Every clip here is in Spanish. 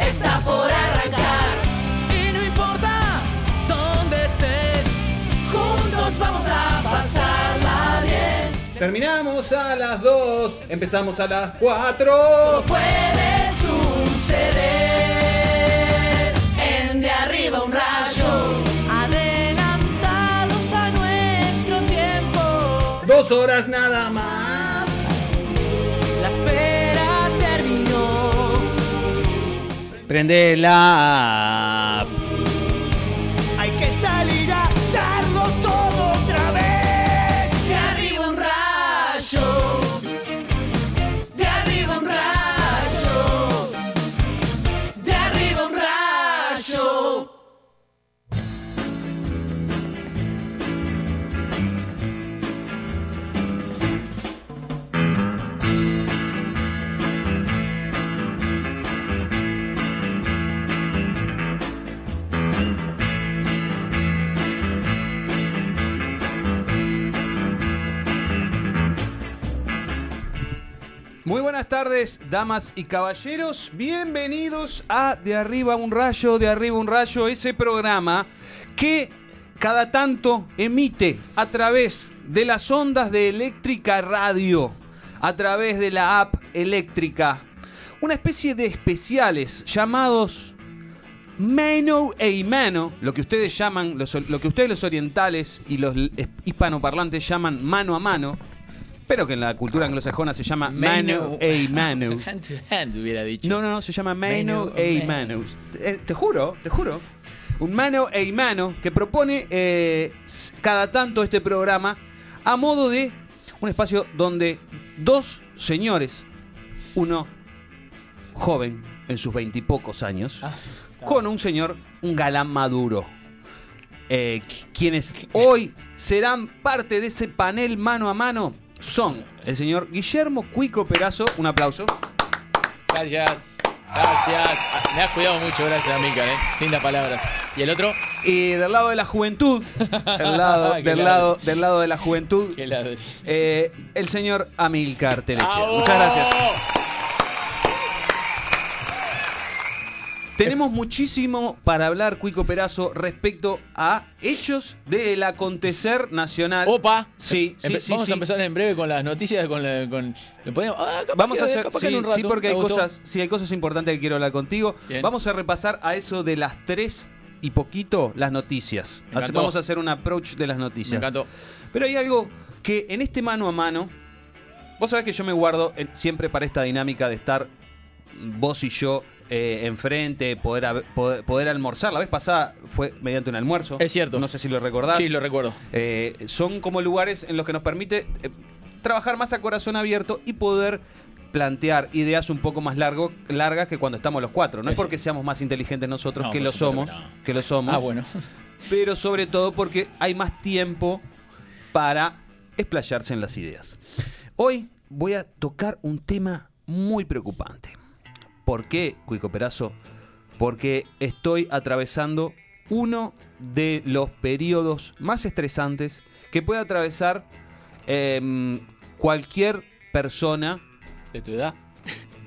está por arrancar. Y no importa dónde estés, juntos vamos a pasarla bien. Terminamos a las 2, empezamos a las 4. Puede suceder en de arriba un rayo. Adelantados a nuestro tiempo. Dos horas nada más. La Prende Muy buenas tardes, damas y caballeros. Bienvenidos a De Arriba un Rayo, De Arriba un Rayo, ese programa que cada tanto emite a través de las ondas de Eléctrica Radio, a través de la app eléctrica, una especie de especiales llamados Mano e mano, lo que ustedes llaman, lo que ustedes los orientales y los hispanoparlantes llaman mano a mano, pero que en la cultura anglosajona se llama mano e mano. Hand to hand hubiera dicho. No, no, no, se llama e e mano. Eh, te juro, te juro. Un mano e mano que propone eh, cada tanto este programa a modo de un espacio donde dos señores, uno joven en sus veintipocos años, Ah, con un señor, un galán maduro. eh, qu- quienes hoy serán parte de ese panel mano a mano son el señor Guillermo Cuico Perazo, un aplauso. Gracias. Gracias. Ah, Me has cuidado mucho, gracias, Amílcar, ¿eh? Lindas palabras. ¿Y el otro? Y del lado de la juventud, del lado, del lado, del lado de la juventud, eh, el señor Amilcar Teleche. Muchas gracias. Tenemos muchísimo para hablar, Cuico Perazo, respecto a hechos del acontecer nacional. Opa. Sí, sí, Empe- sí, Vamos sí. a empezar en breve con las noticias, con... La, con ¿le podemos- ah, Vamos que- a hacer, sí, porque hay Me cosas, sí, hay cosas importantes que quiero hablar contigo. Bien. Vamos a repasar a eso de las 3 y poquito las noticias. Me Así-. Vamos a hacer un approach de las Me noticias. encantó. Pero hay algo que en este mano a mano, vos sabés que yo me guardo siempre para esta dinámica de estar vos y yo eh, enfrente, poder, poder, poder almorzar. La vez pasada fue mediante un almuerzo. Es cierto. No sé si lo recordás. Sí, lo recuerdo. Eh, son como lugares en los que nos permite eh, trabajar más a corazón abierto y poder plantear ideas un poco más largo, largas que cuando estamos los cuatro. No es Es- porque seamos más inteligentes nosotros No, que por lo supuesto somos, que no. que lo somos Ah, bueno. pero sobre todo porque hay más tiempo para explayarse en las ideas. Hoy voy a tocar un tema muy preocupante. ¿Por qué, Cuico Perazo? Porque estoy atravesando uno de los periodos más estresantes que puede atravesar em, cualquier persona De tu edad.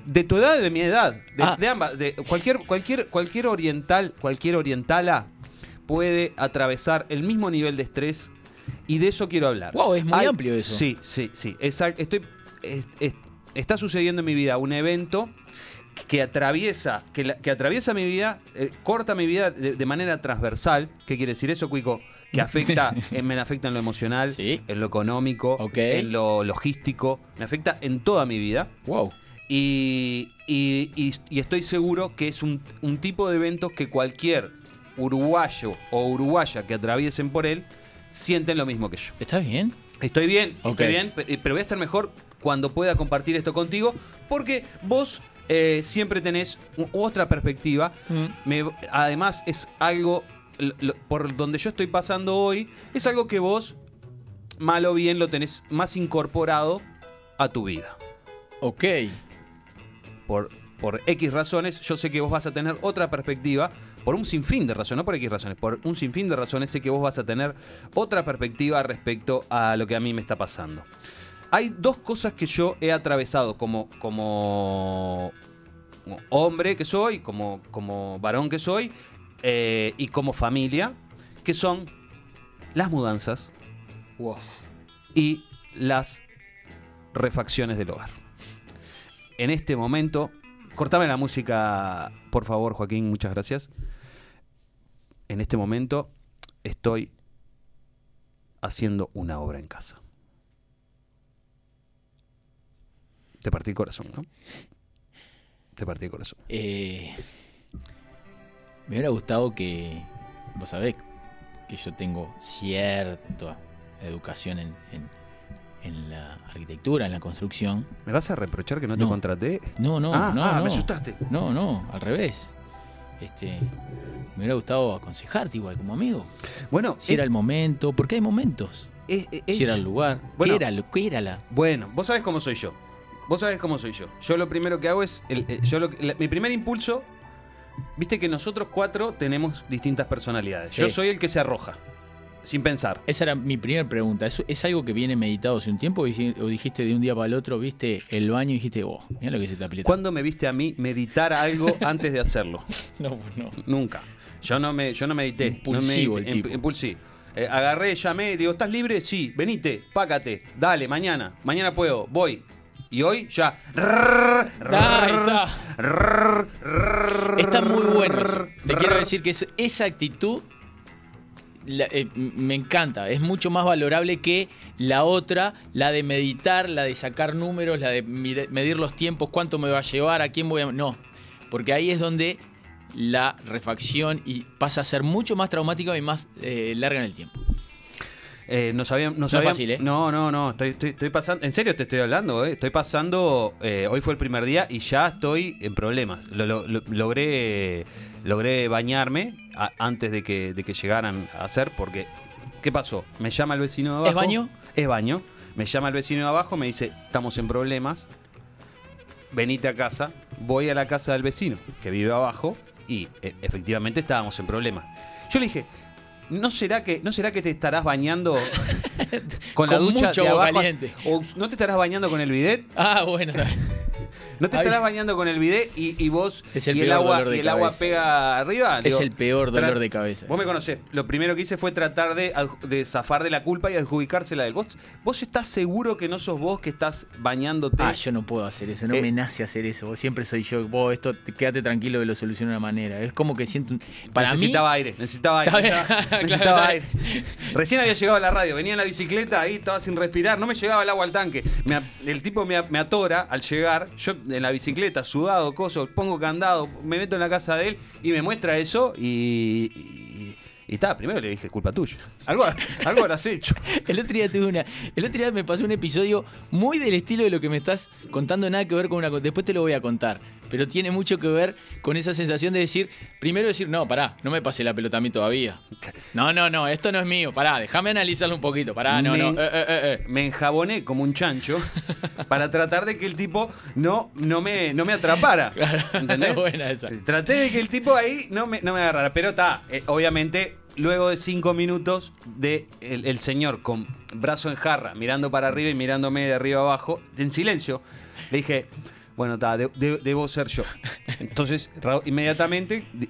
de tu edad y de mi edad, de, Ah. de ambas, de cualquier, cualquier, cualquier oriental, cualquier orientala puede atravesar el mismo nivel de estrés y de eso quiero hablar. Wow, es muy amplio eso. Sí, sí, sí. Exacto. Estoy, es- es- está sucediendo en mi vida un evento que atraviesa, que, la- que atraviesa mi vida, eh, corta mi vida de, de manera transversal. ¿Qué quiere decir eso, Cuico? Que afecta, eh, me afecta en lo emocional, Sí. en lo económico, en lo logístico, me afecta en toda mi vida. Wow. Y, y- y- y estoy seguro que es un, un tipo de eventos que cualquier uruguayo o uruguaya que atraviesen por él sienten lo mismo que yo. ¿Estás bien? Estoy bien, Ok. estoy bien, pe- pero voy a estar mejor cuando pueda compartir esto contigo, porque vos eh, siempre tenés otra perspectiva. Mm. Me- además, es algo lo- por donde yo estoy pasando hoy, es algo que vos, mal o bien, lo tenés más incorporado a tu vida. Ok. Por, por X razones, yo sé que vos vas a tener otra perspectiva. Por un sinfín de razones, no por X razones, por un sinfín de razones sé que vos vas a tener otra perspectiva respecto a lo que a mí me está pasando. Hay dos cosas que yo he atravesado como, hombre que soy, como, como varón que soy, eh, y como familia, que son las mudanzas y las refacciones del hogar. En este momento, cortame la música, por favor, Joaquín, muchas gracias. En este momento estoy haciendo una obra en casa. Te partí el corazón, ¿no? Te partí el corazón. Eh, me hubiera gustado que. Vos sabés que yo tengo cierta educación en, en- en la arquitectura, en la construcción. ¿Me vas a reprochar que no, te contraté? No, no, Ah, no. ah, no. me asustaste. No, no, al revés. Este, me hubiera gustado aconsejarte igual como amigo. Bueno, Si era el momento, porque hay momentos. es- es- Si era el lugar. Bueno. ¿Qué era, lo- qué era la.? Bueno, vos sabés cómo soy yo. Vos sabés cómo soy yo. Yo lo primero que hago es. el- el- yo lo que- la- mi primer impulso. Viste que nosotros cuatro tenemos distintas personalidades. Sí. Yo soy el que se arroja. Sin pensar. Esa era mi primera pregunta. ¿Es, es algo que viene meditado hace un tiempo o dici- o dijiste de un día para el otro, viste el baño y dijiste, oh, mira lo que se te aprieta? ¿Cuándo me viste a mí meditar algo antes de hacerlo? No, no. Nunca. Yo no me, yo no medité. Impulsivo no el tipo. imp-. Eh, agarré, llamé, digo, ¿estás libre? Sí, venite, pácate, dale, mañana, mañana puedo, voy. Y hoy ya. Está. Muy bueno. Te quiero decir que es- esa actitud eh, me encanta. Es mucho más valorable que la otra, la de meditar, la de sacar números, la de medir los tiempos, cuánto me va a llevar, a quién voy a... No, porque ahí es donde la refacción y pasa a ser mucho más traumática y más eh, larga en el tiempo. Eh, nos habían, nos No habían- fácil, ¿eh? No, no, no. Estoy, estoy- estoy pasando. En serio te estoy hablando, ¿eh? Estoy pasando. eh, hoy fue el primer día y ya estoy en problemas. Lo- lo- lo- logré, logré bañarme a- antes de que, de que llegaran a hacer, porque. ¿Qué pasó? Me llama el vecino de abajo. ¿Es baño? Es baño. Me llama el vecino de abajo, me dice: Estamos en problemas. Venite a casa. Voy a la casa del vecino, que vive abajo, y eh, efectivamente estábamos en problemas. Yo le dije. ¿No será que, no será que te estarás bañando con, la ducha mucho de abajo? caliente. ¿O no te estarás bañando con el bidet? Ah, bueno. ¿No te estarás bañando con el bidet y, y vos Es el y el agua, y el agua pega arriba? Es el peor dolor de cabeza. Vos me conocés. Lo primero que hice fue tratar de, de zafar de la culpa y adjudicársela a él. ¿Vos, ¿Vos estás seguro que no sos vos que estás bañándote? Ah, yo no puedo hacer eso, no Eh. me nace hacer eso. Vos siempre soy yo. Vos, esto, te- quédate tranquilo que lo soluciono de una manera. Es como que siento. un- Para necesitaba mí. aire, necesitaba aire. Necesitaba, aire. Recién había llegado a la radio, venía en la bicicleta ahí, estaba sin respirar, no me llegaba el agua al tanque. Me el tipo me, me atora al llegar, yo en la bicicleta, sudado, coso, pongo candado, me meto en la casa de él y me muestra eso y. y y está, primero le dije, culpa tuya. Algo, algo habrás hecho. El otro día tuve una. El otro día me pasó un episodio muy del estilo de lo que me estás contando, nada que ver con una. Después te lo voy a contar. Pero tiene mucho que ver con esa sensación de decir. Primero decir, no, pará, no me pase la pelota a mí todavía. No, no, no, esto no es mío. Pará, déjame analizarlo un poquito. Pará, no, Me- no. eh, eh, eh. Me enjaboné como un chancho para tratar de que el tipo no, no, me, no me atrapara. Claro, ¿Entendés? buena esa. Traté de que el tipo ahí no me, no me agarrara. Pero está, obviamente, luego de cinco minutos de el, el señor con brazo en jarra, mirando para arriba y mirándome de arriba abajo, en silencio, le dije. Bueno, está, de- de- debo ser yo. Entonces, inmediatamente di-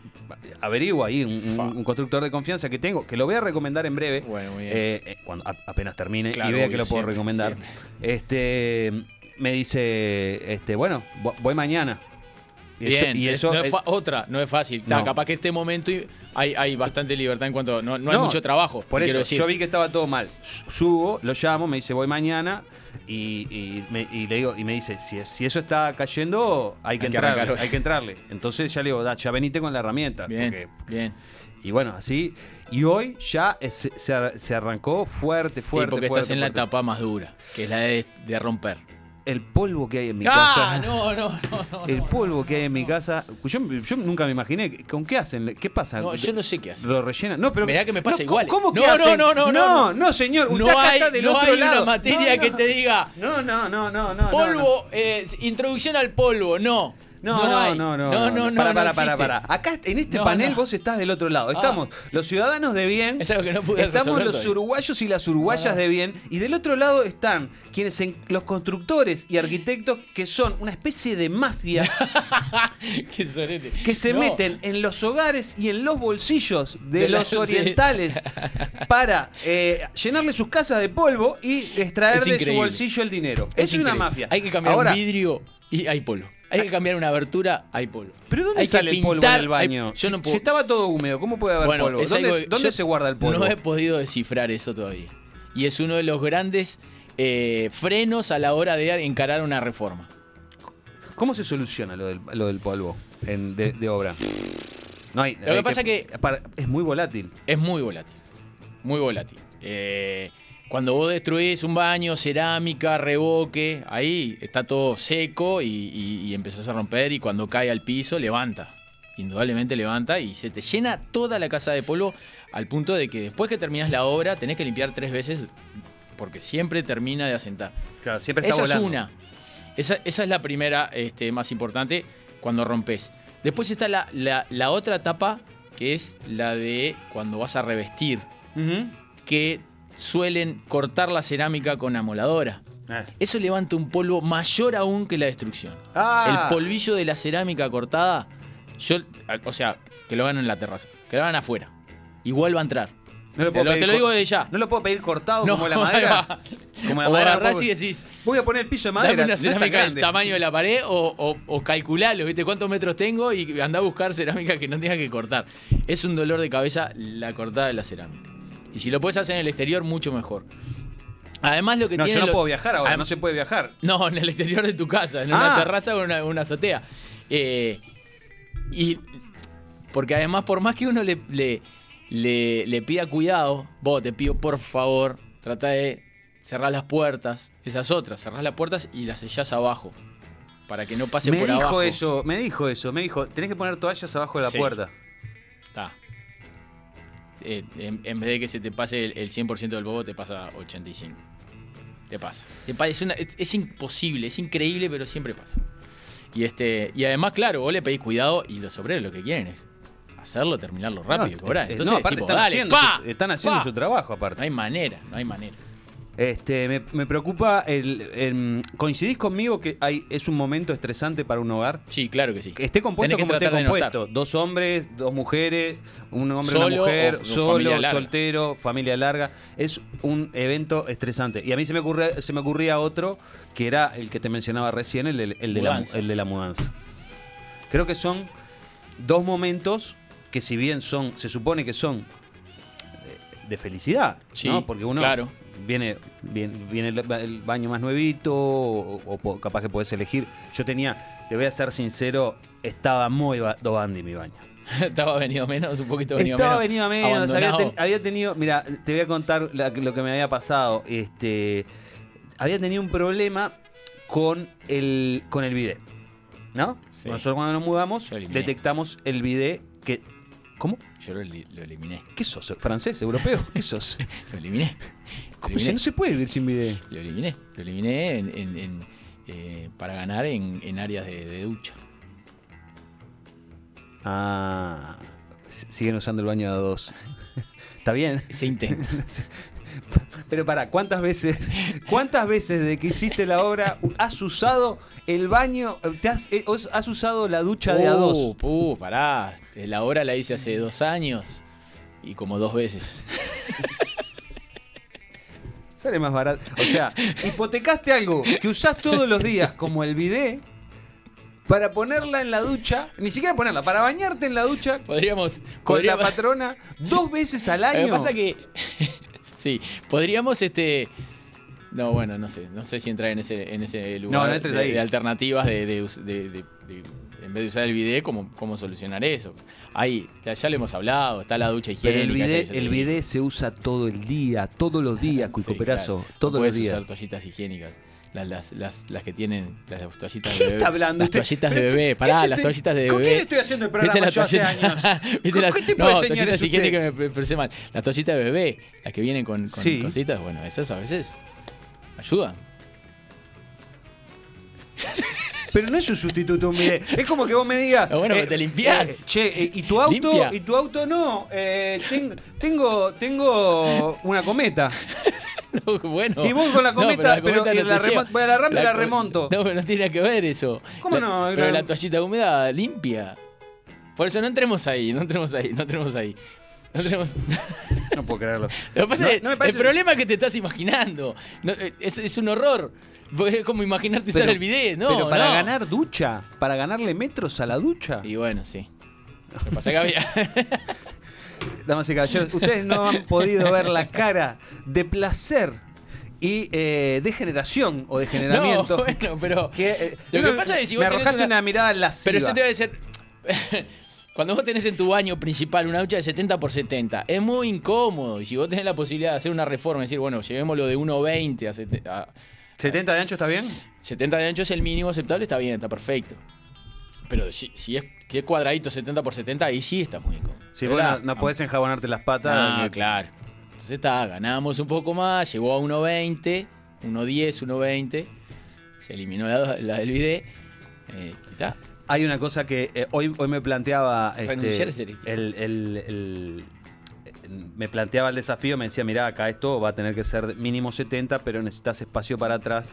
averiguo ahí un, un- Fa. un constructor de confianza que tengo, que lo voy a recomendar en breve. Bueno, muy bien. Eh, eh, cuando a- apenas termine Claro, y vea que lo puedo siempre, recomendar. siempre. Este me dice, este, bueno, vo- voy mañana. Y eso- Bien, y es- eso no es otra, no es fácil. No. capaz que este momento hay, hay bastante libertad en cuanto. No, no hay mucho trabajo. Por eso, decir. yo vi que estaba todo mal. Subo, lo llamo, me dice, voy mañana. Y, y me, y le digo, y me dice, si, es- si eso está cayendo, hay que, Hay entrarle, hay que entrarle. Entonces ya le digo, "Da, ya venite con la herramienta. Bien, porque- bien. y bueno, así. Y hoy ya es- se, se arrancó fuerte, fuerte. porque fuerte, estás en la etapa más dura, que es la de, de romper. El polvo que hay en mi ¡Ah! casa. No, no, no, no. El no. polvo que hay en mi casa. Yo, yo nunca me imaginé. ¿Con qué hacen? ¿Qué pasa? No, yo no sé qué hacen. Lo rellenan. No, pero. Mirá que me pasa no, igual. ¿Cómo que No, no, hacen? no, no, No, no. no, señor. Usted No acá hay, está del no otro hay lado. una materia No, que no. te diga No, no, no, no, no. no, polvo, eh, introducción al polvo. No. No, no, no, no. No, no, no. Para, para, para, para. Acá en este panel vos estás del otro lado. Ah. Estamos los ciudadanos de bien. Es algo que no pude Estamos los uruguayos y las uruguayas de bien. Y del otro lado están quienes en- los constructores y arquitectos que son una especie de mafia que se meten en los hogares y en los bolsillos de, los orientales para eh, llenarle sus casas de polvo y extraer de su bolsillo el dinero. Es, una mafia. Hay que cambiar vidrio y hay polvo. Hay que cambiar una abertura, hay polvo. ¿Pero dónde Hay que sale el polvo en el baño? hay- yo no Si- puedo- Si estaba todo húmedo, ¿cómo puede haber Bueno, polvo? es ¿Dónde, que se guarda el polvo? No he podido descifrar eso todavía. Y es uno de los grandes eh, frenos a la hora de encarar una reforma. ¿Cómo se soluciona lo del, lo del polvo en- de, de obra? No hay. Lo que pasa que- para- es muy volátil. Es muy volátil. Muy volátil. Eh, cuando vos destruís un baño, cerámica, revoque, ahí está todo seco y, y- y empezás a romper y cuando cae al piso levanta. Indudablemente levanta y se te llena toda la casa de polvo al punto de que después que terminas la obra tenés que limpiar tres veces porque siempre termina de asentar. Claro, siempre está Esa volando. es una. Esa, esa es la primera este, más importante cuando rompes. Después está la, la- la otra etapa, que es la de cuando vas a revestir, Ujú. que suelen cortar la cerámica con amoladora. Ah. Eso levanta un polvo mayor aún que la destrucción. Ah. El polvillo de la cerámica cortada, yo, o sea, que lo hagan en la terraza, que lo hagan afuera. Igual va a entrar. No lo Te lo- pedir te lo cor- digo de ya. No lo puedo pedir cortado No, como la madera. Como la o madera. agarrás y decís, Voy a poner el piso de Dame madera. una es tan cerámica del tamaño de la pared o, o, o calculalo, ¿viste? ¿Cuántos metros tengo? Y anda a buscar cerámica que no tenga que cortar. Es un dolor de cabeza la cortada de la cerámica. Y si lo puedes hacer en el exterior, mucho mejor. Además, lo que No, tiene. yo no lo- puedo viajar ahora, Adem- no se puede viajar. No, en el exterior de tu casa, en Ah. una terraza o en una, una azotea. Eh, y. Porque además, por más que uno le, le, le, le pida cuidado, vos te pido por favor, trata de cerrar las puertas. Esas otras, cerrás las puertas y las sellás abajo. Para que no pase Me por dijo abajo. eso, me dijo eso, me dijo, tenés que poner toallas abajo de la Sí. puerta. Está. Eh, en, en vez de que se te pase el, el 100% del bobo, te pasa 85. Te pasa. Te pa- es, una- es- es imposible, es increíble, pero siempre pasa. Y este y además, claro, vos le pedís cuidado y los obreros lo que quieren es hacerlo, terminarlo rápido y No, cobrar. eh, Entonces, no, aparte tipo, están dale, haciendo, ¡pa! su, están haciendo ¡pa! su trabajo No aparte. hay manera, no hay manera. Este, me, me preocupa el, el- ¿Coincidís conmigo que hay, es un momento estresante para un hogar? Sí, claro que sí. Que esté compuesto Tenés que como esté tratar de no compuesto. Dos hombres, dos mujeres, un hombre, Solo una mujer, o- o solo, familia larga. soltero, familia larga. Es un evento estresante. Y a mí se me, ocurre, se me ocurría otro que era el que te mencionaba recién, el, de- el de, la, mu- Mudanza. el de la mudanza. Creo que son dos momentos que si bien son, se supone que son eh, de felicidad, Sí, ¿no? Porque uno claro. Viene, viene, viene el, ba- el baño más nuevito o, capaz que podés elegir. Yo tenía, te voy a ser sincero, estaba muy ba- dobandi mi baño. Estaba venido menos, un poquito venido Estaba menos. venido a menos, había, abandonado. ten- había tenido, mira, te voy a contar la- lo que me había pasado. Este, había tenido un problema con el, con el bidet, ¿no? Sí. Nosotros cuando nos mudamos detectamos el bidet que, ¿cómo? Yo lo eliminé. ¿Qué sos? ¿Francés? ¿Europeo? ¿Qué sos? Lo eliminé. ¿Cómo Lo se- eliminé. no se puede vivir sin bidet? Lo eliminé. Lo eliminé en- en- en, eh, para ganar en, en áreas de, de ducha. Ah, siguen usando el baño de a dos. Está bien. Se intenta. Pero para, ¿cuántas veces, cuántas veces de que hiciste la obra has usado el baño, te has, eh, has usado la ducha de a dos? Uh, pará. La obra la hice hace dos años y como dos veces. Sale más barato. O sea, hipotecaste algo que usás todos los días, como el bidet, para ponerla en la ducha, ni siquiera ponerla, para bañarte en la ducha Podríamos. con podríamos- la patrona dos veces al Lo año. que pasa que. sí, podríamos este. No, bueno, no sé. No sé si entrar en ese, en ese lugar No, no entres de, ahí. de alternativas de- en vez de usar el bidet, ¿cómo, cómo solucionar eso? Ahí, ya, ya lo hemos hablado, está la ducha Pero higiénica. el esa que bidet, el bidet se usa todo el día, todos los días, Cuico Sí, Perazo, claro. todos No los días. usar toallitas higiénicas. Las, las, las, las que tienen las toallitas ¿Qué de bebé. está hablando Las toallitas de Pero bebé. qué- Pará, qué las toallitas de ¿Con bebé. quién estoy haciendo el programa ¿Viste yo las hace toallitas- años? ¿Viste ¿Con las- qué tipo no, de toallitas higiénicas me expresé mal. Las toallitas de bebé, las que vienen con, con Sí. cositas, bueno, esas a veces ayudan. Pero no es un sustituto un bidet. Es como que vos me digas. Bueno, pero te limpiás. eh, che, eh, ¿y tu auto? Limpia. ¿Y tu auto no? Eh, ten- tengo, tengo una cometa. No, bueno. Y vos con la No, cometa, pero cometa no la te lleva. remo- voy a la rampa y la remonto. No, pero no tiene nada que ver eso. ¿Cómo La- no? Pero la toallita húmeda limpia. Por eso no entremos ahí, no entremos ahí, no entremos ahí. No tenemos... No puedo creerlo. Lo que pasa No, es que no me parece- el problema es que te estás imaginando. No, eh, es, es un horror. Es como imaginarte usar Pero- el bidet, ¿no? Pero para no. ganar ducha, para ganarle metros a la ducha. Y bueno, sí. Lo pasa es que había. Damas y caballeros, ustedes no han podido ver la cara de placer y eh, de generación o de generamiento. No, bueno, pero. que, eh, lo que pasa es que si vos me arrojaste una- una, mirada lasciva. Pero yo te voy a decir. Cuando vos tenés en tu baño principal una ducha de 70 por 70, es muy incómodo. Y si vos tenés la posibilidad de hacer una reforma, y decir, bueno, llevémoslo de 1,20 a, sete- a ¿70 de ancho está bien? 70 de ancho es el mínimo aceptable, está bien, está perfecto. Pero si, si es que es cuadradito 70 por 70, ahí sí está muy incómodo. Vos la- no, no podés enjabonarte las patas. Ah, que- claro. Entonces está, ganamos un poco más, llegó a 1.20, 1.10, 1.20, se eliminó la, la del bidet. Eh, está. Hay una cosa que eh, hoy, hoy me planteaba. este, el, el- el- me planteaba el desafío, me decía, mirá, acá esto va a tener que ser mínimo 70, pero necesitas espacio para atrás.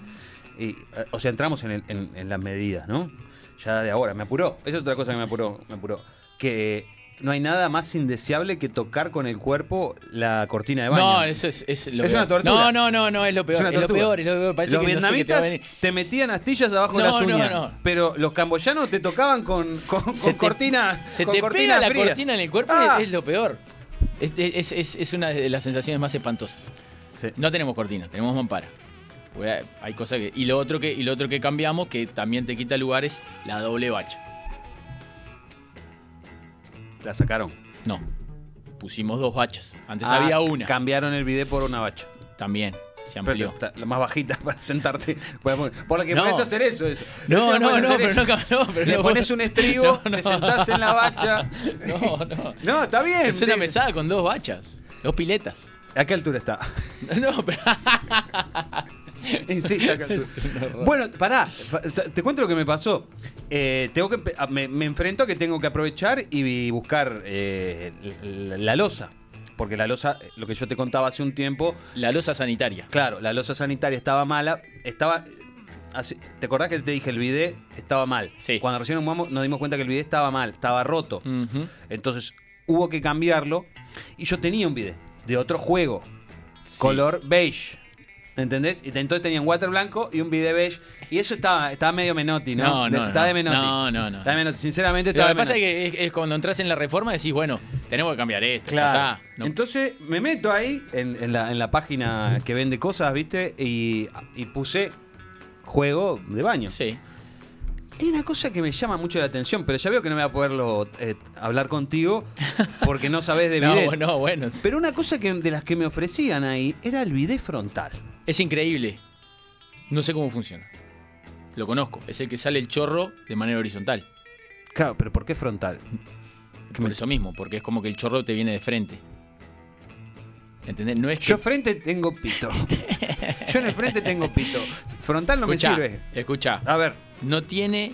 Y, eh, o sea, entramos en, el- en- en las medidas, ¿no? Ya de ahora, me apuró. Esa es otra cosa que me apuró, me apuró. Que no hay nada más indeseable que tocar con el cuerpo la cortina de baño. No, eso es, es lo Es peor. una tortura. No, no, no, no, es lo peor. Es lo peor, es lo peor. Parece los que no sé qué te va a vietnamitas te metían astillas abajo de No, las no, uñas. no. Pero los camboyanos te tocaban con, con, Se con te- cortina. Se con te cortina pega la cortina en el cuerpo, Ah. es lo peor. Es, es- es- es una de las sensaciones más espantosas. Sí. No tenemos cortina, tenemos mampara. Porque hay cosas que. Y lo otro que, y lo otro que cambiamos, que también te quita lugar, es la doble bacha. La sacaron. No. Pusimos dos bachas. Antes Ah, había una. Cambiaron el bidet por una bacha. También. Se Pero amplió. está la más bajita para sentarte. Por la que No. podés hacer eso. eso. No, no, no, pero eso. no, pero Le no. pones un estribo, te sentás en la bacha. No, no. No, está bien. Es una mesada con dos bachas. Dos piletas. ¿A qué altura está? No, pero. Horror. Bueno, pará, pa- te cuento lo que me pasó. Eh, tengo que, empe- a- me, me enfrento a que tengo que aprovechar y buscar eh, la, la losa. Porque la losa, lo que yo te contaba hace un tiempo, La losa sanitaria. claro, la losa sanitaria estaba mala. Estaba. hace- ¿Te acordás que te dije el bidet estaba mal? Sí. Cuando recién nos, nos dimos cuenta que el bidet estaba mal, estaba roto. Entonces hubo que cambiarlo. Y yo tenía un bidet de otro juego, color beige. ¿Entendés? Y entonces tenían water blanco y un bidet beige. Y eso estaba, estaba medio menotti, ¿no? No, no, De- Estaba de no. menotti. No, no, no. Estaba de menotti. Sinceramente, Lo estaba que de pasa es que es, es cuando entras en la reforma decís, bueno, tenemos que cambiar esto, Claro. ya está. No- Entonces me meto ahí en, en la, en la página que vende cosas, ¿viste? Y, y puse juego de baño. sí. Hay una cosa que me llama mucho la atención, pero ya veo que no me voy a poderlo eh, hablar contigo porque no sabés de No, bidet. no, bueno. Pero una cosa que, de las que me ofrecían ahí era el bidet frontal. Es increíble. No sé cómo funciona. Lo conozco. Es el que sale el chorro de manera horizontal. Claro, pero ¿por qué frontal? Por me- eso mismo, porque es como que el chorro te viene de frente. ¿Entendés? No es que. Yo frente tengo pito. Yo en el frente tengo pito. Frontal no Escuchá, me sirve. Escucha. A ver. No tiene.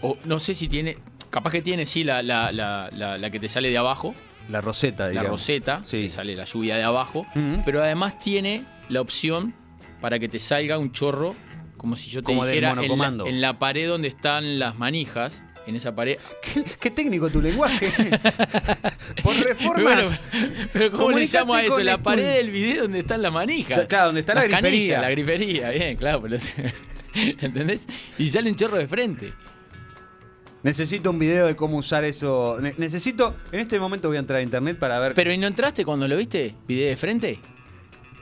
O no sé si tiene. Capaz que tiene, sí, la, la, la, la, la que te sale de abajo. La roseta, La digamos. roseta. Sí. Te sale la lluvia de abajo. Pero además tiene la opción para que te salga un chorro. Como si yo te Como dijera en la, monocomando. en la pared donde están las manijas. En esa pared. ¿Qué, qué técnico tu lenguaje. Por reformas. Bueno, pero ¿cómo le llamo a eso? La pared del video donde está la manija. Claro, donde está la canillas, grifería. la grifería, bien, claro. pero- ¿Entendés? Y sale un chorro de frente. Necesito un video de cómo usar eso. Ne- necesito. En este momento voy a entrar a internet para ver. Pero ¿y no entraste cuando lo viste? ¿Video de frente?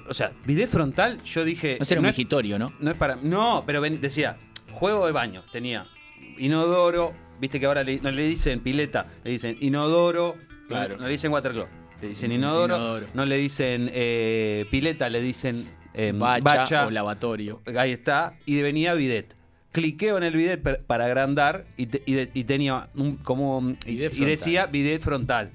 o sea, bidet frontal, yo dije. No será un no es- migitorio, ¿no? No es para. No, pero ven- decía, juego de baño. Tenía inodoro. Viste que ahora le- no le dicen pileta, le dicen inodoro. Claro. No, no le dicen watercloak. Le dicen inodoro. Inodoro. No le dicen eh, pileta, le dicen em, bacha, o lavatorio. Ahí está. Y venía bidet. Cliqueo en el bidet para agrandar y, te- y de- y tenía un, como. Y, Bidet y frontal. decía bidet frontal.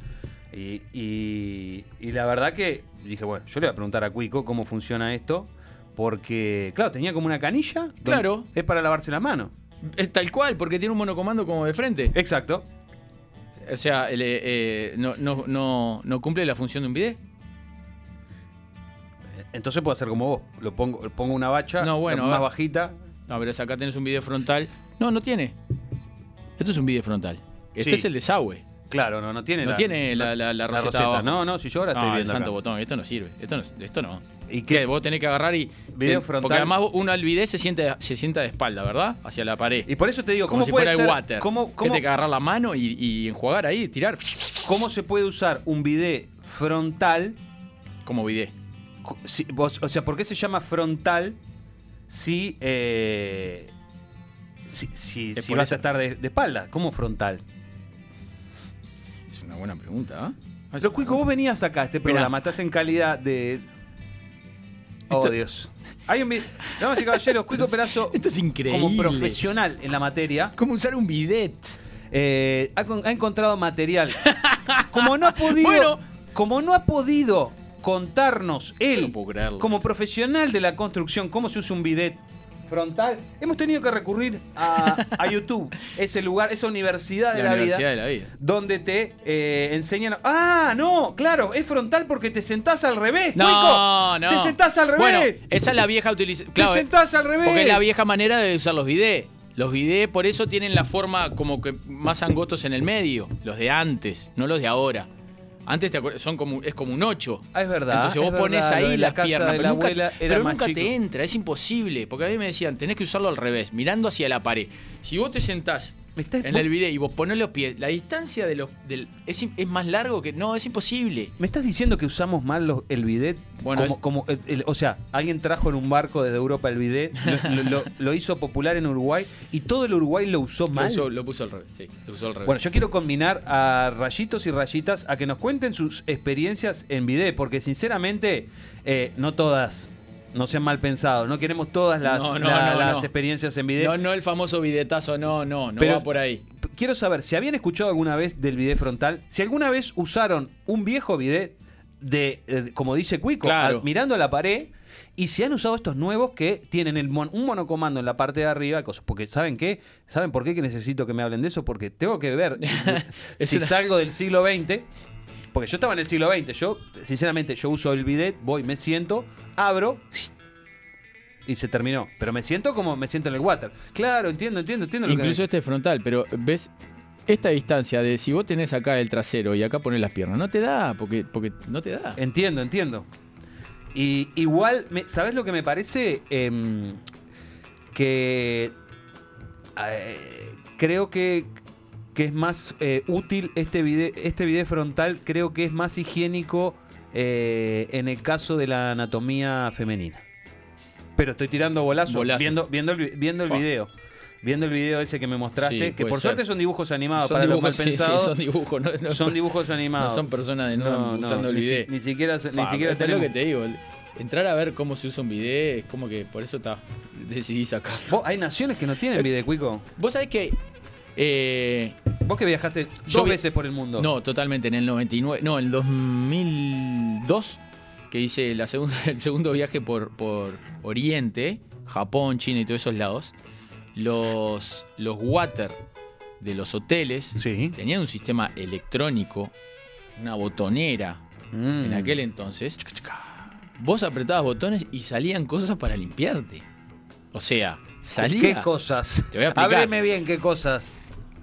Y, la verdad que dije, bueno, yo le voy a preguntar a Cuico cómo funciona esto. Porque, claro, tenía como una canilla. Claro. Es para lavarse las manos. Es tal cual, porque tiene un monocomando como de frente. Exacto. O sea, el, eh, eh, no, no, no, no cumple la función de un bidet. Entonces puedo hacer como vos. Lo pongo, pongo una bacha No, bueno, más bajita. No, pero acá tenés un bidet frontal. No, no tiene. Esto es un bidet frontal. Este Sí. es el desagüe. Claro, no, no tiene No tiene la- la- la roseta abajo. No, no, si yo ahora estoy No, el viendo. santo acá. botón. Esto no sirve. Esto no. Esto no. ¿Y ¿Qué? Vos tenés que agarrar y. Video te- frontal. Porque además uno al bidet se siente, se sienta de espalda, ¿verdad? Hacia la pared. Y por eso te digo, como ¿cómo si puede fuera ser, el water. ¿cómo, Que cómo, te que agarrar la mano y, y enjuagar ahí, tirar. cómo se puede usar un bidet frontal? Como bidet. Co- si- vos- o sea, ¿por qué se llama frontal si, eh, si, si, vas a estar de, de espalda? ¿Cómo frontal? Es una buena pregunta, ¿ah? Pero Cuico, vos venías acá a este Mirá. programa, estás en calidad de... Oh, Esto- Dios. Hay un Damas y caballeros, Cuico Perazo, Esto es increíble. como profesional en la materia, ¿Cómo usar un bidet? eh, ha, con- ha encontrado material. Como no ha podido, Bueno. como no ha podido contarnos él, no como profesional de la construcción, cómo se usa un bidet frontal, hemos tenido que recurrir a, a YouTube, ese lugar, esa universidad de La la, Universidad vida, de la Vida. donde te eh, enseñan. Ah, no, claro, es frontal porque te sentás al revés. No, Cuico. no. Te sentás al revés. Bueno, esa es la vieja utilización. te sentás al revés. Porque es la vieja manera de usar los bidets. Los bidets por eso tienen la forma como que más angostos en el medio. Los de antes, no los de ahora. Antes te acuer- son como, es como un 8. Ah, es verdad. Entonces vos es pones ahí la las casa piernas. de Pero la nunca, abuela era pero más nunca chico. te entra, es imposible. Porque a mí me decían, tenés que usarlo al revés, mirando hacia la pared. Si vos te sentás En el bidet y vos ponés los pies, la distancia de los, del, es, más largo que. No, es imposible. ¿Me estás diciendo que usamos mal los- el bidet? Bueno, como, es- como el- el- o sea, alguien trajo en un barco desde Europa el bidet, lo, lo- lo- lo hizo popular en Uruguay y todo el Uruguay lo usó Lo, mal. usó- lo puso al revés. Sí, lo usó al revés. Bueno, yo quiero combinar a rayitos y rayitas a que nos cuenten sus experiencias en bidet, porque sinceramente eh, no todas, no sean mal pensados, no queremos todas las, No, no, la- no, las no. experiencias en bidet. No, no el famoso bidetazo, no, no, no Pero- va por ahí. Quiero saber si habían escuchado alguna vez del bidet frontal, si alguna vez usaron un viejo bidet de, eh, como dice Cuico, Claro. al- mirando a la pared, y si han usado estos nuevos que tienen el mon- un monocomando en la parte de arriba, cosas- porque ¿saben qué? ¿Saben por qué que necesito que me hablen de eso? Porque tengo que ver Es si una- salgo del siglo XX, porque yo estaba en el siglo XX, yo, sinceramente, yo uso el bidet, voy, me siento, abro, y se terminó. Pero me siento como me siento en el water. Claro, entiendo, entiendo, entiendo lo que Incluso este es frontal, pero ves esta distancia de si vos tenés acá el trasero y acá pones las piernas, no te da, porque, porque no te da. Entiendo, entiendo. Y igual, me, ¿sabes lo que me parece? Em, que eh, creo que, que es más eh, útil este video, este video frontal, creo que es más higiénico eh, en el caso de la anatomía femenina. Pero estoy tirando bolazos, Bolazo. viendo, viendo el, vi- viendo el video. Viendo el video ese que me mostraste, Sí, que por ser. suerte son dibujos animados son para dibujos, los mal sí, sí, pensados. son dibujos, no, no- son dibujos animados. no son personas de no, usando el si- bidet. ni siquiera, ni Fa, siquiera esto es lo tenemos- que te digo. Entrar a ver cómo se usa un bidet es como que por eso está, decidí sacarlo. Vos, hay naciones que no tienen bidet, Cuico. Vos sabés que. Eh, Vos que viajaste Yo dos vi- veces por el mundo. No, totalmente. En el 99, no, en el 2002, que hice la segunda, el segundo viaje por, por Oriente, Japón, China y todos esos lados, los, los water de los hoteles Sí. tenían un sistema electrónico, una botonera Mm. en aquel entonces. Vos apretabas botones y salían cosas para limpiarte. O sea, salía. ¿Qué cosas? Te voy a explicar. Ábreme bien qué cosas.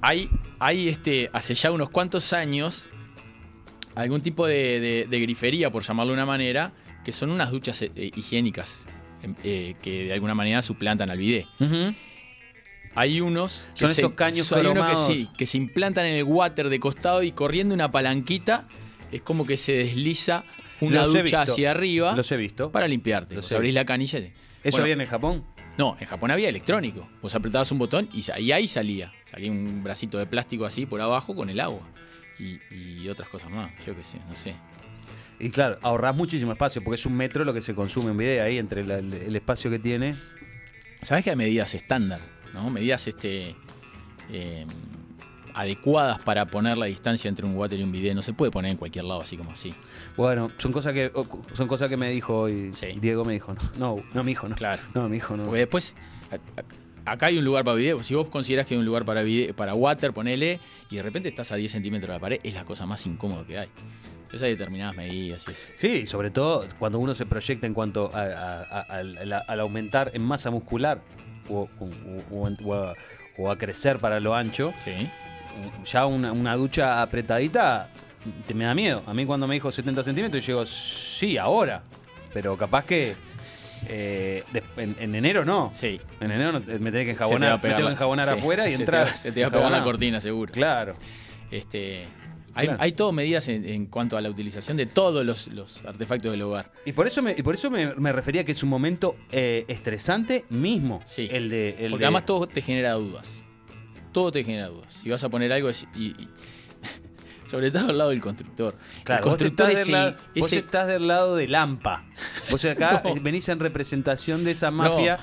Hay, hay este, hace ya unos cuantos años algún tipo de, de- de grifería, por llamarlo de una manera, que son unas duchas eh, eh, higiénicas em, eh, que de alguna manera suplantan al bidet. Hay unos que Son se- esos caños hay unos que sí, que se implantan en el water de costado y corriendo una palanquita es como que se desliza una Los ducha hacia arriba Los he visto. para limpiarte. Los abrís visto. la canilla. y- ¿Eso Bueno, había en Japón? No, en Japón había electrónico. Vos apretabas un botón y, y ahí salía. Salía un bracito de plástico así por abajo con el agua. Y, y otras cosas más. Yo qué sé, no sé. Y claro, ahorrás muchísimo espacio porque es un metro lo que se consume en video ahí entre la- el, el espacio que tiene. ¿Sabes que hay medidas estándar? ¿no? Medidas este, eh, adecuadas para poner la distancia entre un water y un bidet. No se puede poner en cualquier lado así como así. Bueno, son cosas que son cosas que me dijo hoy. Sí. Diego me dijo, no, no, no, mi hijo, no. Claro. No, mi hijo, no. Porque después, acá hay un lugar para bidet. Si vos considerás que hay un lugar para bidet- para water, ponele, y de repente estás a 10 centímetros de la pared, es la cosa más incómoda que hay. Entonces hay determinadas medidas eso. Sí, sobre todo cuando uno se proyecta en cuanto a- a- a- al, aumentar en masa muscular o, o a crecer para lo ancho, Sí. Ya una, una ducha apretadita te me da miedo. A mí cuando me dijo 70 centímetros, yo digo, sí, ahora. Pero capaz que eh, en, en enero no. Sí. En enero no- me tenés que te enjabonar, me tengo que la- enjabonar sí, afuera y se te entrar. va- Se te va a pegar la cortina, seguro. Claro. Este, hay, Claro. hay todo medidas en, en cuanto a la utilización de todos los, los artefactos del hogar. Y por eso me, y por eso me, me refería que es un momento eh, estresante mismo. Sí. El de. El Porque de- además todo te genera dudas. Todo te genera dudas. Si vas a poner algo, y, y- sobre todo al lado del constructor. Claro, el vos, constructor estás es del el- lado, vos ese- estás del lado de Lampa. Vos acá No. venís en representación de esa mafia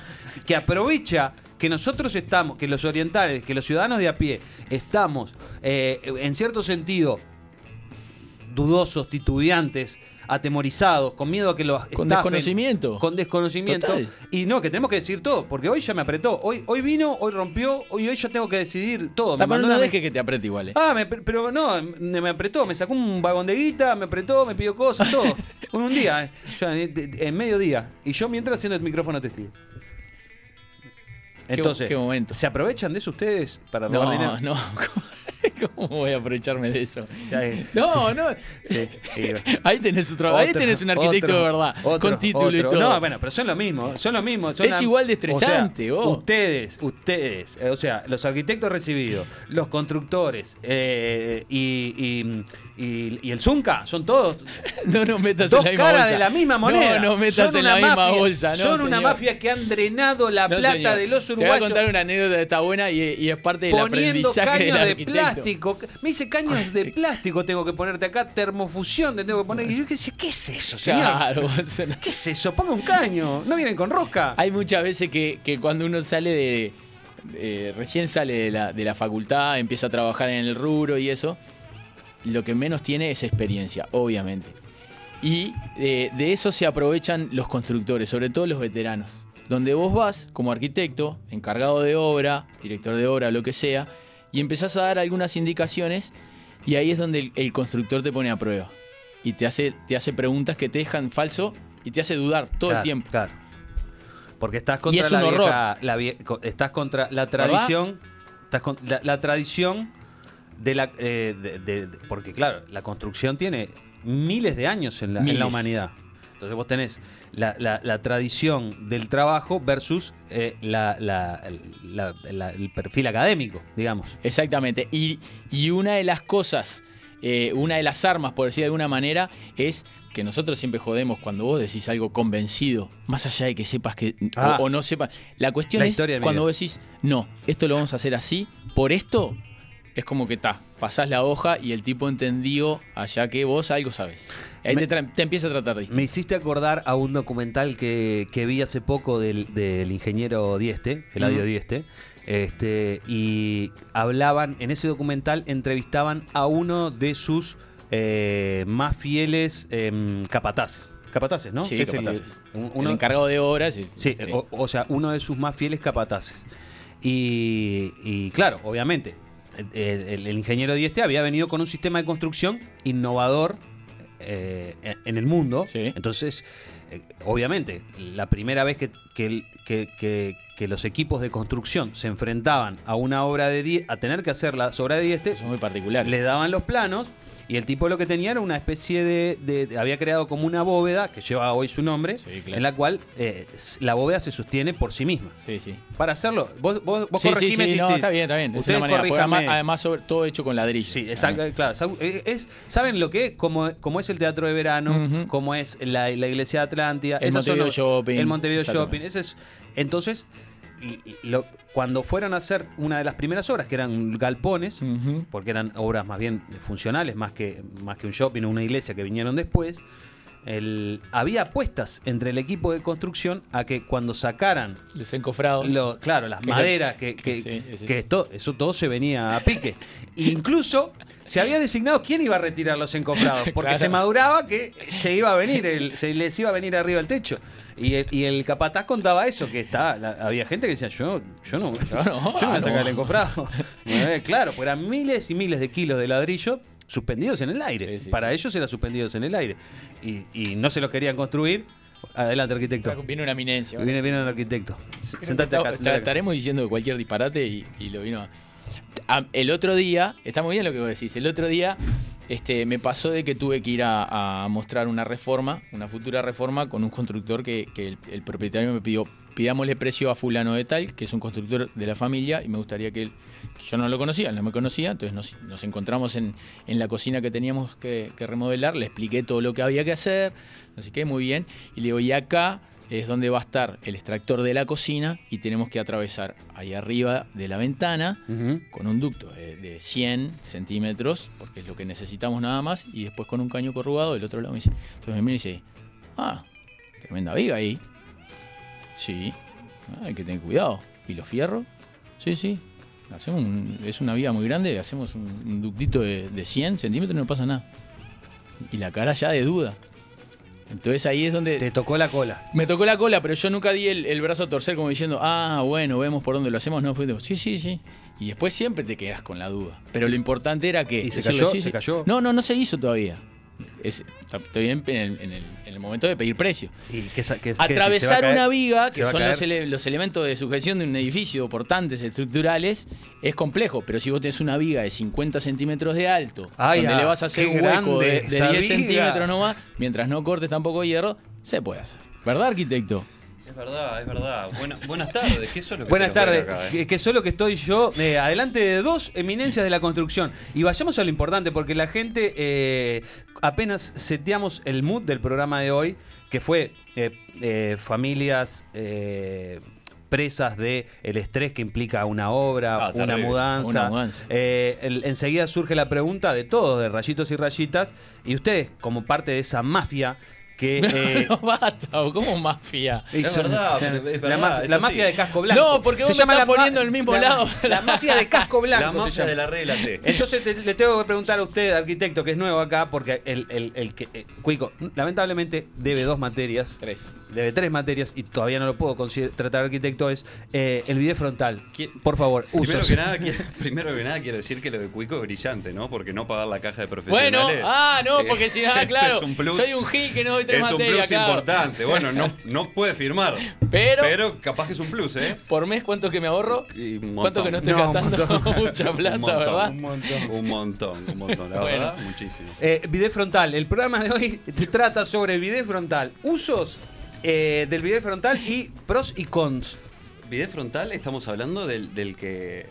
que aprovecha que nosotros estamos, que los orientales, que los ciudadanos de a pie estamos, eh, en cierto sentido, dudosos, titubeantes, atemorizados, con miedo a que los Con estafen, desconocimiento. Con desconocimiento. Total. Y no, que tenemos que decir todo, porque hoy ya me apretó. Hoy, hoy vino, hoy rompió, hoy, hoy yo tengo que decidir todo. Me mandó una- deje que te apriete igual. eh. Ah, me- pero no, me, me apretó, me sacó un vagón de guita, me apretó, me pidió cosas, todo. un día, eh, ya, en, en medio día. Y yo mientras haciendo el micrófono testigo. Entonces, qué momento. ¿se aprovechan de eso ustedes para robar No, dinero? no. ¿Cómo voy a aprovecharme de eso? No, no. Sí, sí. Ahí tenés otro, ahí Otro, tenés un arquitecto otro, de verdad, otro, con título y todo. No, bueno, pero son lo mismo, son lo mismo. son Es igual de estresante, o sea. Ustedes, ustedes, eh, o sea, los arquitectos recibidos, los constructores eh, y, y, y- y el Zunca, son todos No nos metas dos en la misma caras bolsa. de la misma moneda. No nos metas Son en la misma mafia, bolsa, ¿no? Son una señor. mafia que han drenado la No, plata señor. de los Te voy a uruguayos. contar una anécdota está buena y, y es parte del Poniendo aprendizaje del caños de plástico. Me dice caños de plástico tengo que ponerte acá, termofusión te tengo que poner. Y yo decía, ¿qué es eso, señor? Claro. ¿Qué es eso? Ponga un caño. ¿No vienen con rosca? Hay muchas veces que, que cuando uno sale de. eh, recién sale de la, de la facultad, empieza a trabajar en el rubro y eso, lo que menos tiene es experiencia, obviamente. Y eh, de eso se aprovechan los constructores, sobre todo los veteranos. Donde vos vas como arquitecto, encargado de obra, director de obra, lo que sea, y empezás a dar algunas indicaciones, y ahí es donde el, el constructor te pone a prueba. Y te hace, te hace preguntas que te dejan falso y te hace dudar todo Claro, el tiempo. Claro. Porque estás contra es la un vieja- la vie- co- estás contra la tradición. Estás con la, la tradición de la. eh, de- de- de- porque, claro, la construcción tiene miles de años en la, en la humanidad. Entonces vos tenés la, la- la tradición del trabajo versus eh, el perfil académico, digamos. Exactamente. Y, y una de las cosas, eh, una de las armas, por decir de alguna manera, es que nosotros siempre jodemos cuando vos decís algo convencido, más allá de que sepas que o- Ah. o, no sepas. La cuestión es cuando vos decís, no, esto lo vamos a hacer así, por esto, es como que está, pasás la hoja y el tipo entendió allá que vos algo sabes. Ahí Me- te, empieza a tratar de Me hiciste acordar a un documental que, que vi hace poco del, del ingeniero Dieste, Ujú. Dieste. Este, y hablaban, en ese documental entrevistaban a uno de sus eh, más fieles em, capataz. Capataces, ¿no? Sí, Que es el- capataces. un- El encargado de obras. y- Sí, O, o sea, uno de sus más fieles capataces. Y, y claro, obviamente, el, el- el ingeniero Dieste había venido con un sistema de construcción innovador eh, en- en el mundo. Sí. Entonces, eh, obviamente, la primera vez que, que que- que- los equipos de construcción se enfrentaban a una obra de Die- a tener que hacer las obras de Dieste, son muy particulares. le daban los planos y el tipo lo que tenía era una especie de, de- de- había creado como una bóveda que lleva hoy su nombre Sí, claro. en la cual eh, la bóveda se sostiene por sí misma Sí, sí. para hacerlo vos, vos, vos Sí, sí, corregime sí, si- no, si- está bien, está bien. Es ustedes una manera. Además, además sobre todo hecho con ladrillos. Sí, exacto, claro. sa- es- es- ¿Saben lo que es? Como, como es el Teatro de Verano, como es la, la Iglesia de Atlántida. El Montevideo los- Shopping. El Montevideo. Shopping. Ese es, entonces, lo- cuando fueron a hacer una de las primeras obras, que eran galpones, porque eran obras más bien funcionales, más que, más que un shopping o una iglesia que vinieron después, el- había apuestas entre el equipo de construcción a que cuando sacaran Les encofrados. lo- claro, las Que- maderas, que, que, sí, sí. que esto, eso todo se venía a pique. Incluso se había designado quién iba a retirar los encofrados, porque Claro. se maduraba que se iba a venir, el- se les iba a venir arriba el techo. Y el, y el capataz contaba eso, que está, la- había gente que decía, yo, yo no, yo no, no, voy ah, a sacar no. el encofrado. Eh, claro, pues eran miles y miles de kilos de ladrillo suspendidos en el aire. Sí, sí, Para sí. ellos eran suspendidos en el aire. Y, y no se los querían construir. Adelante, arquitecto. Viene una eminencia. Viene, viene el arquitecto. Sentate acá. sentate acá. Estaremos diciendo cualquier disparate y, y lo vino. a- el otro día, está muy bien lo que vos decís. El otro día este, me pasó de que tuve que ir a, a mostrar una reforma, una futura reforma, con un constructor que, que el, el propietario me pidió, pidámosle precio a fulano de tal, que es un constructor de la familia, y me gustaría que él, yo no lo conocía, no me conocía, entonces nos, nos encontramos en, en la cocina que teníamos que, que remodelar, le expliqué todo lo que había que hacer, así que muy bien, y le digo, y acá es donde va a estar el extractor de la cocina y tenemos que atravesar ahí arriba de la ventana con un ducto de, de 100 centímetros, porque es lo que necesitamos nada más, y después con un caño corrugado del otro lado me dice, entonces me mira y dice, ah, tremenda viga ahí. Sí, ah, hay que tener cuidado. ¿Y los fierros? Sí, sí. Hacemos un- es una viga muy grande, hacemos un, un ductito de, de 100 centímetros y no pasa nada. Y la cara ya de duda. Entonces ahí es donde... Te tocó la cola. Me tocó la cola, pero yo nunca di el, el brazo a torcer como diciendo, ah, bueno, vemos por dónde lo hacemos. No, fue de, sí, sí, sí. Y después siempre te quedas con la duda. Pero lo importante era que... ¿Y se cayó? sí, ¿Se cayó? No, no, no se hizo todavía. Es, estoy en, en el, en el- en el momento de pedir precio. ¿Y qué sa- qué- qué- Atravesar caer? una viga, ¿Se que son los, caer? ele- los elementos de sujeción de un edificio portantes, estructurales, es complejo. Pero si vos tenés una viga de 50 centímetros de alto, Ay, donde ah, le vas a hacer un hueco de, de esa 10 viga. centímetros nomás, mientras no cortes tampoco hierro, se puede hacer. ¿Verdad, arquitecto? Es verdad, es verdad. Buena- buenas tardes, que Buenas tardes, acá, ¿eh? que, solo que estoy yo eh, adelante de dos eminencias de la construcción. Y vayamos a lo importante, porque la gente eh, apenas seteamos el mood del programa de hoy, que fue eh, familias presas de el estrés que implica una obra, Ah, una mudanza. Una mudanza. Eh, el- enseguida surge la pregunta de todos, de rayitos y rayitas, y ustedes, como parte de esa mafia que... eh, no basta, ¿cómo mafia? Es verdad, es la, verdad, ma- eso la sí. mafia de casco blanco. No, porque vos me estás la ma- poniendo en el mismo la- lado. La mafia de casco blanco. La se mafia de la regla T. Entonces te- le tengo que preguntar a usted, arquitecto, que es nuevo acá, porque el, el, el que. eh, Cuico, lamentablemente debe dos materias. Tres. Debe tres materias y todavía no lo puedo tratar arquitecto. Es eh, el video frontal. ¿Quién- Por favor, Primero usos. que, nada, primero que nada quiero decir que lo de Cuico es brillante, ¿no? Porque no pagar la caja de Bueno, profesionales. ah, no, porque si, ah, claro, es un plus, soy un gil que no doy tres es un materias, plus claro. importante. Bueno, no, no puede firmar. Pero- pero capaz que es un plus, ¿eh? Por mes, ¿cuánto que me ahorro? Y un ¿Cuánto que no estoy No, un gastando mucha Un plata, montón, verdad? Un montón, un montón, un montón. La Bueno. verdad, muchísimo. Eh, video frontal. El programa de hoy te trata sobre el video frontal. Usos eh, del video frontal y pros y cons. Bidet frontal, estamos hablando del, del que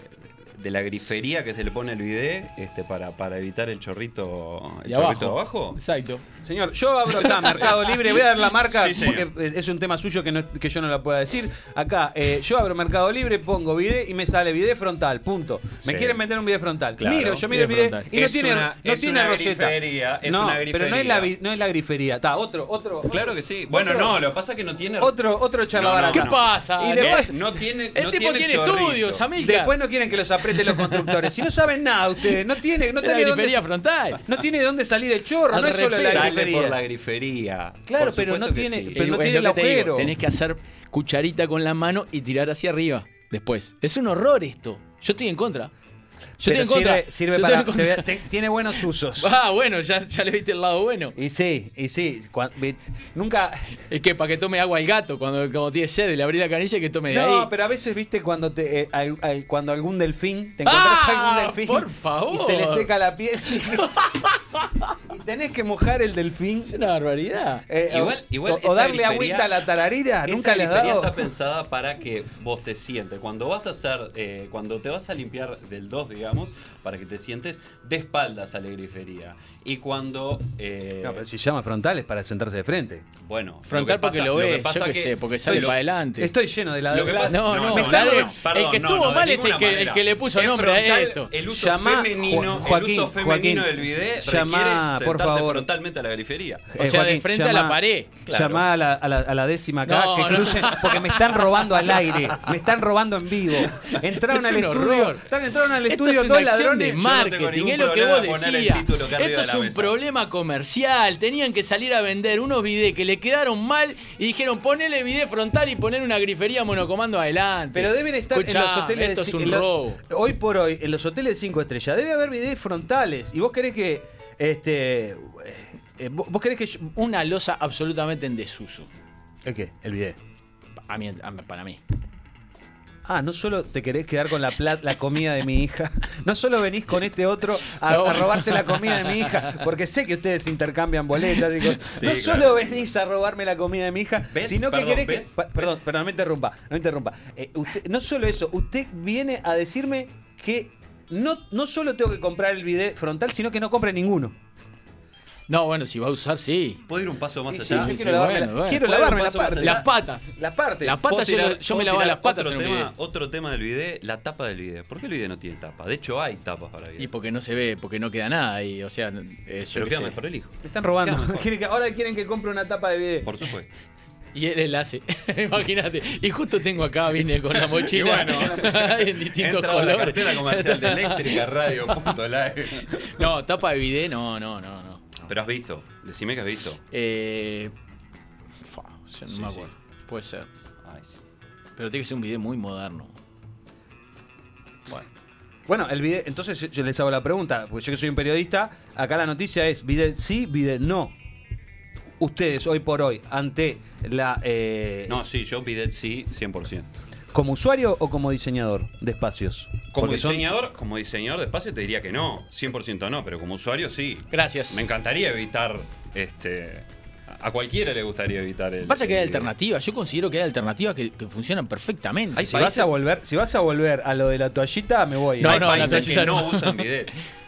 de la grifería que se le pone al bidet este, para, para evitar el chorrito, el De chorrito abajo. Exacto. Señor, yo abro acá Mercado Libre, voy a dar la marca Sí, porque es- es un tema suyo que, no- que yo no la pueda decir. Acá, eh, yo abro Mercado Libre, pongo video y me sale video frontal, punto. Me Sí. quieren meter un video frontal. Claro, Miro, yo miro el video frontal. y no Es tiene, una- no es tiene una roseta. grifería, es no, una pero no es la, grifería. no es la grifería. Está, otro, otro. Claro que sí. Bueno, Otro- no, lo que pasa es que no tiene. Otro, otro charla No, no, barata. ¿Qué pasa? Y después, Es- no tiene. El no tipo tiene, estudios, Amilcar. después no quieren que los aprieten los constructores. Si no saben nada ustedes, no tiene, no tiene dónde, grifería frontal. no tiene de dónde salir el chorro, Al no es solo la Sale grifería. por la grifería. Claro, Por pero no supuesto que tiene- sí. pero no Es tiene lo el que te digo, agujero. Tenés que hacer cucharita con la mano y tirar hacia arriba después. Es un horror esto. Yo estoy en contra. Yo Pero estoy en contra. Sirve, sirve para. en contra. te te- tiene buenos usos. Ah, bueno, ya, ya le viste el lado bueno. Y sí, y sí. cua- vi- nunca. Es que para que tome agua el gato cuando, cuando tiene sed, le abrí la canilla y que tome de No, ahí. pero a veces, viste, cuando te eh, al- al- cuando algún delfín, te encontrás ¡Ah! algún delfín por favor. y se le seca la piel y tenés que mojar el delfín. Es una barbaridad. eh, Igual- o- igual o, darle agüita a la tararira, nunca le has dado. está pensada para que vos te sientes. Cuando vas a hacer, eh, cuando te vas a limpiar del 2 digamos, hablamos, para que te sientes de espaldas a la grifería. Y cuando... eh, No, pero si llama frontales para sentarse de frente. Bueno, Frontal que porque pasa- lo que ves, pasa yo qué que- sé, porque sale para adelante. Estoy lleno de la Lo que pasa- No, No, no, no, perdón, el que estuvo no, de mal es el que, el que le puso Es nombre a frontal, esto. El uso Llamá, femenino, Joaquín, el uso femenino Joaquín, del bidet llamá, requiere por favor. frontalmente a la grifería. O sea, de frente a la pared. Claro. Llamá a la, a la- a la décima acá, No, que crucen, porque me están robando al aire, me están robando en vivo. Entraron Es al estudio, entraron al estudio es dos una de marketing, es lo que vos decías. Esto es un mesa. problema comercial. Tenían que salir a vender unos bidets que le quedaron mal y dijeron ponele bidet frontal y poner una grifería monocomando adelante. Pero deben estar en los hoteles Esto de es un robo. Hoy por hoy, en los hoteles de 5 estrellas, debe haber bidets frontales. Y vos querés que. Este. eh, vos querés que. yo- Una losa absolutamente en desuso. ¿El qué? El bidet. A mí, para mí. Ah, no solo te querés quedar con la plat- la comida de mi hija, no solo venís con este otro a, No. a robarse la comida de mi hija, porque sé que ustedes intercambian boletas, digo, Sí, no claro. solo venís a robarme la comida de mi hija, ¿Ves? sino que querés que... perdón, perdón, no me interrumpa, no me interrumpa. Eh, usted, no solo eso, usted viene a decirme que no, no solo tengo que comprar el bidet frontal, sino que no compre ninguno. No, bueno, si va a usar, sí. ¿Puedo ir un paso más Sí, allá? yo sí, quiero lavarme, bueno, la, bueno. quiero ¿Puedo lavarme la parte. Las patas. Las partes. Las patas yo, ¿Puedo lo- yo me lavaba las patas otro en tema. Otro tema del bidet, la tapa del bidet. ¿Por qué el bidet no tiene tapa? De hecho, hay tapas para bidet. Y porque no se ve, porque no queda nada. Y, o sea, eh, yo Pero queda sé. mejor el hijo. Me están robando. Ahora quieren que compre una tapa de bidet. Por supuesto. Y él, él hace. Imagínate. Y justo tengo acá, vine con la mochila Y bueno, en distintos la colores. cartera comercial de eléctrica radio punto live. No, tapa de bidet, no, no, no, no. Pero has visto, decime que has visto. Eh, fa, yo no Sí, me sí. acuerdo. Puede ser. Ay, sí. Pero tiene que ser un bidet muy moderno. Bueno. Bueno, el bidet, entonces yo- yo les hago la pregunta, porque yo que soy un periodista, acá la noticia es bidet sí, bidet no. Ustedes, hoy por hoy, ante la... eh, No, sí, yo bidet sí, 100%. ¿Como usuario o como diseñador de espacios? Como Porque son- diseñador, como diseñador de espacio te diría que no, 100% no, pero como usuario sí. Gracias. Me encantaría evitar este a cualquiera le gustaría evitar el Pasa que hay alternativas. Yo considero que hay alternativas que, que funcionan perfectamente. Hay Si vas, a volver, si vas a volver a lo de la toallita, me voy. No, hay no, la que toallita no no. usan bidet.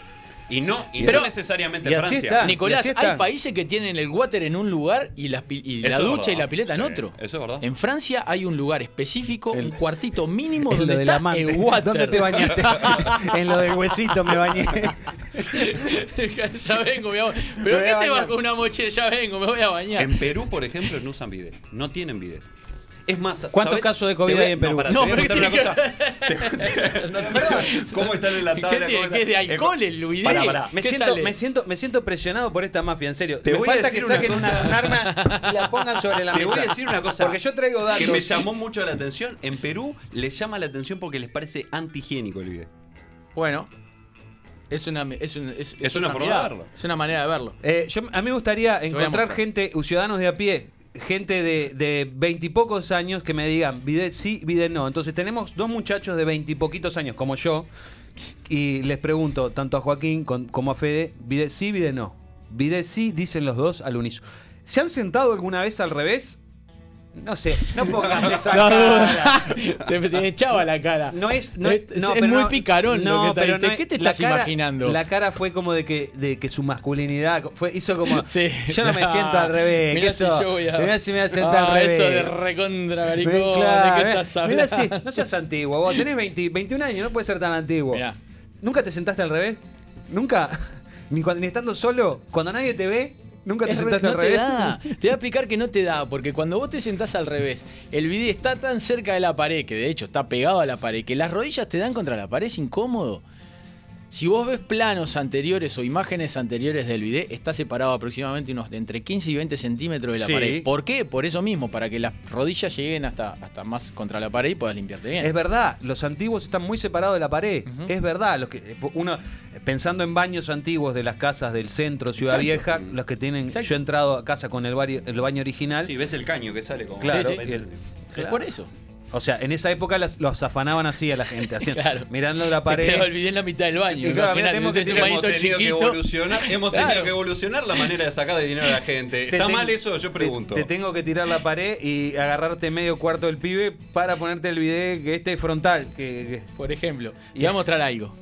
Y no, y Pero- no necesariamente y Francia. está. Nicolás, y hay países que tienen el water en un lugar y, las pi- y la ducha y la pileta en otro. eso es verdad. En Francia hay un lugar específico, El- un cuartito mínimo donde está amante. el water. ¿Dónde te bañaste? en lo del huesito me bañé. ya vengo, mi amor. ¿Pero qué te vas con una mochila? Ya vengo, me voy a bañar. En Perú, por ejemplo, no usan bidet. No tienen bidet. Es más, ¿Cuántos ¿sabes? casos de COVID voy hay en Perú? No, te voy a pero contar ¿qué una cosa. ¿Cómo están en la ¿Qué tabla? ¿Qué es de están? alcohol Eh, el pará, pará. Me ¿Qué siento, sale? me, siento, me siento presionado por esta mafia, en serio. Te me voy a falta que decir una saquen una, cosa. arma y la pongan sobre la Te mesa. voy a decir una cosa. Porque yo traigo datos. Que me llamó mucho la atención. En Perú les llama la atención porque les parece antihigiénico el bidet. Bueno, es una, es un- es- Es una forma de mirada, verlo. Es una manera de verlo. Eh, yo, a mí me gustaría encontrar gente, ciudadanos de a pie, gente de veintipocos años que me digan bidet sí, bidet no. Entonces tenemos dos muchachos de veintipoquitos años como yo y les pregunto tanto a Joaquín como a Fede, bidet sí, bidet no. Bidet sí, dicen los dos al unísono. ¿Se han sentado alguna vez al revés? No sé, no pongas esa No, cara. te, te echaba la cara. No es, no, es, no, es pero muy picarón no, lo que pero ¿Qué te estás cara- imaginando? La cara fue como de que, de que su masculinidad fue, hizo como. Sí. Yo no me siento al revés. Mirá si yo voy a- mirá si me voy a sentar Ah, al revés. Eso de recontra maricón, claro, ¿de qué mirá- estás mirá hablando? si- no seas antiguo, vos tenés 20 21 años, no puedes ser tan antiguo. Mirá. ¿Nunca te sentaste al revés? ¿Nunca? Ni, cuando, ni estando solo, cuando nadie te ve, nunca te sentaste no al te revés. da. Te voy a explicar que no te da, porque cuando vos te sentás al revés, el bidet está tan cerca de la pared, que de hecho está pegado a la pared, que las rodillas te dan contra la pared, es incómodo. Si vos ves planos anteriores o imágenes anteriores del bidet, está separado aproximadamente unos de entre 15 y 20 centímetros de la Sí. pared. ¿Por qué? Por eso mismo, para que las rodillas lleguen hasta, hasta más contra la pared y puedas limpiarte bien. Es verdad, los antiguos están muy separados de la pared. Es verdad, los que uno pensando en baños antiguos de las casas del centro, Ciudad Exacto. Vieja, los que tienen Exacto. yo he entrado a casa con el, baño- el baño original. Sí, ves el caño que sale como. Claro, Sí, sí. y el- Es claro. por eso. O sea, en esa época las- los afanaban así a la gente, así, Claro. mirando la Te pared. quedaba el bidet en la mitad del baño. Y claro, tenemos que Hemos tenido que evolucionar, hemos tenido que evolucionar la manera de sacar de dinero a la gente. Te ¿Está mal eso? Yo te- pregunto. Te, tengo que tirar la pared y agarrarte medio cuarto del pibe para ponerte el bidet que este es frontal. Que, que- Por ejemplo, te voy a mostrar algo.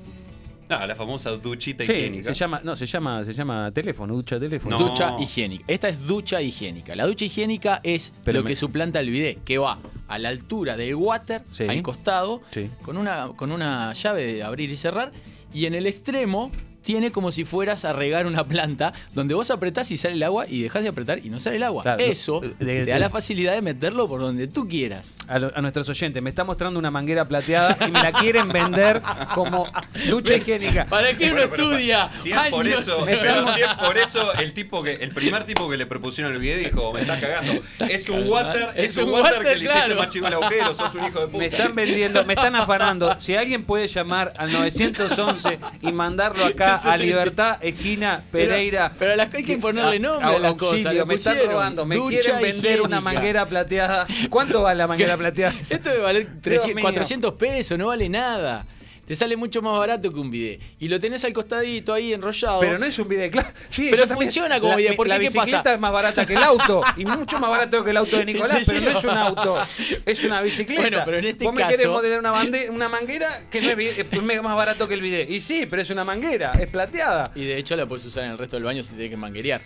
Ah, la famosa duchita Sí, higiénica. se llama, no, se llama, se llama teléfono, ducha teléfono. No. Ducha higiénica. Esta es ducha higiénica. La ducha higiénica es Pero lo me- que suplanta el bidet, que va a la altura del water, Sí. al costado, Sí. con, una, con una llave de abrir y cerrar, y en el extremo tiene como si fueras a regar una planta, donde vos apretás y sale el agua y dejás de apretar y no sale el agua. Claro, Eso de- te de- da la facilidad de meterlo por donde tú quieras. A, lo- a nuestros oyentes, me está mostrando una manguera plateada y me la quieren vender como ducha higiénica. ¿Para qué uno estudia? Si es por eso, pero si es por eso el tipo que el primer tipo que le propusieron el video dijo, me estás cagando. Es un water, es, un water, que le hiciste claro. más chico el agujero, sos un hijo de puta. Me están vendiendo, me están afanando. Si alguien puede llamar al 911 y mandarlo acá a Libertad, esquina Pereira. Pero, pero a las- hay que ponerle nombre a, a- las auxilio, cosas. me están robando. Me quieren vender una manguera plateada. ¿Cuánto vale la manguera plateada? Esto debe valer 300, mío. 400 pesos, no vale nada. Te sale mucho más barato que un bidet. Y lo tenés al costadito ahí enrollado. Pero no es un video, claro. Sí, Pero funciona como la, video, porque La ¿qué bicicleta pasa? es más barata que el auto y mucho más barato que el auto de Nicolás, pero no es un auto, es una bicicleta. Bueno, pero en este Vos me caso- querés modelar una, bande- una manguera que no es, bi- es más barato que el video. Y sí, pero es una manguera, es plateada. Y de hecho la puedes usar en el resto del baño si tenés que manguerear.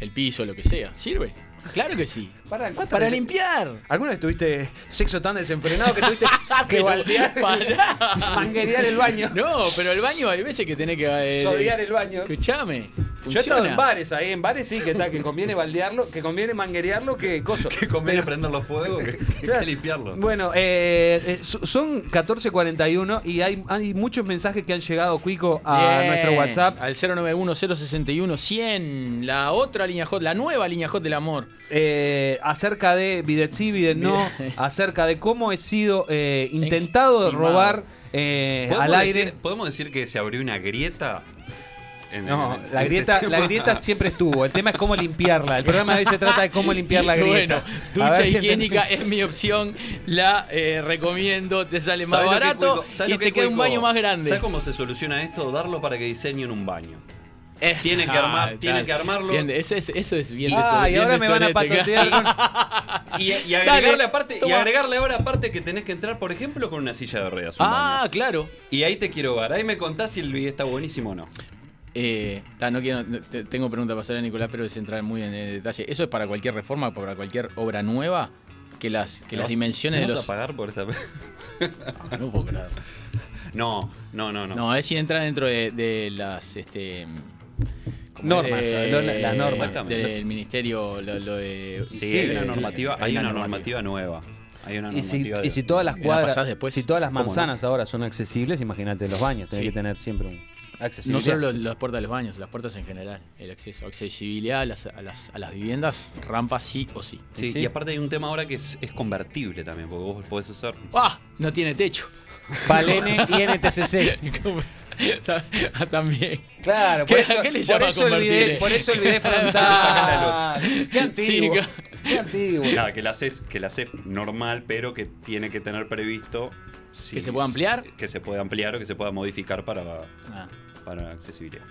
El piso, lo que sea. ¿Sirve? Claro que sí. Pará, ¿cuántas Para veces- limpiar. ¿Alguna vez tuviste sexo tan desenfrenado que tuviste que baldear, manguerear el baño? No, pero el baño hay veces que tenés que. eh, Sodiar el baño. Escuchame. Yo he estado en bares ahí, en bares sí que está, que conviene baldearlo, que conviene manguerearlo, que coso. Que conviene prender los fuegos que, que Claro. limpiarlo. Bueno, eh, eh, so- son 14.41 y hay, hay muchos mensajes que han llegado, Cuico, a Bien. nuestro WhatsApp. Al 091-061-100. La otra línea hot, la nueva línea hot del amor. eh, acerca de Bidet sí, Bidet no, Bidet. acerca de cómo he sido eh, intentado robar eh, ¿Podemos al aire. decir- ¿Podemos decir que se abrió una grieta? En- No, en la grieta, la grieta siempre estuvo. El tema es cómo limpiarla. El programa de hoy se trata de cómo limpiar la grieta. Bueno, ducha si higiénica es mi opción. La eh, recomiendo. Te sale más ¿Sabés lo que barato y que te queda un baño más grande. ¿Sabes cómo se soluciona esto? Darlo para que diseñen un baño. Eh, Tienen que armar- ah, tienen claro. que armarlo. Bien, eso, es, eso es bien de Ah, y bien ahora me van a patotear con- Y, y agregarle, Dale, aparte, y toma. agregarle ahora aparte que tenés que entrar, por ejemplo, con una silla de ruedas. un Ah, baño. claro. Y ahí te quiero ver. Ahí me contás si el video está buenísimo o no. Eh, ta, no quiero, no, te- tengo pregunta para hacer a Nicolás, pero es entrar muy en el detalle. ¿Eso es para cualquier reforma, para cualquier obra nueva? Que las, que ¿Me las dimensiones me de vas los. a pagar por esta no puedo creer. No, no, no, no. No, es si entra dentro de, de las este ¿cómo Normas, lo- las normas. Exactamente. del ministerio lo, lo de Sí, Sí, hay una normativa, hay una normativa nueva. Hay una Y si, normativa de- y si todas las ¿Me la cuadras, después? si todas las ¿Cómo no? manzanas ahora son accesibles, imagínate los baños, tenés Sí. que tener siempre un no solo lo- las puertas de los baños, las puertas en general, el acceso, accesibilidad a las, a las, a las viviendas, rampas sí o sí. Sí, Sí. y aparte hay un tema ahora que es, es convertible también, porque vos podés hacer. ¡Ah! No tiene techo. Palene y NTCC. Ah, También. Claro, ¿Qué- por eso, qué le por eso el convertir? video, por eso el video frontal. Qué antiguo. Sí, Qué antiguo. Nada, que la haces, que la haces normal, pero que tiene que tener previsto. si- ¿Que se pueda ampliar? Que se pueda ampliar o que se pueda modificar para, Ah. Para accesibilidad.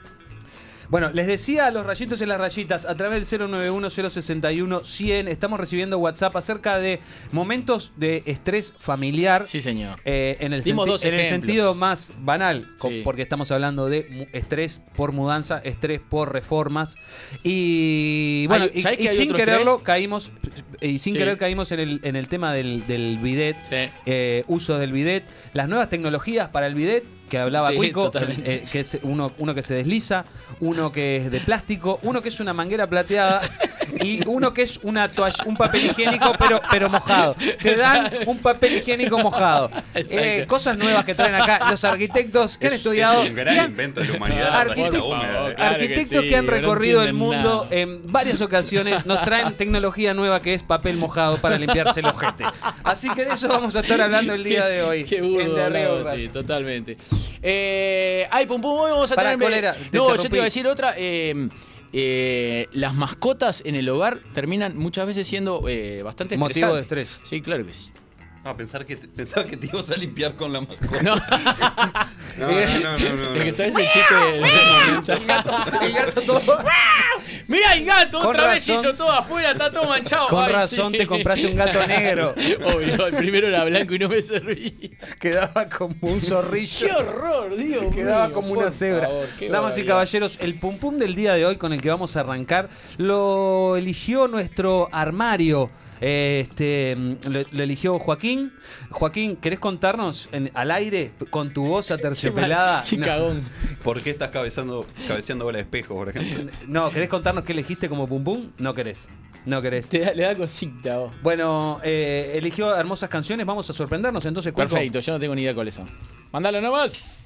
Bueno, les decía a los rayitos y las rayitas, a través del 091-061-100, estamos recibiendo WhatsApp acerca de momentos de estrés familiar. Sí, señor. Eh, en el, Dimos dos en el sentido más banal, Sí. porque estamos hablando de estrés por mudanza, estrés por reformas. Y bueno, y, ¿sabés y que hay sin quererlo estrés? caímos, y sin Sí. querer caímos en el, en el tema del, del bidet, Sí. eh, uso del bidet, las nuevas tecnologías para el bidet, que hablaba Sí, Cuico, eh, que es uno, uno que se desliza, uno que es de plástico, uno que es una manguera plateada y uno que es una toalla, un papel higiénico pero, pero mojado. Te dan un papel higiénico mojado. Eh, cosas nuevas que traen acá los arquitectos que han Es- estudiado. Es un gran han- invento de la humanidad. Favor, claro Arquitectos que, sí, han no recorrido el mundo nada. en varias ocasiones nos traen tecnología nueva que es papel mojado para limpiarse el ojete. Así que de eso vamos a estar hablando el día de hoy. Qué en burdo, De Arriba Rayo. sí, totalmente. Eh, ay, pum, pum, vamos a Pará, tener. ¿cuál era? Te No, yo te iba a decir otra. eh, eh, las mascotas en el hogar terminan muchas veces siendo eh, bastante Motivo de estresantes. estrés. Sí, claro que sí. Ah, pensar que te- pensaba que te ibas a limpiar con la mascota. No, No, no, no, no, no, no. sabes el chiste de- El gato todo. Mira Mirá el gato, Con otra vez razón. hizo todo afuera, está todo manchado. Con Ay, razón sí. te compraste un gato negro. Obvio, el primero era blanco y no me servía. Quedaba como un zorrillo. ¡Qué horror, Dios Quedaba mío, como por una cebra. favor, qué Damas y barbaridad. caballeros, el pum pum del día de hoy con el que vamos a arrancar lo eligió nuestro armario. Este, mm, lo, lo eligió Joaquín. Joaquín, ¿querés contarnos en- al aire con tu voz aterciopelada? Qué No, cagón. ¿Por qué estás cabeceando, cabeceando bola de espejo, por ejemplo? No, ¿querés contarnos qué elegiste como pum pum? No querés. No querés. Te da, le da cosita vos. Bueno, eh, eligió hermosas canciones. Vamos a sorprendernos entonces. Perfecto, yo no tengo ni idea cuáles son. Mándalo nomás.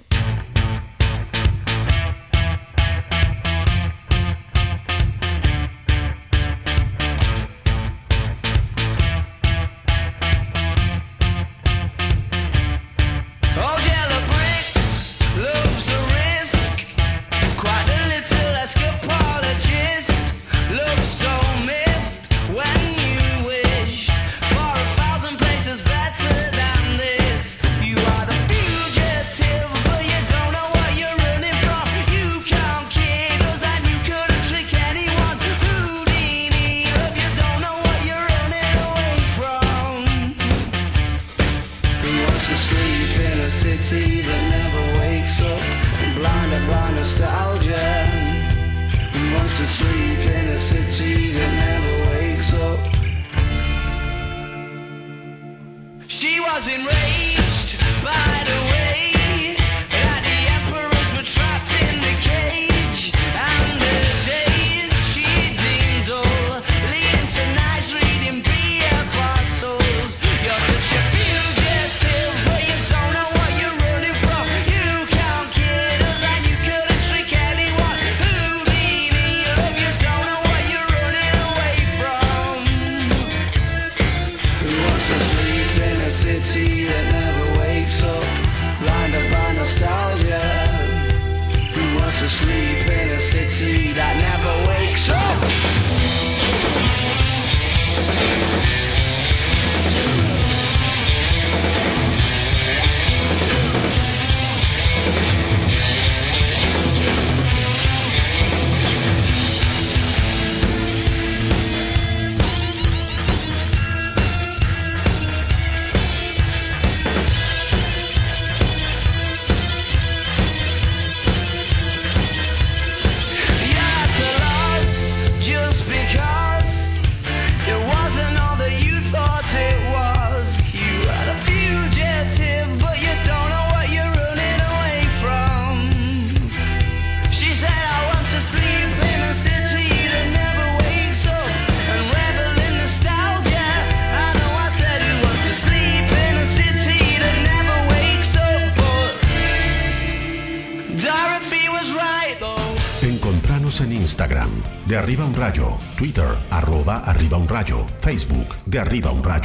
Arriba un rayo, Facebook, de arriba un rayo.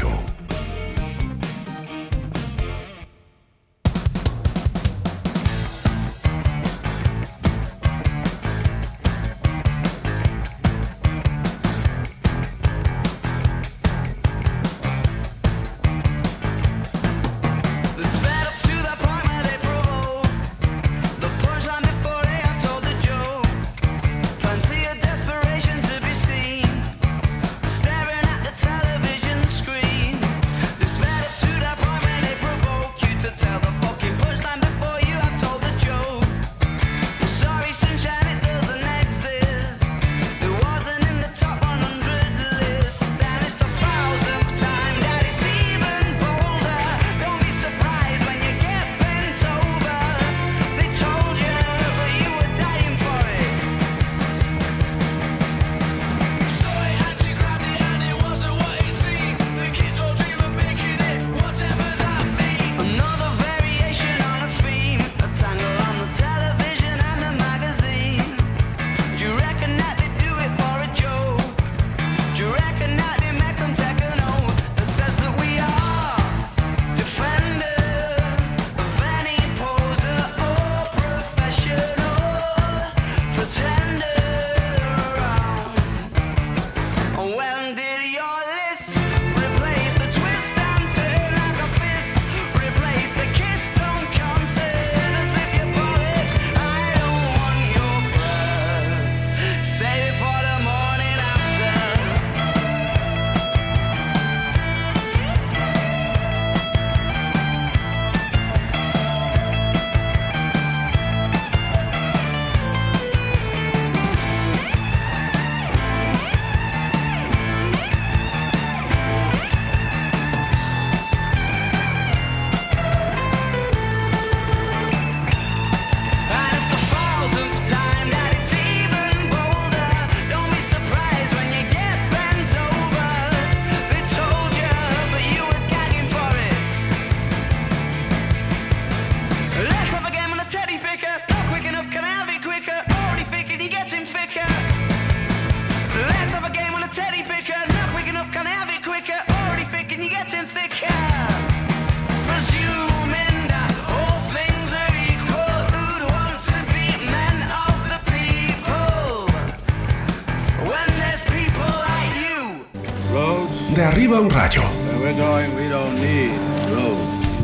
Arriba un rayo.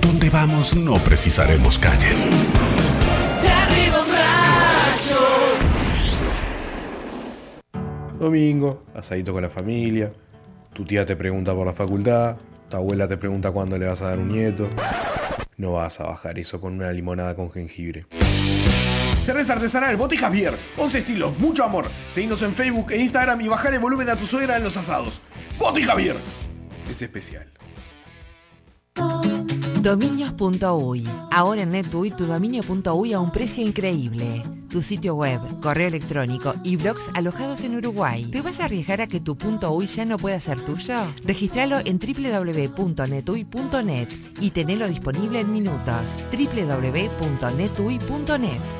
Donde vamos no precisaremos calles. Domingo, asadito con la familia. Tu tía te pregunta por la facultad. Tu abuela te pregunta cuándo le vas a dar un nieto. No vas a bajar eso con una limonada con jengibre. Cerveza artesanal Boti Javier. 11 estilos, mucho amor. Seguinos en Facebook e Instagram y bajale volumen a tu suegra en los asados. Boti Javier. Es especial. Dominios.uy. Ahora en NetUI tu dominio.uy a un precio increíble. Tu sitio web, correo electrónico y blogs alojados en Uruguay. ¿Te vas a arriesgar a que tu .uy ya no pueda ser tuyo? Registralo en www.netui.net y tenelo disponible en minutos. www.netui.net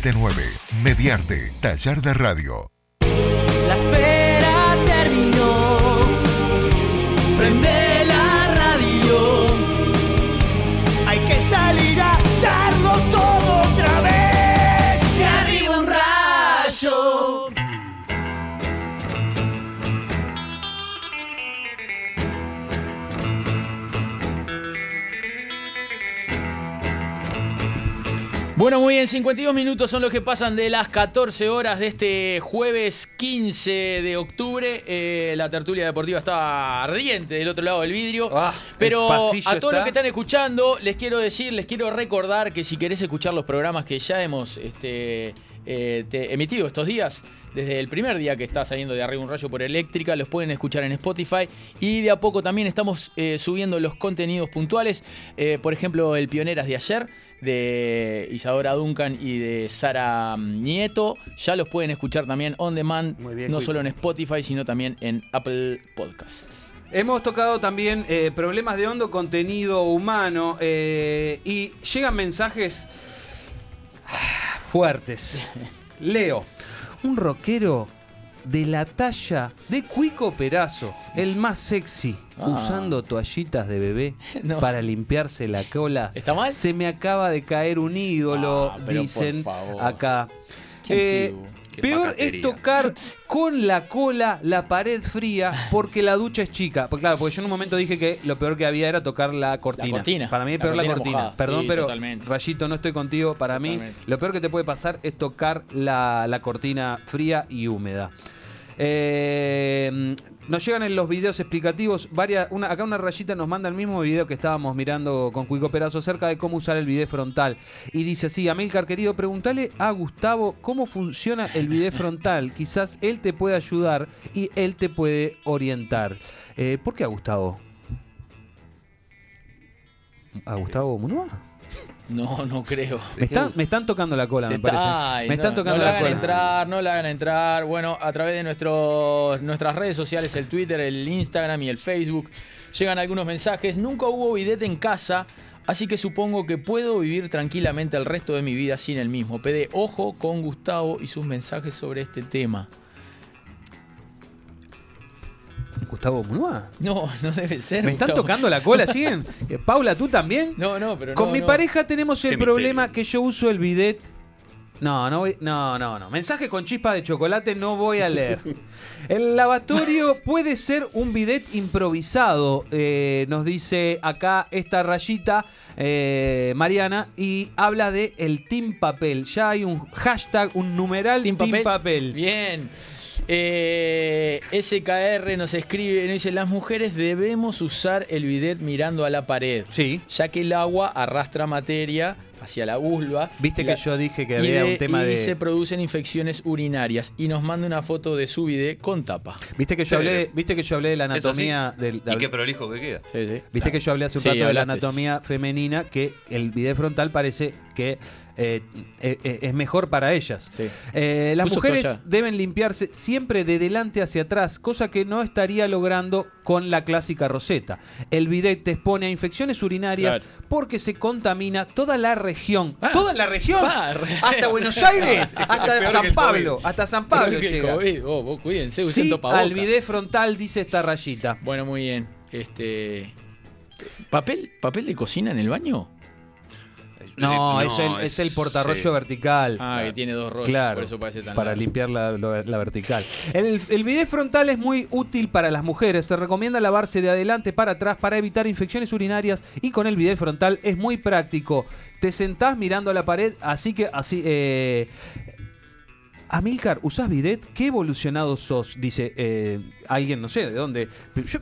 479 Mediarte, taller de radio. Bueno, muy bien, 52 minutos son los que pasan de las 14 horas de este jueves 15 de octubre. Eh, la tertulia deportiva está ardiente del otro lado del vidrio. Ah, pero a todos los que están escuchando, les quiero decir, les quiero recordar que si querés escuchar los programas que ya hemos este, eh, te- emitido estos días, desde el primer día que está saliendo de arriba un rayo por eléctrica, los pueden escuchar en Spotify y de a poco también estamos eh, subiendo los contenidos puntuales, eh, por ejemplo el Pioneras de ayer de Isadora Duncan y de Sara Nieto, ya los pueden escuchar también on demand, bien, no solo en Spotify, sino también en Apple Podcasts. Hemos tocado también eh, problemas de hondo contenido humano eh, y llegan mensajes fuertes. Leo, un rockero de la talla de Cuico Perazo, el más sexy, Ah. usando toallitas de bebé No. para limpiarse la cola. ¿Está mal? Se me acaba de caer un ídolo, Ah, dicen acá. Qué Eh, peor es tocar con la cola la pared fría porque la ducha es chica. Porque claro, porque yo en un momento dije que lo peor que había era tocar la cortina. cortina. Para mí es La peor la cortina mojada. Perdón, Sí, pero totalmente. Rayito, no estoy contigo. Para mí, lo peor que te puede pasar es tocar la, la cortina fría y húmeda. Eh, nos llegan en los videos explicativos. Varias, una, acá una rayita nos manda el mismo video que estábamos mirando con Cuico Perazo acerca de cómo usar el video frontal. Y dice así, Amilcar querido, pregúntale a Gustavo cómo funciona el video frontal. Quizás él te puede ayudar y él te puede orientar. Eh, ¿Por qué a Gustavo? ¿A Gustavo Munua? No, no creo. Me están, me están tocando la cola, me parece. está- ay, me no, están tocando no la la hagan cola. entrar, no la hagan entrar. Bueno, a través de nuestros, nuestras redes sociales, el Twitter, el Instagram y el Facebook, llegan algunos mensajes. Nunca hubo bidet en casa, así que supongo que puedo vivir tranquilamente el resto de mi vida sin el mismo. Pede ojo con Gustavo y sus mensajes sobre este tema. Gustavo Munua. No, no debe ser. Me están Gustavo. tocando la cola, ¿siguen? Eh, Paula, ¿tú también? No, no, pero Con no, mi no. pareja tenemos el Qué problema misterio. que yo uso el bidet. No, no, voy- no, no, no. Mensaje con chispa de chocolate no voy a leer. El lavatorio puede ser un bidet improvisado, eh, nos dice acá esta rayita, eh, Mariana, y habla de el Team Papel. Ya hay un hashtag, un numeral Team Team, Papel. Papel. Bien. Eh, SKR nos escribe, nos dice, las mujeres debemos usar el bidet mirando a la pared, Sí. ya que el agua arrastra materia hacia la vulva. Viste que yo dije que había de- un tema y de... se producen infecciones urinarias. Y nos manda una foto de su bidet con tapa. Viste que yo hablé, viste que yo hablé de la sí. anatomía del, Y qué prolijo que queda. Sí, sí. Viste que yo hablé hace un Sí, rato de la anatomía femenina, que el video frontal parece que eh, eh, eh, es mejor para ellas. Sí. Eh, las Puso mujeres toalla. deben limpiarse siempre de delante hacia atrás, cosa que no estaría logrando con la clásica roseta. El bidet te expone a infecciones urinarias Claro. porque se contamina toda la región. Ah, toda la región. re- hasta Buenos Aires, hasta San Pablo, hasta San Pablo llega. Vos, cuídense, Sí, al bidet frontal dice esta rayita. Bueno, muy bien. Este. ¿Papel, ¿Papel de cocina en el baño? No, No, es, el, es el portarrollo sí. vertical. Ah, que tiene dos rollos, Claro, por eso parece tan para largo. limpiar la vertical. El, el bidet frontal es muy útil para las mujeres. Se recomienda lavarse de adelante para atrás para evitar infecciones urinarias y con el bidet frontal es muy práctico. Te sentás mirando a la pared, así que así. Eh, Amilcar, ¿usás bidet? ¿Qué evolucionado sos? Dice eh, alguien, no sé de dónde. Yo-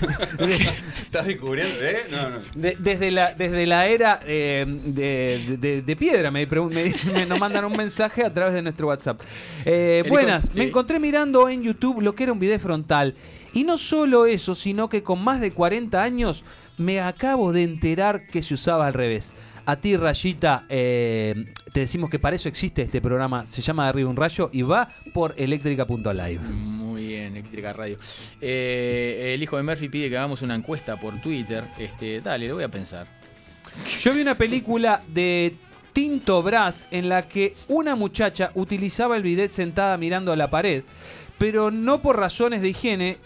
¿Estás descubriendo? ¿Eh? No, no. de- desde, la, desde la era eh, de, de- de piedra, me, me- me- nos mandan un mensaje a través de nuestro WhatsApp. Eh, buenas, me encontré mirando en YouTube lo que era un video frontal. Y no solo eso, sino que con más de 40 años me acabo de enterar que se usaba al revés. A ti, Rayita, eh, te decimos que para eso existe este programa. Se llama Arriba un Rayo y va por eléctrica.live. Muy bien, Eléctrica Radio. Eh, el hijo de Murphy pide que hagamos una encuesta por Twitter. Este, dale, lo voy a pensar. Yo vi una película de Tinto Brass en la que una muchacha utilizaba el bidet sentada mirando a la pared, pero no por razones de higiene,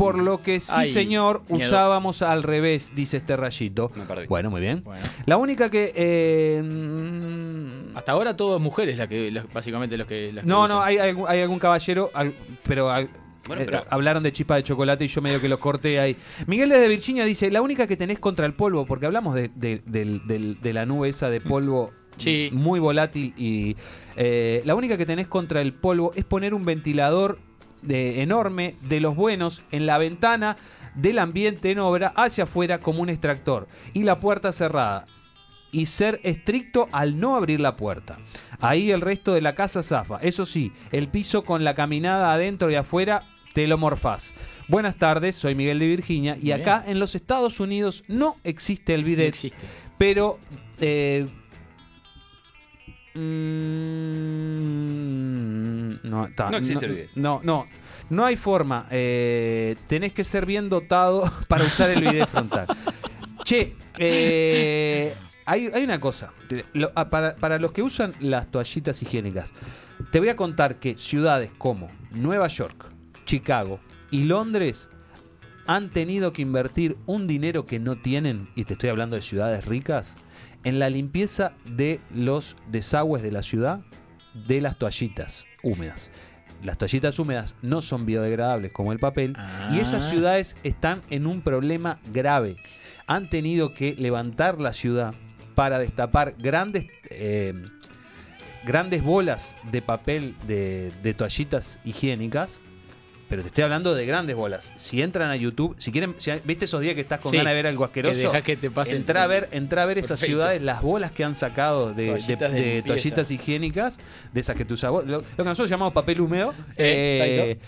por lo que sí, Ay, señor, miedo. usábamos al revés, dice este rayito. Me perdí. Bueno, muy bien. Bueno. La única que... eh, mm, Hasta ahora todo es mujeres la que, básicamente los que. las no, no, hay, hay algún- hay algún caballero, al- pero, al- Bueno, eh, pero- hablaron de chispa de chocolate y yo medio que lo corté ahí. Miguel desde Virginia dice, la única que tenés contra el polvo, porque hablamos de, de- la nube esa de polvo Sí. muy volátil y eh, la única que tenés contra el polvo es poner un ventilador de- enorme de los buenos en la ventana del ambiente en obra hacia afuera como un extractor y la puerta cerrada y ser estricto al no abrir la puerta. Ahí el resto de la casa zafa. Eso sí, el piso con la caminada adentro y afuera te lo morfás. Buenas tardes, soy Miguel de Virginia y Bien. acá en los Estados Unidos no existe el No bidet, existe. pero eh, mm, no, ta, No existe el bidet. No, no, no hay forma. eh, tenés que ser bien dotado para usar el bidet frontal. Che, eh, hay, hay una cosa. Lo- para, para los que usan las toallitas higiénicas, te voy a contar que ciudades como Nueva York, Chicago y Londres han tenido que invertir un dinero que no tienen, y te estoy hablando de ciudades ricas, en la limpieza de los desagües de la ciudad de las toallitas húmedas. Las toallitas húmedas no son biodegradables como el papel y esas Ah. ciudades están en un problema grave. Han tenido que levantar la ciudad para destapar grandes, eh, grandes bolas de papel de, de toallitas higiénicas. Pero te estoy hablando de grandes bolas. Si entran a YouTube, si quieren, si- ¿viste esos días que estás con Sí, ganas de ver algo asqueroso? que te entra a ver, entra a ver esas ciudades, las bolas que han sacado de, Toallitas de de limpieza. toallitas higiénicas, de esas que tú usas vos, lo, lo que nosotros llamamos papel húmedo, Eh, eh,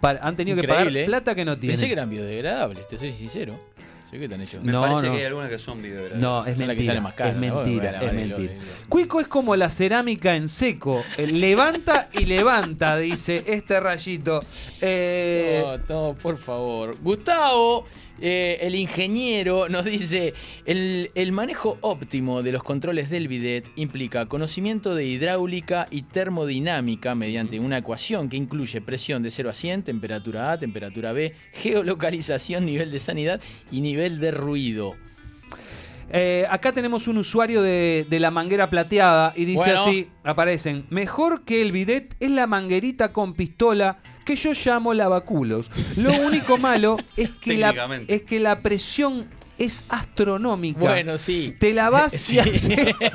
para- han tenido que pagar plata que no tienen. Pensé que eran biodegradables, te soy sincero. Sí que están hechos. Me No, parece no. que hay algunas que son biodegradables. No, es Son las que mentira. salen más caras, es ¿no? mentira, Bueno, es mentira. Cuico es como la cerámica en seco. Eh, levanta y levanta, dice este rayito. Eh, No, no, por favor. Gustavo, eh, el ingeniero, nos dice: el, el manejo óptimo de los controles del bidet implica conocimiento de hidráulica y termodinámica mediante una ecuación que incluye presión de 0 a 100, temperatura A, temperatura B, geolocalización, nivel de sanidad y nivel de ruido. eh, acá tenemos un usuario de, de la manguera plateada y dice Bueno. así: aparecen. Mejor que el bidet es la manguerita con pistola que yo llamo lavaculos. Lo único malo es que, la, es que la presión es astronómica. Bueno, sí. Te lavas Sí.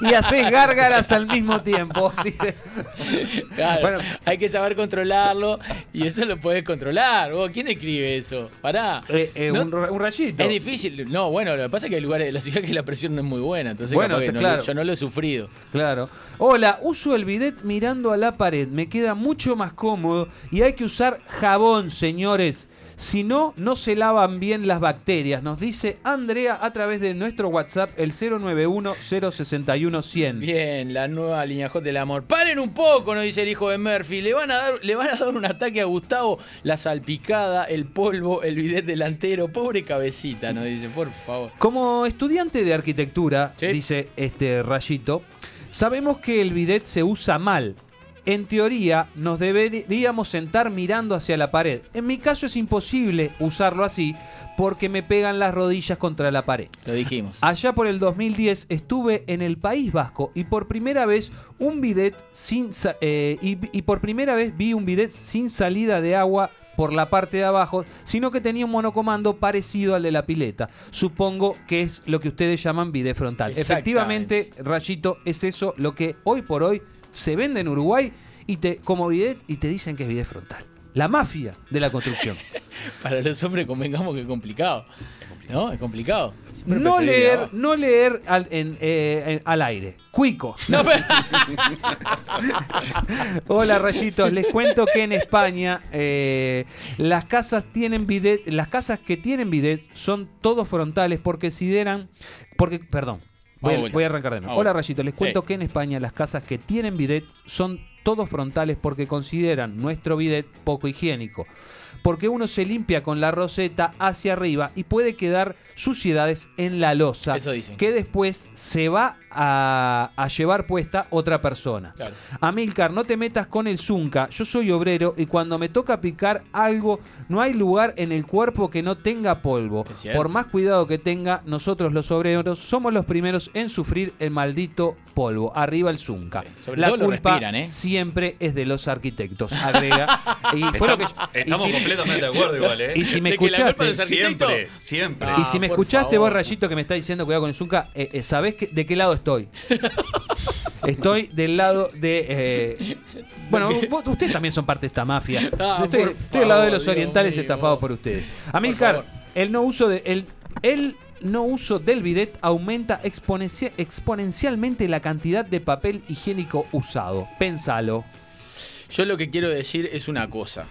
y, haces, gárgaras al mismo tiempo. Claro, Bueno. hay que saber controlarlo y eso lo puedes controlar. ¿Vos, ¿Quién escribe eso? Pará. Eh, eh, No- un, ra- un rayito. Es difícil. No, bueno, lo que pasa es que hay lugares de la ciudad que la presión no es muy buena. Entonces, Bueno, que no claro. yo no lo he sufrido. Claro. Hola, uso el bidet mirando a la pared. Me queda mucho más cómodo y hay que usar jabón, señores. Si no, no se lavan bien las bacterias, nos dice Andrea a través de nuestro WhatsApp, el 091-061-100. Bien, la nueva línea J del amor. Paren un poco, nos dice el hijo de Murphy. Le van a dar, le van a dar un ataque a Gustavo. La salpicada, el polvo, el bidet delantero. Pobre cabecita, nos dice, por favor. Como estudiante de arquitectura, dice este rayito, sabemos que el bidet se usa mal. En teoría, nos deberíamos sentar mirando hacia la pared. En mi caso es imposible usarlo así porque me pegan las rodillas contra la pared. Lo dijimos. Allá por el 2010 estuve en el País Vasco y por primera vez un bidet sin eh, y, y por primera vez vi un bidet sin salida de agua por la parte de abajo, sino que tenía un monocomando parecido al de la pileta. Supongo que es lo que ustedes llaman bidet frontal. Efectivamente, Rayito, es eso lo que hoy por hoy se vende en Uruguay y te, como bidet y te dicen que es bidet frontal. La mafia de la construcción. Para los hombres convengamos que es complicado. ¿No? Es complicado. Siempre No leer, abajo. no leer al, en, eh, en- al aire. Cuico. No, pero- Hola rayitos, les cuento que en España eh, las casas tienen bidet, las casas que tienen bidet son todos frontales porque consideran, porque, perdón, voy, a- Vamos, voy a arrancar de nuevo. Vamos. Hola rayitos, les cuento que en España las casas que tienen bidet son todos frontales porque consideran nuestro bidet poco higiénico. Porque uno se limpia con la roseta hacia arriba y puede quedar suciedades en la losa Eso dicen. que después se va a, a llevar puesta otra persona. Claro. Amilcar, no te metas con el Zunca. Yo soy obrero y cuando me toca picar algo, no hay lugar en el cuerpo que no tenga polvo. Por más cuidado que tenga, nosotros los obreros somos los primeros en sufrir el maldito polvo. Arriba el Zunca. sobre La todo lo culpa respiran, ¿eh? siempre es de los arquitectos, agrega. y fue lo que Estamos, y estamos si- completamente de acuerdo igual, ¿eh? Y si me De escuchaste, Siempre, siempre. Ah, y si me por escuchaste favor. vos, Rayito, que me está diciendo cuidado con el Zunca, eh, eh, ¿sabés que- de qué lado estoy? Estoy del lado de. eh, bueno, vos- ustedes también son parte de esta mafia. Ah, estoy, del lado de los Dios orientales mío. estafados por ustedes. Amilcar, el no uso de. El, el no uso del bidet aumenta exponencia- exponencialmente la cantidad de papel higiénico usado. Pensalo. Yo lo que quiero decir es una cosa.